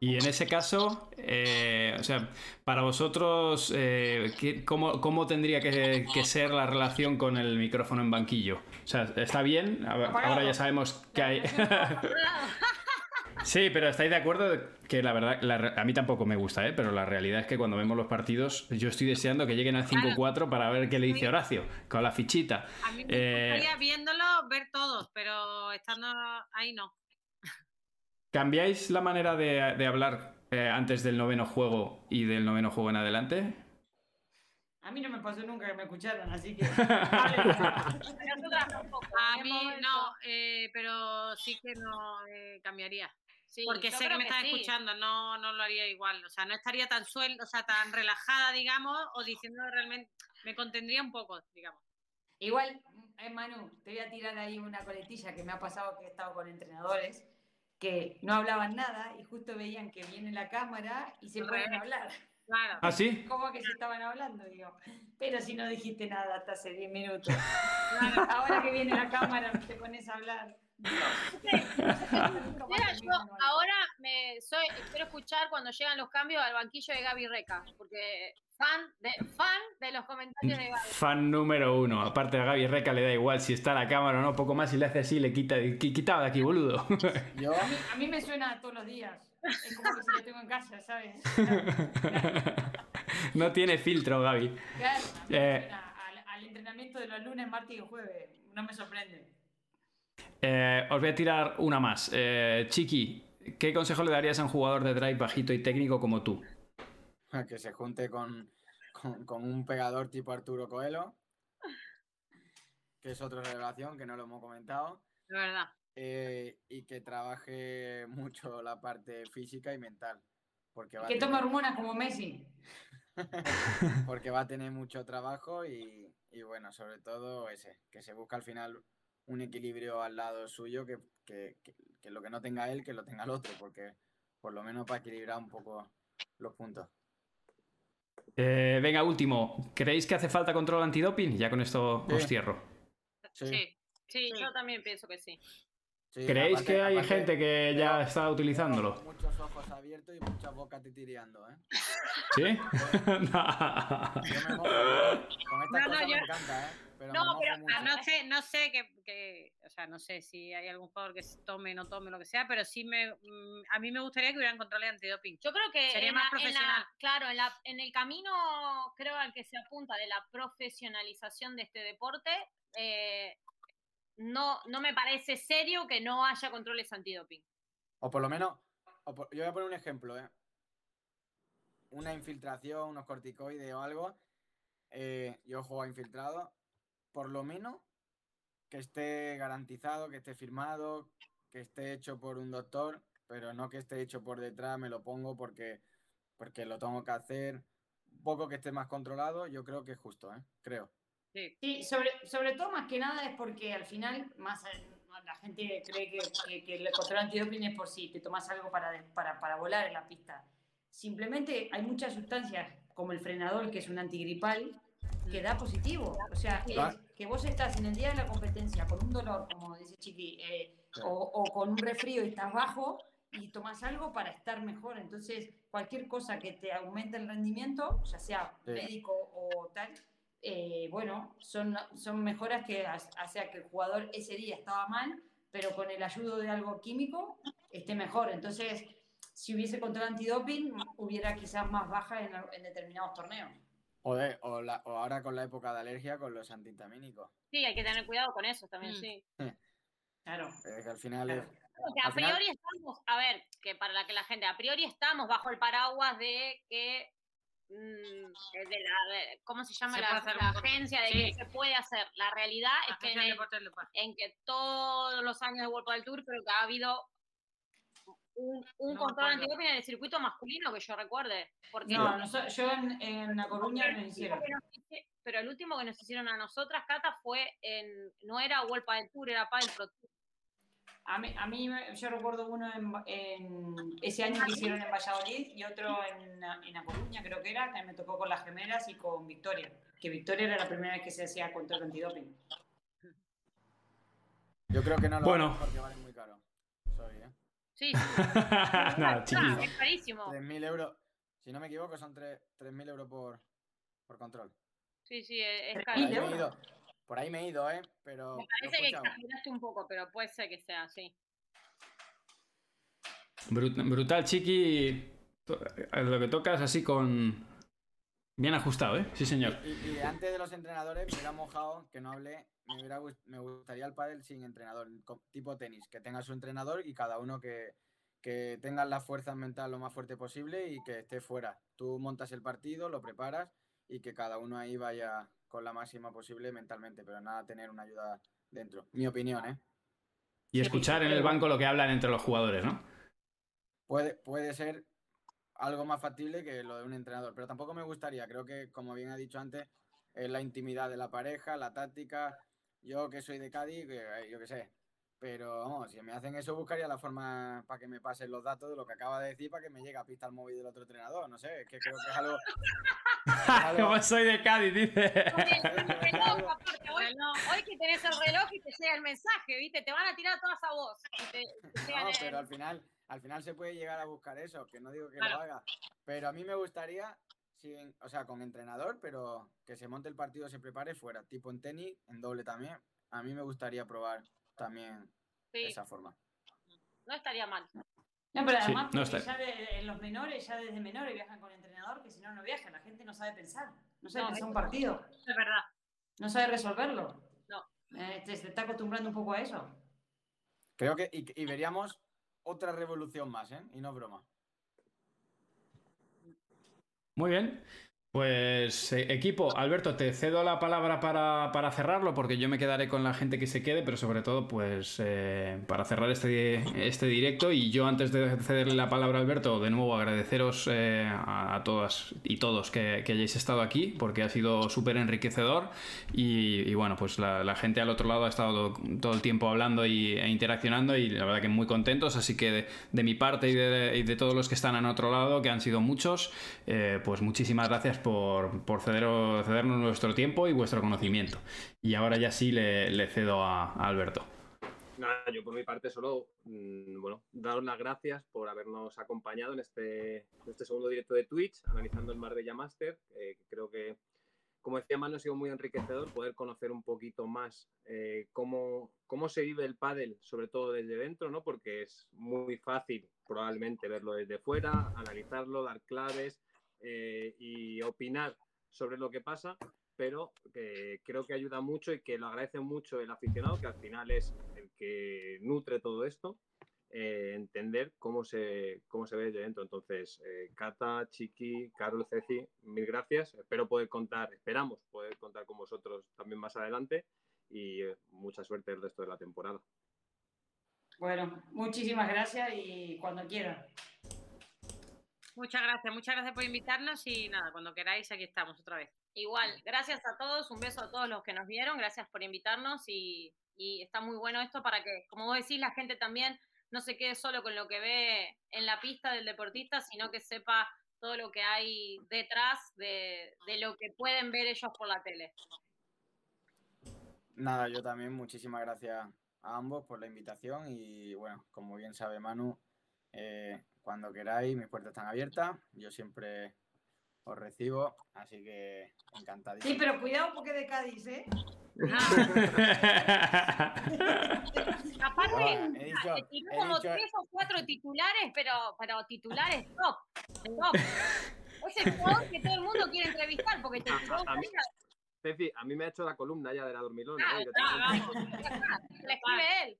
A: Y en ese caso, eh, o sea, para vosotros, eh, ¿qué- cómo, cómo tendría que, que ser la relación con el micrófono en banquillo? O sea, ¿está bien? Ahora ya sabemos que hay... Sí, pero estáis de acuerdo que la verdad, la a mí tampoco me gusta, ¿eh? pero la realidad es que cuando vemos los partidos, yo estoy deseando que lleguen al 5-4 para ver qué le dice Horacio, con la fichita.
F: A mí me
A: Eh,
F: gustaría viéndolo ver todos, pero estando ahí no.
A: ¿Cambiáis la manera de, de hablar eh, antes del noveno juego y del noveno juego en adelante?
D: A mí no me pasó nunca que me escucharan, así que.
F: A mí no, eh, pero sí que no eh, cambiaría.
C: Sí,
F: Porque sé que me están
C: sí.
F: escuchando, no, no lo haría igual. O sea, no estaría tan suelta, o sea, tan relajada, digamos, o diciendo realmente. Me contendría un poco, digamos.
D: Igual, eh, Manu, te voy a tirar ahí una coletilla que me ha pasado que he estado con entrenadores que no hablaban nada y justo veían que viene la cámara y se ponen a hablar.
F: Claro.
A: ¿Ah, sí?
D: ¿Cómo que se estaban hablando? Digo, pero si no dijiste nada hasta hace 10 minutos. Ahora que viene la cámara te pones a hablar.
C: Mira, yo ahora me soy, quiero escuchar cuando llegan los cambios al banquillo de Gaby Reca, porque fan de, fan de los comentarios de Gaby.
A: Fan número uno. Aparte a Gaby Reca le da igual si está la cámara o no, poco más si le hace así, le quita, qui- quitaba de aquí, boludo.
E: Yo,
D: A mí, a mí me suena todos los días. Es como que si lo tengo en casa, ¿sabes?
A: no tiene filtro, Gaby.
D: Claro, a mí me
A: Eh.
D: suena al, al entrenamiento de los lunes, martes y jueves. No me sorprende.
A: Eh, os voy a tirar una más. Eh, Chiqui, ¿qué consejo le darías a un jugador de drive bajito y técnico como tú?
E: que se junte con, con, con un pegador tipo Arturo Coelho, que es otra revelación que no lo hemos comentado,
F: De verdad.
E: eh, y que trabaje mucho la parte física y mental. Porque va, a
D: Que
E: tener,
D: tome hormonas como Messi.
E: porque va a tener mucho trabajo y, y bueno, sobre todo ese, que se busca al final un equilibrio al lado suyo, que, que, que- que lo que no tenga él, que lo tenga el otro, porque por lo menos para equilibrar un poco los puntos.
A: Eh, venga, último. ¿Creéis que hace falta control antidoping? Ya con esto
E: Sí.
A: os cierro.
E: Sí,
F: Sí.
C: Sí, yo también pienso que sí.
E: sí,
A: ¿Creéis
E: aparte-
A: que hay
E: aparte-
A: gente que ya está utilizándolo?
E: Muchos ojos abiertos y muchas bocas titireando, ¿eh?
A: ¿Sí?
E: Yo me mojo. Con estas
F: No, yo-
E: me encanta, ¿eh? Pero
C: No, pero
E: mucho.
F: Ah, no sé, no sé que, que- o sea, no sé si hay algún jugador que se tome, no tome, lo que sea, pero sí me, mm, a mí me gustaría que hubieran controles antidoping.
C: Yo creo que
F: Sería
C: en
F: más
C: la- en la-
F: profesional.
C: claro, en, la, en el camino creo al que se apunta de la profesionalización de este deporte, eh, no, no me parece serio que no haya controles antidoping.
E: O por lo menos, o por- yo voy a poner un ejemplo, ¿eh? Una infiltración, unos corticoides o algo. eh, yo juego a infiltrado. Por lo menos que esté garantizado, que esté firmado, que esté hecho por un doctor, pero no que esté hecho por detrás, me lo pongo porque, porque lo tengo que hacer. Un poco que esté más controlado, yo creo que es justo, ¿eh? Creo.
D: Sí, sobre, sobre todo más que nada es porque al final más eh, la gente cree que, que- que el control antidoping es por si te tomas algo para, para, para volar en la pista. Simplemente hay muchas sustancias como el frenador, que es un antigripal, que da positivo. O sea, es que vos estás en el día de la competencia con un dolor, como dice Chiqui, eh, o, o con un resfrío y estás bajo y tomas algo para estar mejor. Entonces, cualquier cosa que te aumente el rendimiento, ya sea
E: Sí.
D: médico o tal, eh, bueno, son, son mejoras que ha- hacen que el jugador ese día estaba mal, pero con el ayudo de algo químico esté mejor. Entonces, si hubiese control antidoping, hubiera quizás más baja en, en determinados torneos.
E: O, de- o, la- o ahora con la época de alergia con los antihistamínicos.
C: Sí, hay que tener cuidado con eso también,
F: Mm.
C: sí.
D: Claro.
E: Es que al final
D: Claro.
E: es-
C: Porque a
E: final-
C: priori estamos, a ver, que para la que la gente, a priori estamos bajo el paraguas de que, mm, de la, de- ¿cómo se llama
F: Se
C: la, la agencia de
F: sí.
C: que se puede hacer? La realidad es que en que todos los años de World del Tour creo que ha habido un, un
F: No me
C: control antidoping en el circuito masculino que yo recuerde. Porque
D: No, yo en, en La Coruña no hicieron.
C: pero el último que nos hicieron a nosotras, Cata, fue en, no era World del Tour, era Padel Pro Tour.
D: A mí, a mí me- yo recuerdo uno en, en ese año que hicieron en Valladolid y otro en, en La Coruña, creo que era, que me tocó con las gemelas y con Victoria. Que Victoria era la primera vez que se hacía control antidoping.
E: Yo creo que no lo
A: Bueno.
E: porque valen muy caro. Sorry, ¿eh?
C: Sí, sí.
A: no, chiqui.
C: Es carísimo.
E: 3.000 euros. Si no me equivoco, son tres- 3.000 euros por, por control.
C: Sí, sí, es, es
E: Por
C: caro.
E: ahí,
D: ¿Mil
E: me he
D: euros?
E: ido, por ahí me he ido, ¿eh? Pero.
C: Me parece que exageraste un poco, pero puede ser que sea así.
A: Brut- brutal, Chiqui. To- Lo que tocas así con. Bien ajustado, ¿eh? Sí, señor.
E: Y, y antes de los entrenadores, me hubiera mojado, que no hablé, me, hubiera, me gustaría el pádel sin entrenador, tipo tenis, que tenga su entrenador y cada uno que, que tenga la fuerza mental lo más fuerte posible y que esté fuera. Tú montas el partido, lo preparas y que cada uno ahí vaya con la máxima posible mentalmente, pero nada tener una ayuda dentro. Mi opinión, ¿eh?
A: Y escuchar en el banco lo que hablan entre los jugadores, ¿no?
E: Puede, puede ser algo más factible que lo de un entrenador, pero tampoco me gustaría. Creo que, como bien ha dicho antes, es la intimidad de la pareja, la táctica. Yo que soy de Cádiz, que, eh, yo qué sé. Pero vamos, si me hacen eso, buscaría la forma para que me pasen los datos de lo que acaba de decir para que me llegue a pista al móvil del otro entrenador. No sé, es que creo que es algo.
A: Como soy de Cádiz, dice.
C: Con el reloj, aparte, hoy, hoy que tenés el reloj y te llega el mensaje, ¿viste? Te van a tirar todas a vos. y te- te
E: No,
C: el-
E: pero al final, al final se puede llegar a buscar eso, que no digo que
C: Claro.
E: lo haga. Pero a mí me gustaría, sin, o sea, con entrenador, pero que se monte el partido, se prepare fuera, tipo en tenis, en doble también. A mí me gustaría probar también
C: sí,
E: esa forma.
C: no estaría mal.
D: No, pero
A: Sí,
D: además,
A: no
D: porque
A: está-
D: ya de- en los menores, ya desde menores viajan con entrenador, que si no, no viajan. La gente no sabe pensar. No sabe
C: No,
D: pensar un partido.
C: Es verdad.
D: No sabe resolverlo.
C: No.
D: Eh, se está acostumbrando un poco a eso.
E: Creo que, y, y veríamos otra revolución más, ¿eh? Y no broma.
A: Muy bien. Pues eh, equipo, Alberto, te cedo la palabra para, para cerrarlo porque yo me quedaré con la gente que se quede, pero sobre todo pues eh, para cerrar este, este directo. Y yo antes de cederle la palabra a Alberto, de nuevo agradeceros eh, a, todas y todos que, hayáis estado aquí porque ha sido súper enriquecedor. Y, bueno, pues la, gente al otro lado ha estado todo el tiempo hablando y, e interaccionando y la verdad que muy contentos, así que de, mi parte y de, y de todos los que están en otro lado, que han sido muchos, eh, pues muchísimas gracias por, por cederos- cedernos nuestro tiempo y vuestro conocimiento. Y ahora ya sí le, le cedo a, a Alberto.
B: Nada, yo por mi parte solo, mm, bueno, daros las gracias por habernos acompañado en este, en este segundo directo de Twitch, analizando el Marbella Master. eh, creo que, como decía Manu, ha sido muy enriquecedor poder conocer un poquito más eh, cómo, cómo se vive el pádel, sobre todo desde dentro, ¿no? Porque es muy fácil probablemente verlo desde fuera, analizarlo, dar claves eh, y opinar sobre lo que pasa, pero creo que ayuda mucho y que lo agradece mucho el aficionado, que al final es el que nutre todo esto, eh, entender cómo se, cómo se ve desde dentro. Entonces, eh, Cata, Chiqui, Carol, Ceci, mil gracias. Espero poder contar, esperamos poder contar con vosotros también más adelante y eh, mucha suerte el resto de la temporada.
D: Bueno, muchísimas gracias y cuando quieran.
F: Muchas gracias, muchas gracias por invitarnos y nada, cuando queráis aquí estamos otra vez.
C: Igual, gracias a todos, un beso a todos los que nos vieron, gracias por invitarnos y, y está muy bueno esto para que, como vos decís, la gente también no se quede solo con lo que ve en la pista del deportista, sino que sepa todo lo que hay detrás de, de lo que pueden ver ellos por la tele.
E: Nada, yo también muchísimas gracias a ambos por la invitación y bueno, como bien sabe Manu, eh, cuando queráis mis puertas están abiertas, yo siempre os recibo, así que encantadísimo.
D: Sí, pero cuidado porque de Cádiz, ¿eh?
C: Aparte,
E: No, he dicho-
C: te tiró
E: he
C: como
E: dicho-
C: tres o cuatro titulares, pero, pero titulares top. top. Es el jugador que todo el mundo quiere entrevistar porque te
B: A-
C: tiró
B: a- a mí- a mí me ha hecho la columna ya de la dormilona.
C: Ah,
B: ¿eh?
C: Ah,
B: también.
C: vamos, ya está, la escribe él.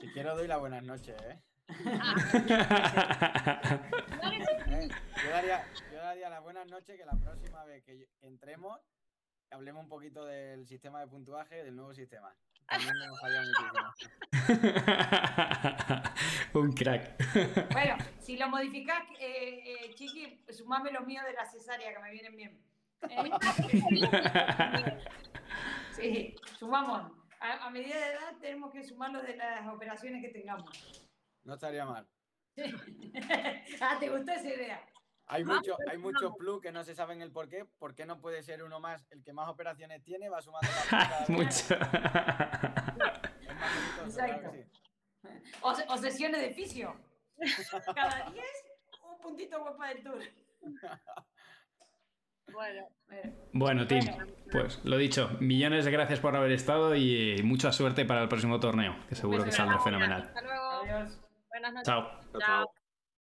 E: Si quiero doy las buenas noches, ¿eh? ¿Eh? Yo, daría, yo daría las buenas noches que la próxima vez que, entremos hablemos un poquito del sistema de puntuaje, del nuevo sistema. También.
A: Un crack.
D: Bueno, si lo modificás, eh, eh, Chiqui, sumame los míos de la cesárea que me vienen bien. Sí, sumamos. A, a medida de edad tenemos que sumar los de las operaciones que tengamos.
E: No estaría mal.
D: ah, ¿te gustó esa idea?
E: Hay,
C: Vamos,
E: mucho, hay
C: vamos.
E: muchos plus que no se saben el por qué. ¿Por qué no puede ser uno más el que más operaciones tiene? Va sumando la punta de-
A: Mucho.
E: Es más bonito, claro sí.
D: O, o sesiones de fisio. Cada 10, un puntito guapa del tour.
C: Bueno,
D: Bueno,
A: Bueno, Tim, pues lo dicho, millones de gracias por haber estado y mucha suerte para el próximo torneo, que seguro que saldrá fenomenal.
C: hasta luego.
D: adiós.
C: Buenas Buenas noches.
A: Chao.
B: Chao,
C: Chao.
B: chao.